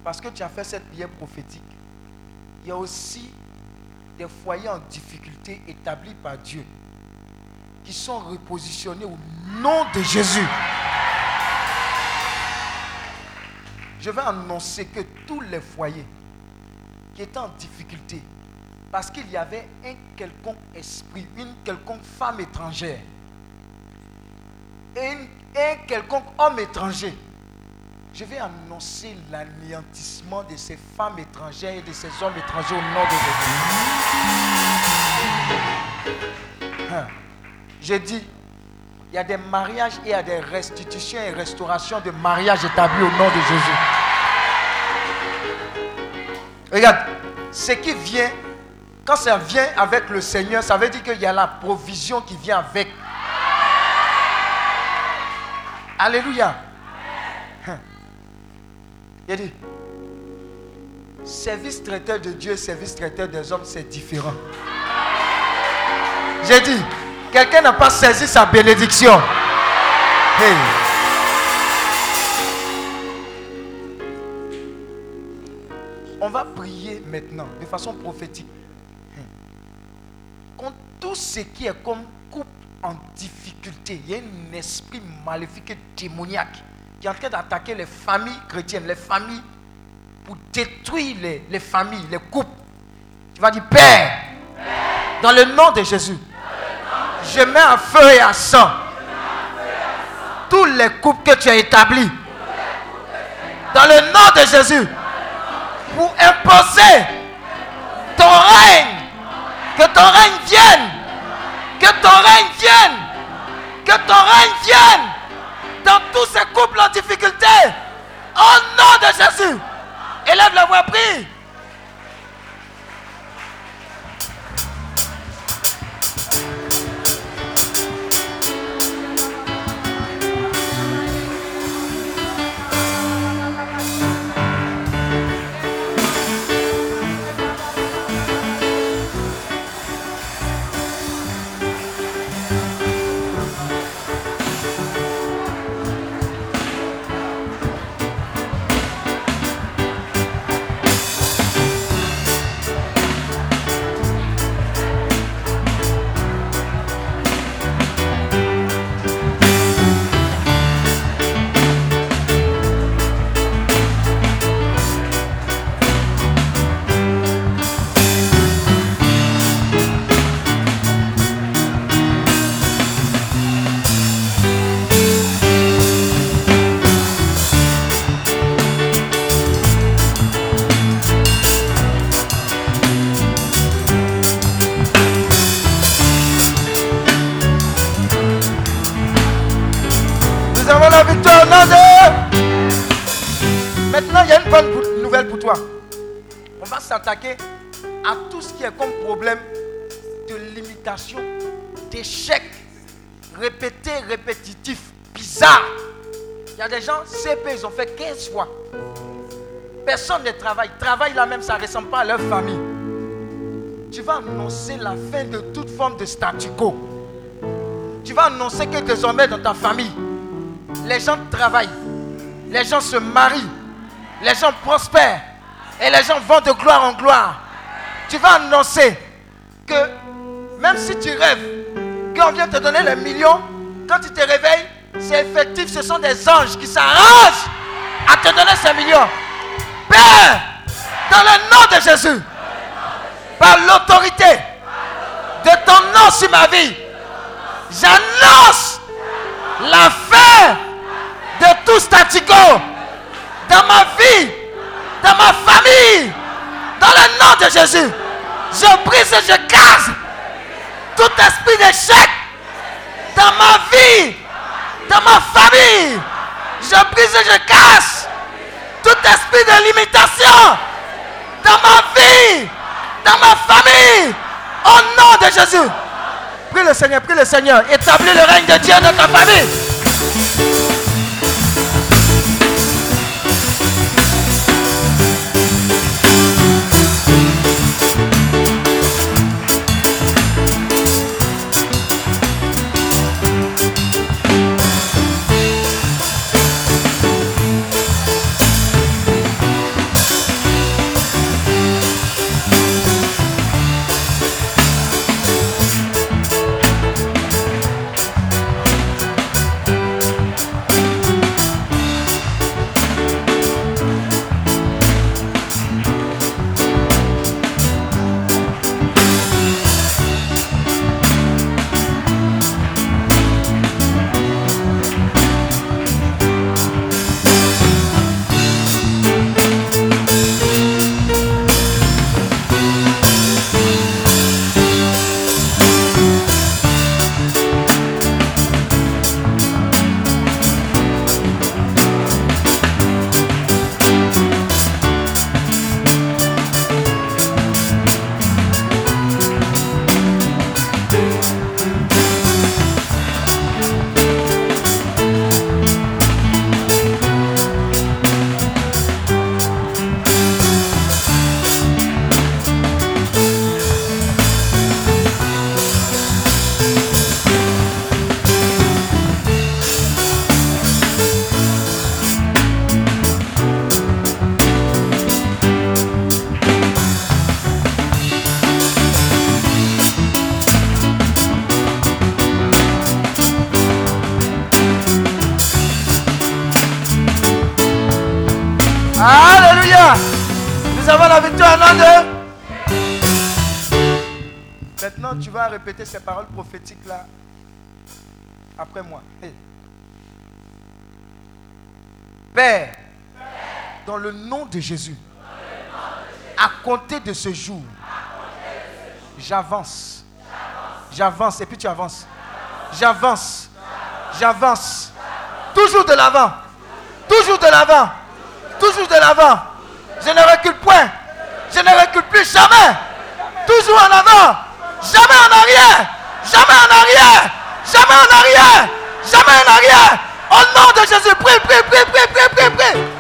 Parce que tu as fait cette prière prophétique. Il y a aussi des foyers en difficulté établis par Dieu qui sont repositionnés au nom de Jésus. Je vais annoncer que tous les foyers qui étaient en difficulté, parce qu'il y avait un quelconque esprit, une quelconque femme étrangère, et un quelconque homme étranger, je vais annoncer l'anéantissement de ces femmes étrangères et de ces hommes étrangers au nom de Jésus. Hein? J'ai dit, il y a des mariages et il y a des restitutions et restaurations de mariages établis au nom de Jésus. Regarde, ce qui vient, quand ça vient avec le Seigneur, ça veut dire qu'il y a la provision qui vient avec. Alléluia. A dit, service traiteur de Dieu, service traiteur des hommes, c'est différent. J'ai dit, quelqu'un n'a pas saisi sa bénédiction. Hey. On va prier maintenant de façon prophétique. Contre tout ce qui est comme couple en difficulté, il y a un esprit maléfique et démoniaque qui est en train d'attaquer les familles chrétiennes, les familles, pour détruire les, les familles, les couples. Tu vas dire, Père, dans le nom de Jésus, je mets à feu et à sang tous les couples que tu as établis. Dans le nom de Jésus, pour imposer ton règne. Que ton règne vienne. Que ton règne vienne. Que ton règne vienne dans tous ces couples en difficulté. Au nom de Jésus. Élève la voix, prie. Pour toi. On va s'attaquer à tout ce qui est comme problème de limitation, d'échec répété, répétitif, bizarre. Il y a des gens, CP, ils ont fait 15 fois. Personne ne travaille. Travaille là même, ça ne ressemble pas à leur famille. Tu vas annoncer la fin de toute forme de statu quo. Tu vas annoncer que désormais dans ta famille, les gens travaillent, les gens se marient, les gens prospèrent et les gens vont de gloire en gloire. Tu vas annoncer que même si tu rêves qu'on vient te donner les millions, quand tu te réveilles, c'est effectif, ce sont des anges qui s'arrangent à te donner ces millions. Père, dans le nom de Jésus, par l'autorité de ton nom sur ma vie, j'annonce la fin de tout statico dans ma vie, dans ma famille, dans le nom de Jésus. Je brise et je casse tout esprit d'échec dans ma vie, dans ma famille. Je brise et je casse tout esprit de limitation dans ma vie, dans ma famille, au nom de Jésus. Prie le Seigneur, prie le Seigneur. Établis le règne de Dieu dans ta famille. Ces paroles prophétiques là après moi. Père, dans le nom de Jésus, à compter de ce jour, j'avance. J'avance. Et puis tu avances. J'avance. J'avance. Toujours de l'avant. Toujours de l'avant. Toujours de l'avant. Je ne recule point. Je ne recule plus jamais. Toujours en avant. Jamais en arrière. Jamais en arrière. Jamais en arrière. Jamais en arrière. Au nom de Jésus, prie, prie, prie, prie, prie, prie, prie.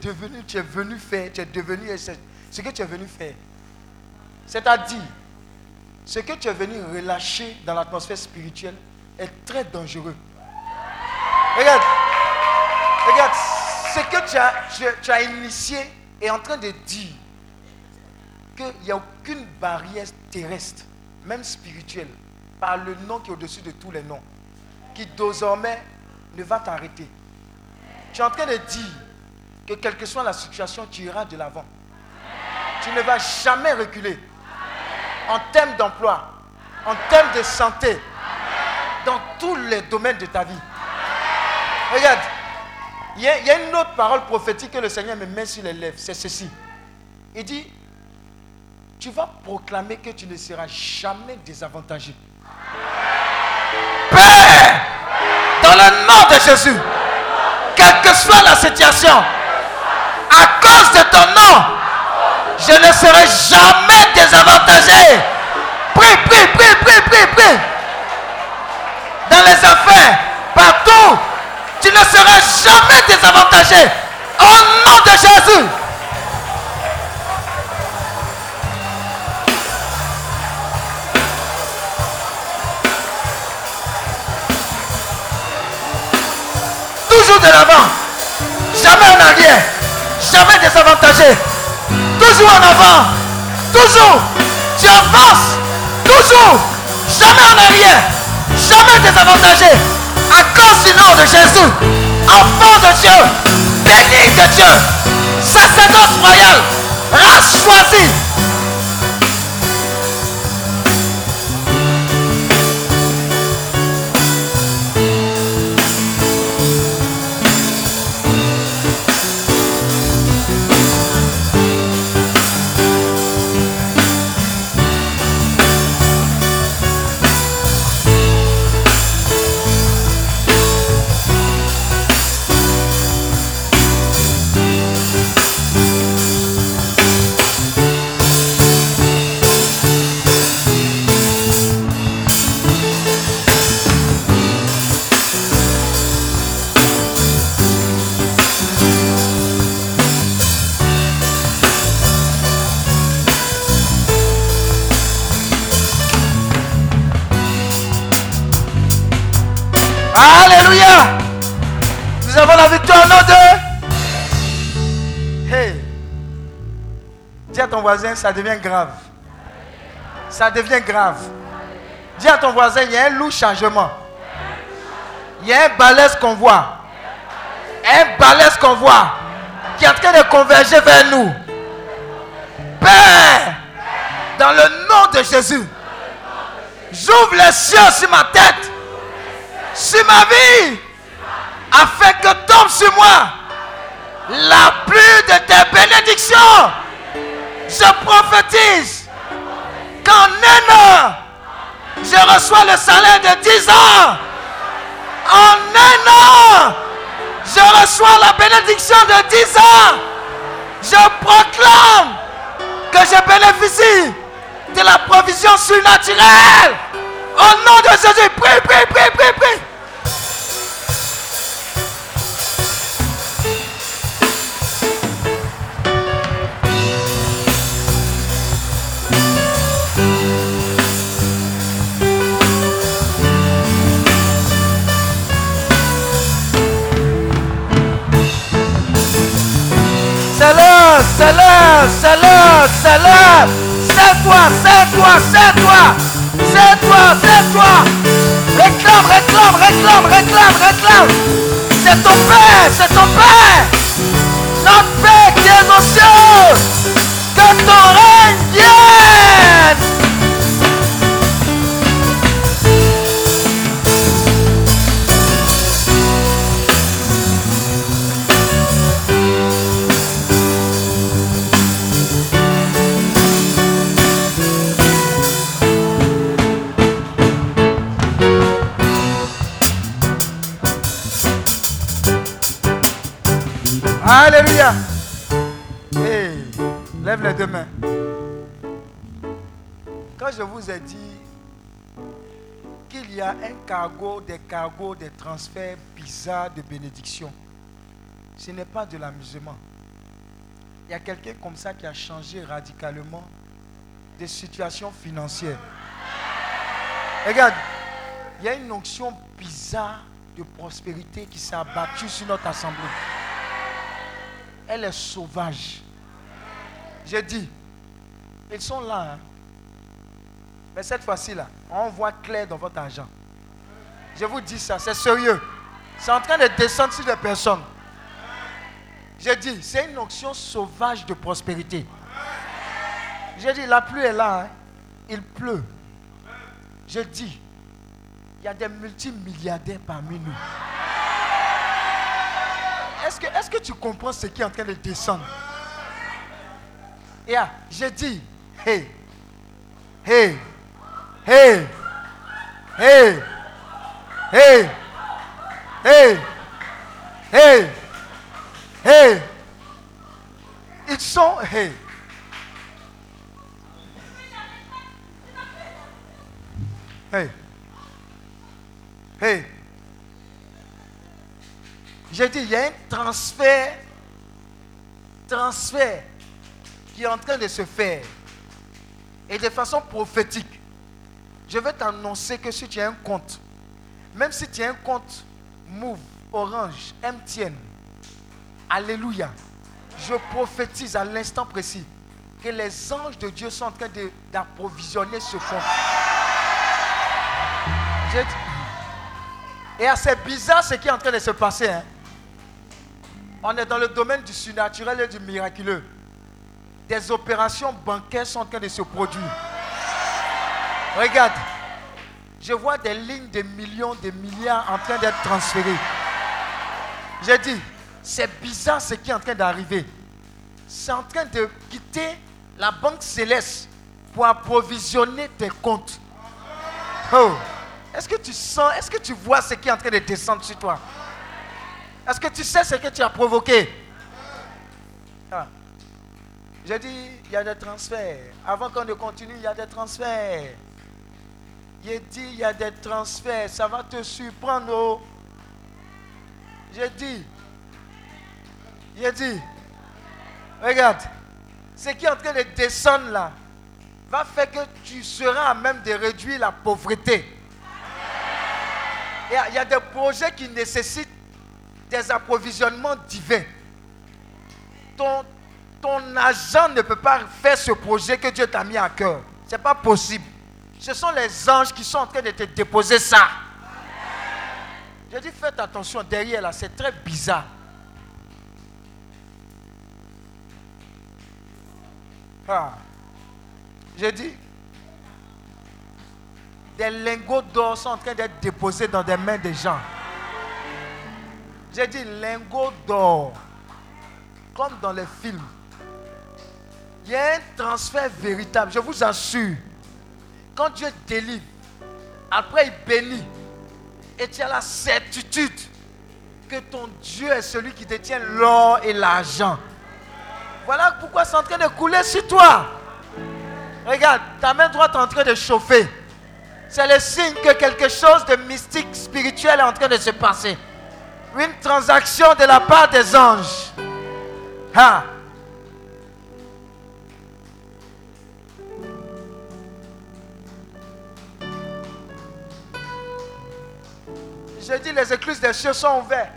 Devenu, tu es venu faire, tu es devenu ce que tu es venu faire C'est-à-dire, ce que tu es venu relâcher dans l'atmosphère spirituelle est très dangereux. Regarde, regarde, ce que tu as, tu, as initié est en train de dire qu'il n'y a aucune barrière terrestre, même spirituelle, par le nom qui est au-dessus de tous les noms, qui désormais ne va t'arrêter. Tu es en train de dire que quelle que soit la situation, tu iras de l'avant. Tu ne vas jamais reculer en termes d'emploi, en termes de santé, dans tous les domaines de ta vie. Regarde, il y, y a une autre parole prophétique que le Seigneur me met sur les lèvres, c'est ceci. Il dit, tu vas proclamer que tu ne seras jamais désavantagé. Père, dans le nom de Jésus, quelle que soit la situation, à cause de ton nom, je ne serai jamais désavantagé. Prie, prie, prie, prie, prie, prie. Dans les affaires, partout, tu ne seras jamais désavantagé. Au nom de Jésus. Toujours de l'avant. Jamais en arrière. Jamais désavantagé. Toujours en avant. Toujours. Tu avances. Toujours. Jamais en arrière. Jamais désavantagé. À cause du nom de Jésus. Enfant de Dieu. Béni de Dieu. Sacerdoce royal. Race choisie. Ça devient grave. Ça devient grave. Dis à ton voisin, il y a un lourd changement. Il y a un balèze qu'on voit. Un balèze qu'on voit. Qui est en train de converger vers nous. Père, dans le nom de Jésus, j'ouvre les cieux sur ma tête, sur ma vie, afin que tombe sur moi la pluie de tes bénédictions. Je prophétise qu'en un an, je reçois le salaire de 10 ans. En un an, je reçois la bénédiction de 10 ans. Je proclame que je bénéficie de la provision surnaturelle. Au nom de Jésus, prie, prie, prie, prie, prie. C'est l'heure, c'est l'heure. C'est toi, c'est toi, c'est toi. C'est toi, c'est toi. Réclame, réclame, réclame, réclame, réclame. C'est ton Père, c'est ton Père. Notre Père qui est aux cieux. Que ton règne vienne. Alléluia. Hey, lève les deux mains. Quand je vous ai dit qu'il y a un cargo, des cargos, des transferts bizarres de bénédiction, ce n'est pas de l'amusement. Il y a quelqu'un comme ça qui a changé radicalement des situations financières. Regarde, il y a une onction bizarre de prospérité qui s'est abattue sur notre assemblée. Elle est sauvage. J'ai dit, ils sont là. hein. Mais cette fois-ci, là, on voit clair dans votre argent. Je vous dis ça, c'est sérieux. C'est en train de descendre sur des personnes. J'ai dit, c'est une onction sauvage de prospérité. J'ai dit, la pluie est là. hein. Il pleut. Je dis, il y a des multimilliardaires parmi nous. Est-ce que, est-ce que tu comprends ce qui est en train de descendre? Et ah, j'ai dit, hey, hey, hey, hey, hey, hey, hey, hey. Ils sont, hey. Hey. Hey. J'ai dit, il y a un transfert, transfert qui est en train de se faire. Et de façon prophétique. Je vais t'annoncer que si tu as un compte, même si tu as un compte Move, Orange, MTN, Alléluia, je prophétise à l'instant précis que les anges de Dieu sont en train d'approvisionner ce compte. Et assez bizarre ce qui est en train de se passer. hein. On est dans le domaine du surnaturel et du miraculeux. Des opérations bancaires sont en train de se produire. Regarde, je vois des lignes de millions, de milliards en train d'être transférées. J'ai dit, c'est bizarre ce qui est en train d'arriver. C'est en train de quitter la banque céleste pour approvisionner tes comptes. Oh. Est-ce que tu sens, est-ce que tu vois ce qui est en train de descendre sur toi? Est-ce que tu sais ce que tu as provoqué? Ah. J'ai dit, il y a des transferts. Avant qu'on ne continue, il y a des transferts. J'ai dit, il y a des transferts. Ça va te surprendre. oh. J'ai dit, j'ai dit, regarde, ce qui est en train de descendre là va faire que tu seras à même de réduire la pauvreté. Il y a- il y a des projets qui nécessitent des approvisionnements divins. Ton, agent ne peut pas faire ce projet que Dieu t'a mis à cœur. Ce n'est pas possible. Ce sont les anges qui sont en train de te déposer ça. Je dis faites attention derrière là, c'est très bizarre. Ah. J'ai dit, des lingots d'or sont en train d'être déposés dans des mains des gens. Dit lingots d'or, comme dans les films. Il y a un transfert véritable, je vous assure. Quand Dieu délivre, après il bénit, et tu as la certitude que ton Dieu est celui qui détient l'or et l'argent. Voilà pourquoi c'est en train de couler sur toi. Regarde, ta main droite est en train de chauffer. C'est le signe que quelque chose de mystique, spirituel est en train de se passer. Une transaction de la part des anges. Je dis, les écluses des cieux sont ouvertes.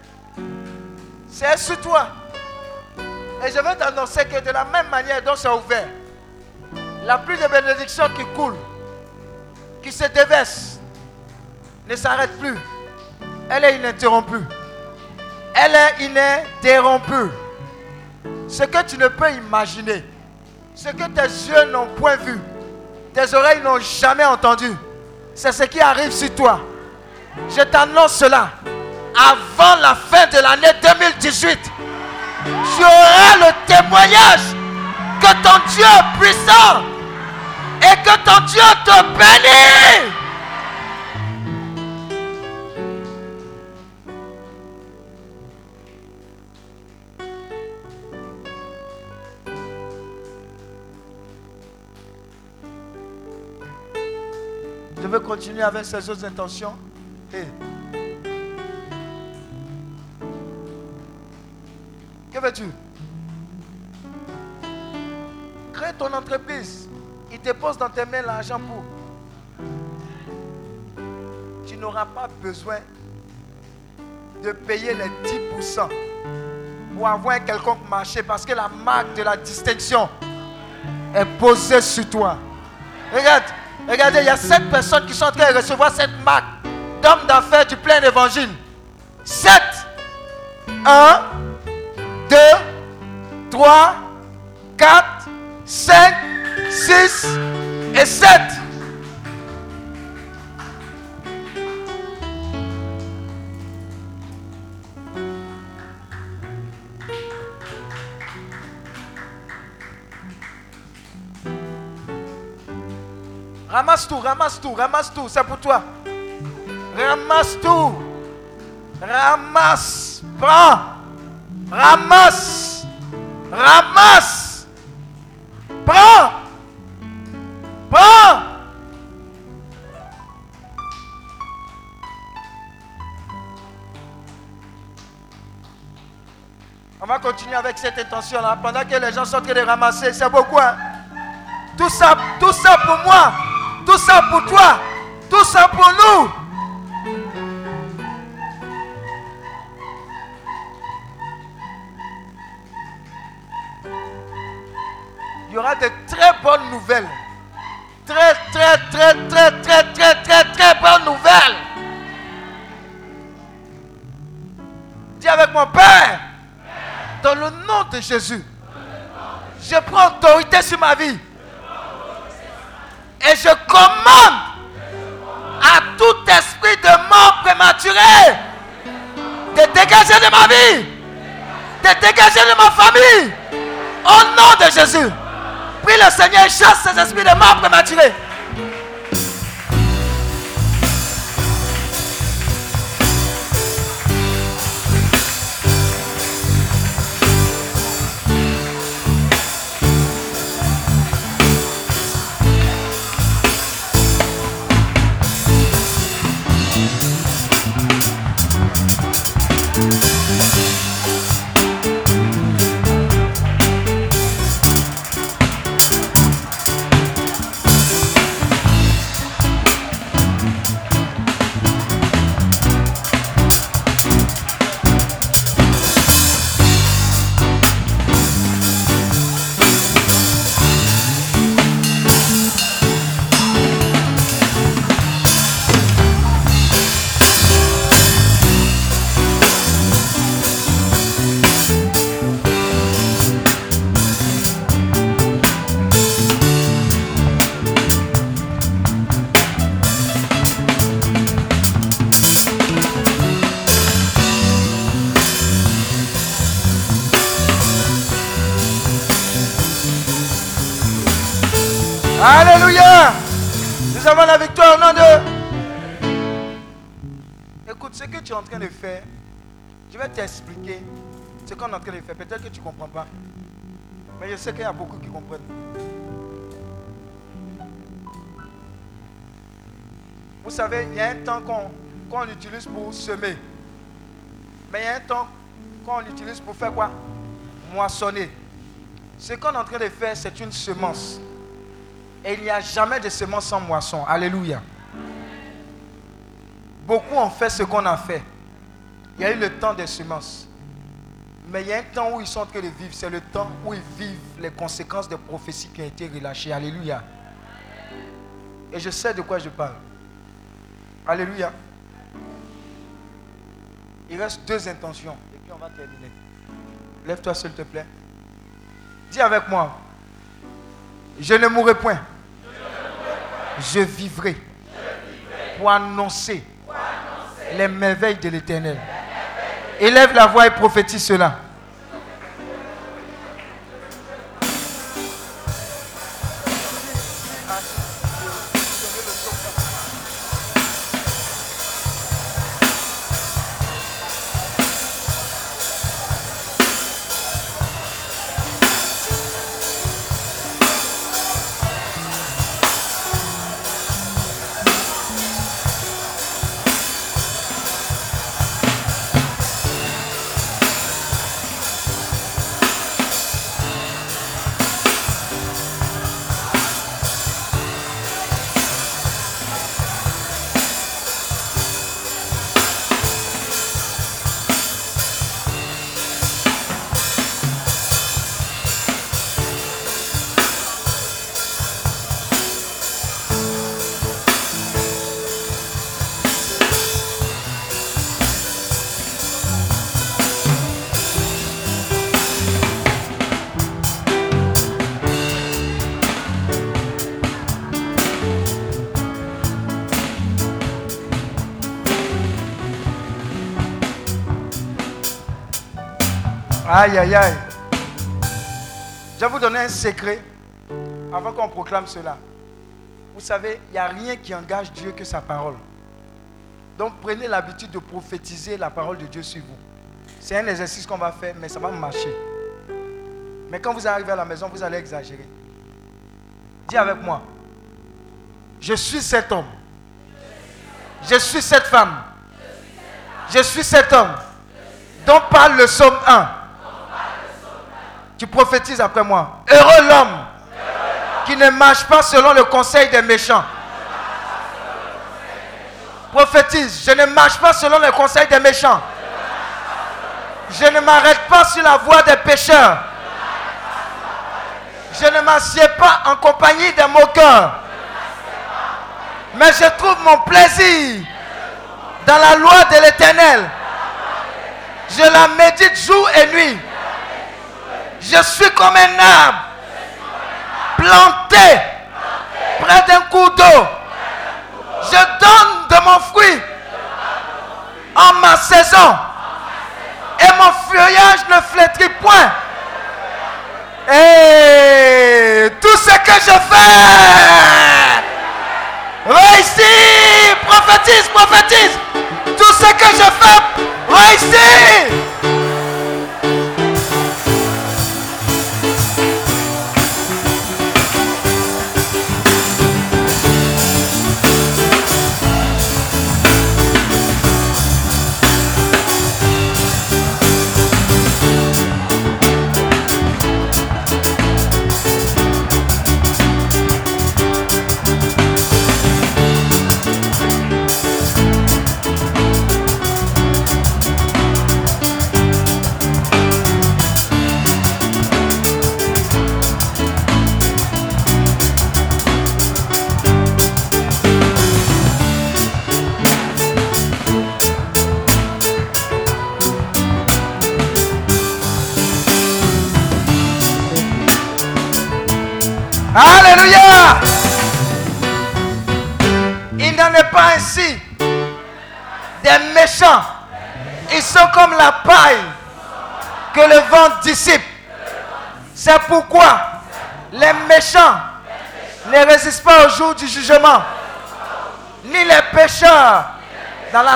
C'est sur toi. Et je veux t'annoncer que de la même manière dont c'est ouvert, la pluie de bénédiction qui coule, qui se déverse, ne s'arrête plus. Elle est ininterrompue. Elle est ininterrompue. Ce que tu ne peux imaginer, ce que tes yeux n'ont point vu, tes oreilles n'ont jamais entendu, c'est ce qui arrive sur toi. Je t'annonce cela. Avant la fin de l'année 2018, tu auras le témoignage que ton Dieu est puissant et que ton Dieu te bénit. Veux continuer avec ces autres intentions. Et que veux-tu? Crée ton entreprise. Il te pose dans tes mains l'argent pour. Tu n'auras pas besoin de payer les 10% pour avoir quelconque marché parce que la marque de la distinction est posée sur toi. Regarde, regardez, il y a sept personnes qui sont en train de recevoir cette marque d'homme d'affaires du plein évangile. Sept. Un, deux, trois, quatre, cinq, six et sept. Ramasse tout, ramasse tout, ramasse tout, c'est pour toi. Ramasse tout. Ramasse. Prends. Ramasse. Ramasse. Prends. Prends. On va continuer avec cette intention-là pendant que les gens sont en train de ramasser. C'est beaucoup. Hein? Tout ça, tout ça pour moi. Tout ça pour toi. Tout ça pour nous. il y aura de très bonnes nouvelles. Très, très, très, très, très, très, très, très bonnes nouvelles. Dis avec mon Père, dans le nom de Jésus, je prends autorité sur ma vie. Et je commande à tout esprit de mort prématurée de dégager de ma vie, de dégager de ma famille, au nom de Jésus. Prie le Seigneur, chasse ces esprits de mort prématurés. Ce qu'on est en train de faire. Peut-être que tu ne comprends pas. Mais je sais qu'il y a beaucoup qui comprennent. Vous savez, il y a un temps qu'on qu'on utilise pour semer. Mais il y a un temps qu'on utilise pour faire quoi? Moissonner. Ce qu'on est en train de faire, c'est une semence. Et il n'y a jamais de semence sans moisson. Alléluia. Beaucoup ont fait ce qu'on a fait. Il y a eu le temps des semences. Mais il y a un temps où ils sont en train de vivre. C'est le temps où ils vivent les conséquences des prophéties qui ont été relâchées. Alléluia. Et je sais de quoi je parle. Alléluia. Il reste deux intentions. Et puis on va terminer. Lève-toi s'il te plaît. Dis avec moi. Je ne mourrai point. Je vivrai pour annoncer les merveilles de l'éternel. Élève la voix et prophétise cela. Aïe, aïe, aïe. Je vais vous donner un secret avant qu'on proclame cela. Vous savez, il n'y a rien qui engage Dieu que sa parole. Donc prenez l'habitude de prophétiser la parole de Dieu sur vous. C'est un exercice qu'on va faire, mais ça va marcher. Mais quand vous arrivez à la maison, vous allez exagérer. Dis avec moi. Je suis cet homme. Je suis cette femme. Je suis cet homme dont parle le psaume 1. Tu prophétises après moi. Heureux l'homme qui ne marche pas selon le conseil des méchants. Prophétise, je ne marche pas selon le conseil des méchants. Je ne m'arrête pas sur la voie des pécheurs. Je ne m'assieds pas en compagnie des moqueurs. Mais je trouve mon plaisir dans la loi de l'éternel. Je la médite jour et nuit. Je suis comme un arbre planté près d'un cours d'eau. Je donne de mon fruit en ma saison. Et mon feuillage ne flétrit point. Et tout ce que je fais réussit. Prophétise, prophétise. Tout ce que je fais réussit.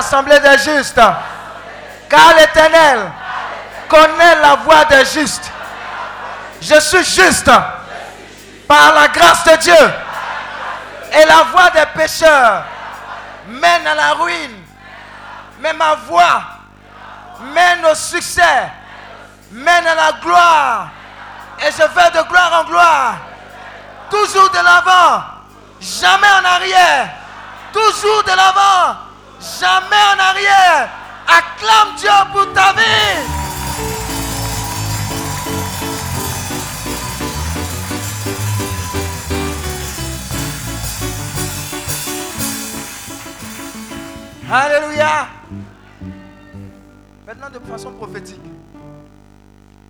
L'assemblée des justes. Car l'Éternel connaît la voie des justes. Je suis juste par la grâce de Dieu. Et la voie des pécheurs mène à la ruine. Mais ma voie mène au succès, mène à la gloire. Et je vais de gloire en gloire. Toujours de l'avant, jamais en arrière. Toujours de l'avant, jamais en arrière. Acclame Dieu pour ta vie. Alléluia. Maintenant, de façon prophétique,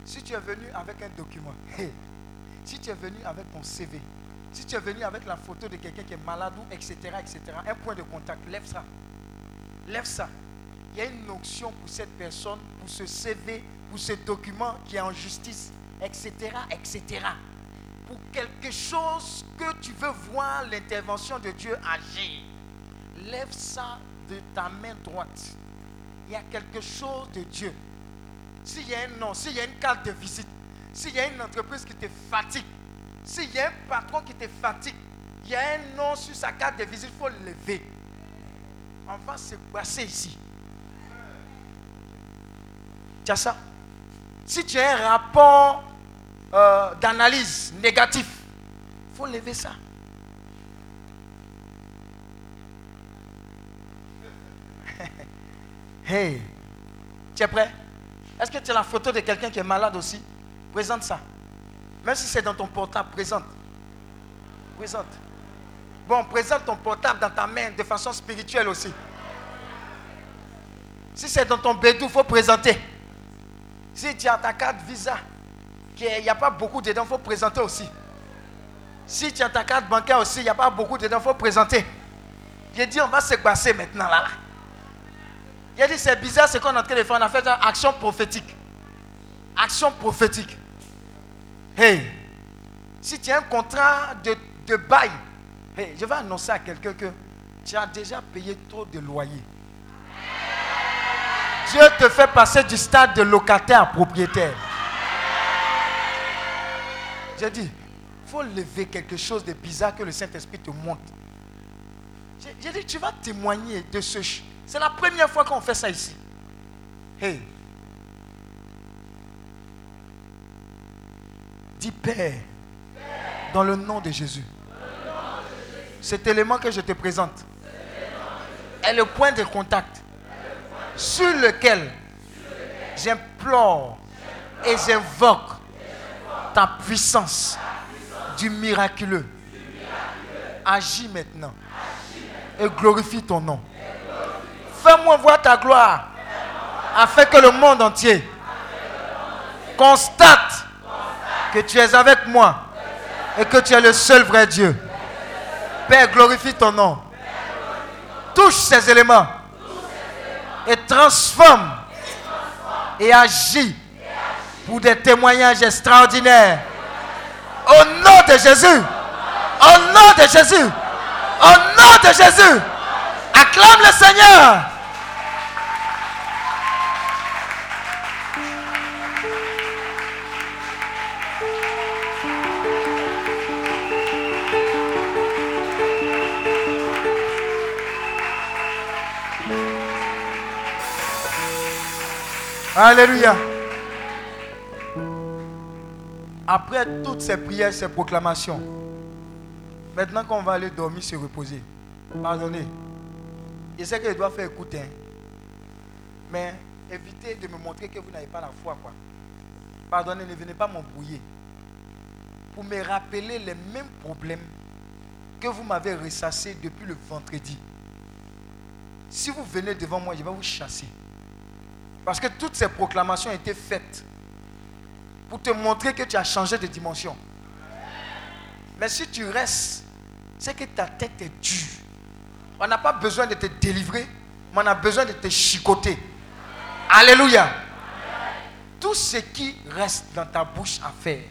si tu es venu avec un document, si tu es venu avec ton CV, si tu es venu avec la photo de quelqu'un qui est malade ou etc., etc., un point de contact, lève ça. Lève ça. Il y a une option pour cette personne, pour ce CV, pour ce document qui est en justice, etc., etc. Pour quelque chose que tu veux voir l'intervention de Dieu agir. Lève ça de ta main droite. Il y a quelque chose de Dieu. S'il y a un nom, s'il y a une carte de visite, s'il y a une entreprise qui te fatigue, s'il y a un patron qui te fatigue, il y a un nom sur sa carte de visite, il faut le lever. On va se passer ici. Tu as ça? Si tu as un rapport euh, d'analyse négatif, il faut lever ça. Hey, tu es prêt? Est-ce que tu as la photo de quelqu'un qui est malade aussi? Présente ça. Même si c'est dans ton portable, présente. Présente. Bon, présente ton portable dans ta main de façon spirituelle aussi. Si c'est dans ton bédou, il faut présenter. Si tu as ta carte Visa, qu'il n'y a pas beaucoup dedans, il faut présenter aussi. Si tu as ta carte bancaire aussi, il n'y a pas beaucoup dedans, il faut présenter. J'ai dit, on va se passer maintenant là. Il a dit, c'est bizarre ce qu'on est en train de faire. On a fait une action prophétique. Action prophétique. Hey, si tu as un contrat de, de bail, je vais annoncer à quelqu'un que tu as déjà payé trop de loyer. Dieu te fait passer du stade de locataire à propriétaire. J'ai dit, il faut lever quelque chose de bizarre que le Saint-Esprit te montre. J'ai dit, tu vas témoigner de ce... C'est la première fois qu'on fait ça ici. Hey. Dis Père, dans le nom de Jésus. Cet élément que je te présente est le point de contact sur lequel j'implore et j'invoque ta puissance du miraculeux. Agis maintenant et glorifie ton nom. Fais-moi voir ta gloire afin que le monde entier constate que tu es avec moi et que tu es le seul vrai Dieu. Père, glorifie ton nom. Touche ces éléments et transforme et agis pour des témoignages extraordinaires. Au nom de Jésus. Au nom de Jésus. Au nom de Jésus. Acclame le Seigneur. Alléluia. Après toutes ces prières, ces proclamations, maintenant qu'on va aller dormir, se reposer, pardonnez. Je sais que je dois faire écouter, hein. mais évitez de me montrer que vous n'avez pas la foi. Quoi. Pardonnez, ne venez pas m'embrouiller. Pour me rappeler les mêmes problèmes que vous m'avez ressassés depuis le vendredi. Si vous venez devant moi, je vais vous chasser. Parce que toutes ces proclamations été faites pour te montrer que tu as changé de dimension. Mais si tu restes, c'est que ta tête est dure. On n'a pas besoin de te délivrer, mais on a besoin de te chicoter. Alléluia. Tout ce qui reste dans ta bouche à faire,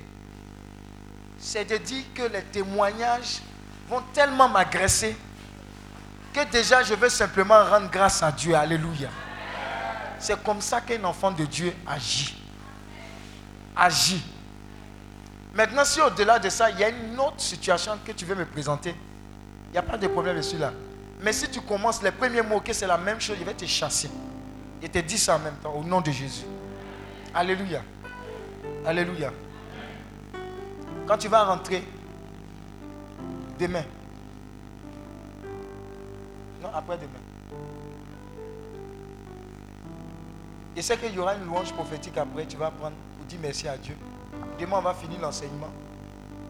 c'est de dire que les témoignages vont tellement m'agresser que déjà je veux simplement rendre grâce à Dieu. Alléluia. C'est comme ça qu'un enfant de Dieu agit. Agit. Maintenant, si au-delà de ça, il y a une autre situation que tu veux me présenter, il n'y a pas de problème dessus là. Mais si tu commences les premiers mots, que c'est la même chose, il va te chasser. Il te dit ça en même temps, au nom de Jésus. Alléluia. Alléluia. Quand tu vas rentrer, demain, non, après-demain, je sais qu'il y aura une louange prophétique après, tu vas prendre pour dire merci à Dieu. Demain, on va finir l'enseignement.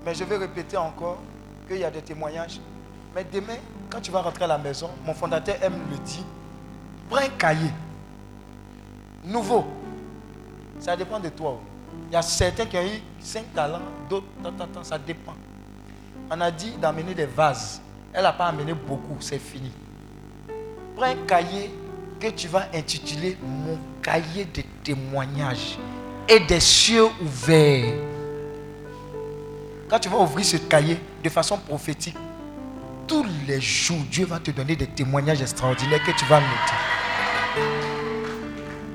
Mais je vais répéter encore qu'il y a des témoignages. Mais demain, quand tu vas rentrer à la maison, mon fondateur aime le dire, prends un cahier. Nouveau. Ça dépend de toi. Il y a certains qui ont eu 5 talents, d'autres, ça dépend. On a dit d'amener des vases. Elle n'a pas amené beaucoup, c'est fini. Prends un cahier que tu vas intituler Mon cahier de témoignages et des cieux ouverts. Quand tu vas ouvrir ce cahier de façon prophétique, tous les jours, Dieu va te donner des témoignages extraordinaires que tu vas noter.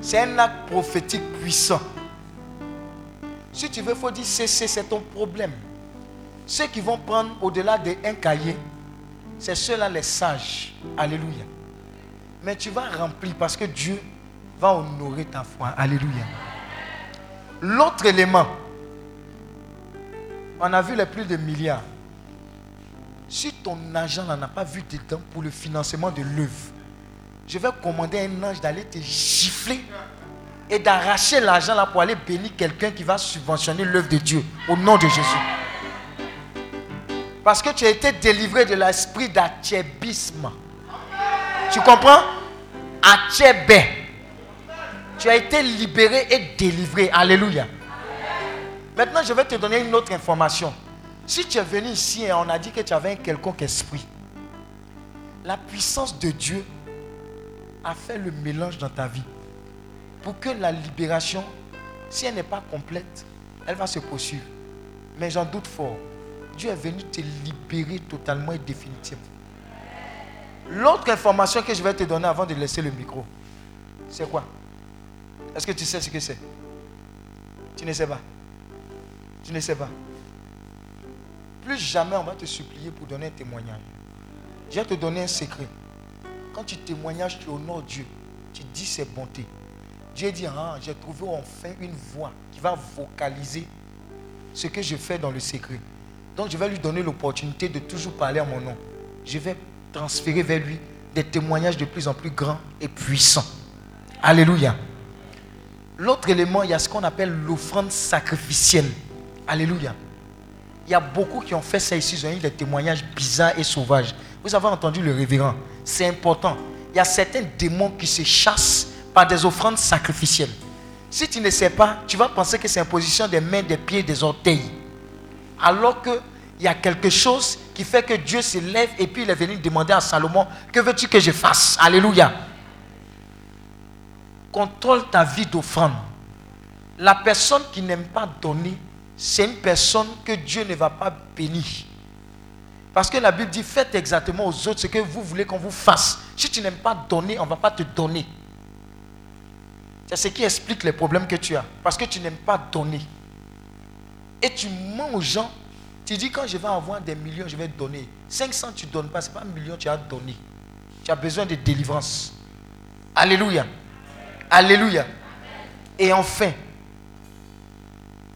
C'est un acte prophétique puissant. Si tu veux, il faut dire c'est ton problème. Ceux qui vont prendre au-delà d'un cahier, c'est ceux-là les sages. Alléluia. Mais tu vas remplir parce que Dieu va honorer ta foi. Alléluia. L'autre élément, on a vu les plus de milliards. Si ton agent n'en a pas vu dedans pour le financement de l'œuvre, je vais commander à un ange d'aller te gifler et d'arracher l'argent là pour aller bénir quelqu'un qui va subventionner l'œuvre de Dieu au nom de Jésus. Parce que tu as été délivré de l'esprit d'achébisme. Tu comprends? Achébé. Tu as été libéré et délivré. Alléluia. Maintenant, je vais te donner une autre information. Si tu es venu ici et on a dit que tu avais un quelconque esprit, la puissance de Dieu a fait le mélange dans ta vie. Pour que la libération, si elle n'est pas complète, elle va se poursuivre. Mais j'en doute fort. Dieu est venu te libérer totalement et définitivement. L'autre information que je vais te donner avant de laisser le micro, c'est quoi? Est-ce que tu sais ce que c'est? Tu ne sais pas. Tu ne sais pas. Plus jamais on va te supplier pour donner un témoignage. Je vais te donner un secret. Quand tu témoignages, tu honores Dieu. Tu dis ses bontés. Dieu dit, ah, j'ai trouvé enfin une voix qui va vocaliser ce que je fais dans le secret. Donc je vais lui donner l'opportunité de toujours parler à mon nom. Je vais transférer vers lui des témoignages de plus en plus grands et puissants. Alléluia. L'autre élément, il y a ce qu'on appelle l'offrande sacrificielle. Alléluia. Il y a beaucoup qui ont fait ça ici, ils ont eu des témoignages bizarres et sauvages. Vous avez entendu le révérend. C'est important. Il y a certains démons qui se chassent par des offrandes sacrificielles. Si tu ne sais pas, tu vas penser que c'est une position des mains, des pieds, des orteils. Alors qu'il y a quelque chose qui fait que Dieu se lève et puis il est venu demander à Salomon, que veux-tu que je fasse? Alléluia. Contrôle ta vie d'offrande. La personne qui n'aime pas donner, c'est une personne que Dieu ne va pas bénir. Parce que la Bible dit, faites exactement aux autres ce que vous voulez qu'on vous fasse. Si tu n'aimes pas donner, on ne va pas te donner. C'est ce qui explique les problèmes que tu as. Parce que tu n'aimes pas donner. Et tu mens aux gens. Tu dis, quand je vais avoir des millions, je vais donner. 500, tu ne donnes pas. Ce n'est pas un million, tu as donné. Tu as besoin de délivrance. Alléluia. Alléluia. Et enfin,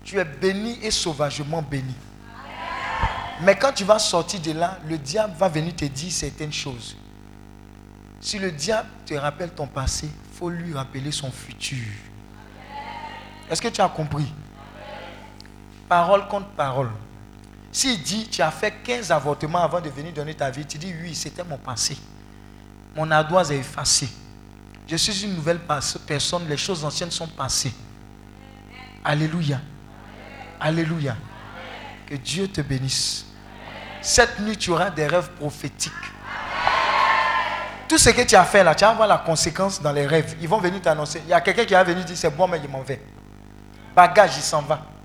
tu es béni et sauvagement béni. Mais quand tu vas sortir de là, le diable va venir te dire certaines choses. Si le diable te rappelle ton passé, il faut lui rappeler son futur. Est-ce que tu as compris? Parole contre parole. S'il dit, tu as fait 15 avortements avant de venir donner ta vie, tu dis, oui, c'était mon passé. Mon ardoise est effacée. Je suis une nouvelle personne, les choses anciennes sont passées. Alléluia. Alléluia. Que Dieu te bénisse. Cette nuit, tu auras des rêves prophétiques. Tout ce que tu as fait là, tu vas voir la conséquence dans les rêves. Ils vont venir t'annoncer. Il y a quelqu'un qui va venir dire c'est bon, mais il m'en va. Bagage, il s'en va.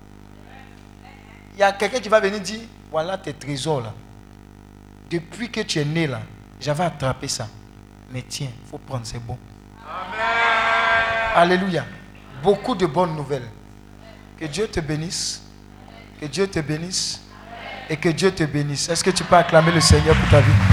Il y a quelqu'un qui va venir dire voilà tes trésors là. Depuis que tu es né là, j'avais attrapé ça. Mais tiens, il faut prendre, c'est bon. Alléluia. Beaucoup de bonnes nouvelles. Que Dieu te bénisse. Que Dieu te bénisse. Et que Dieu te bénisse. Est-ce que tu peux acclamer le Seigneur pour ta vie?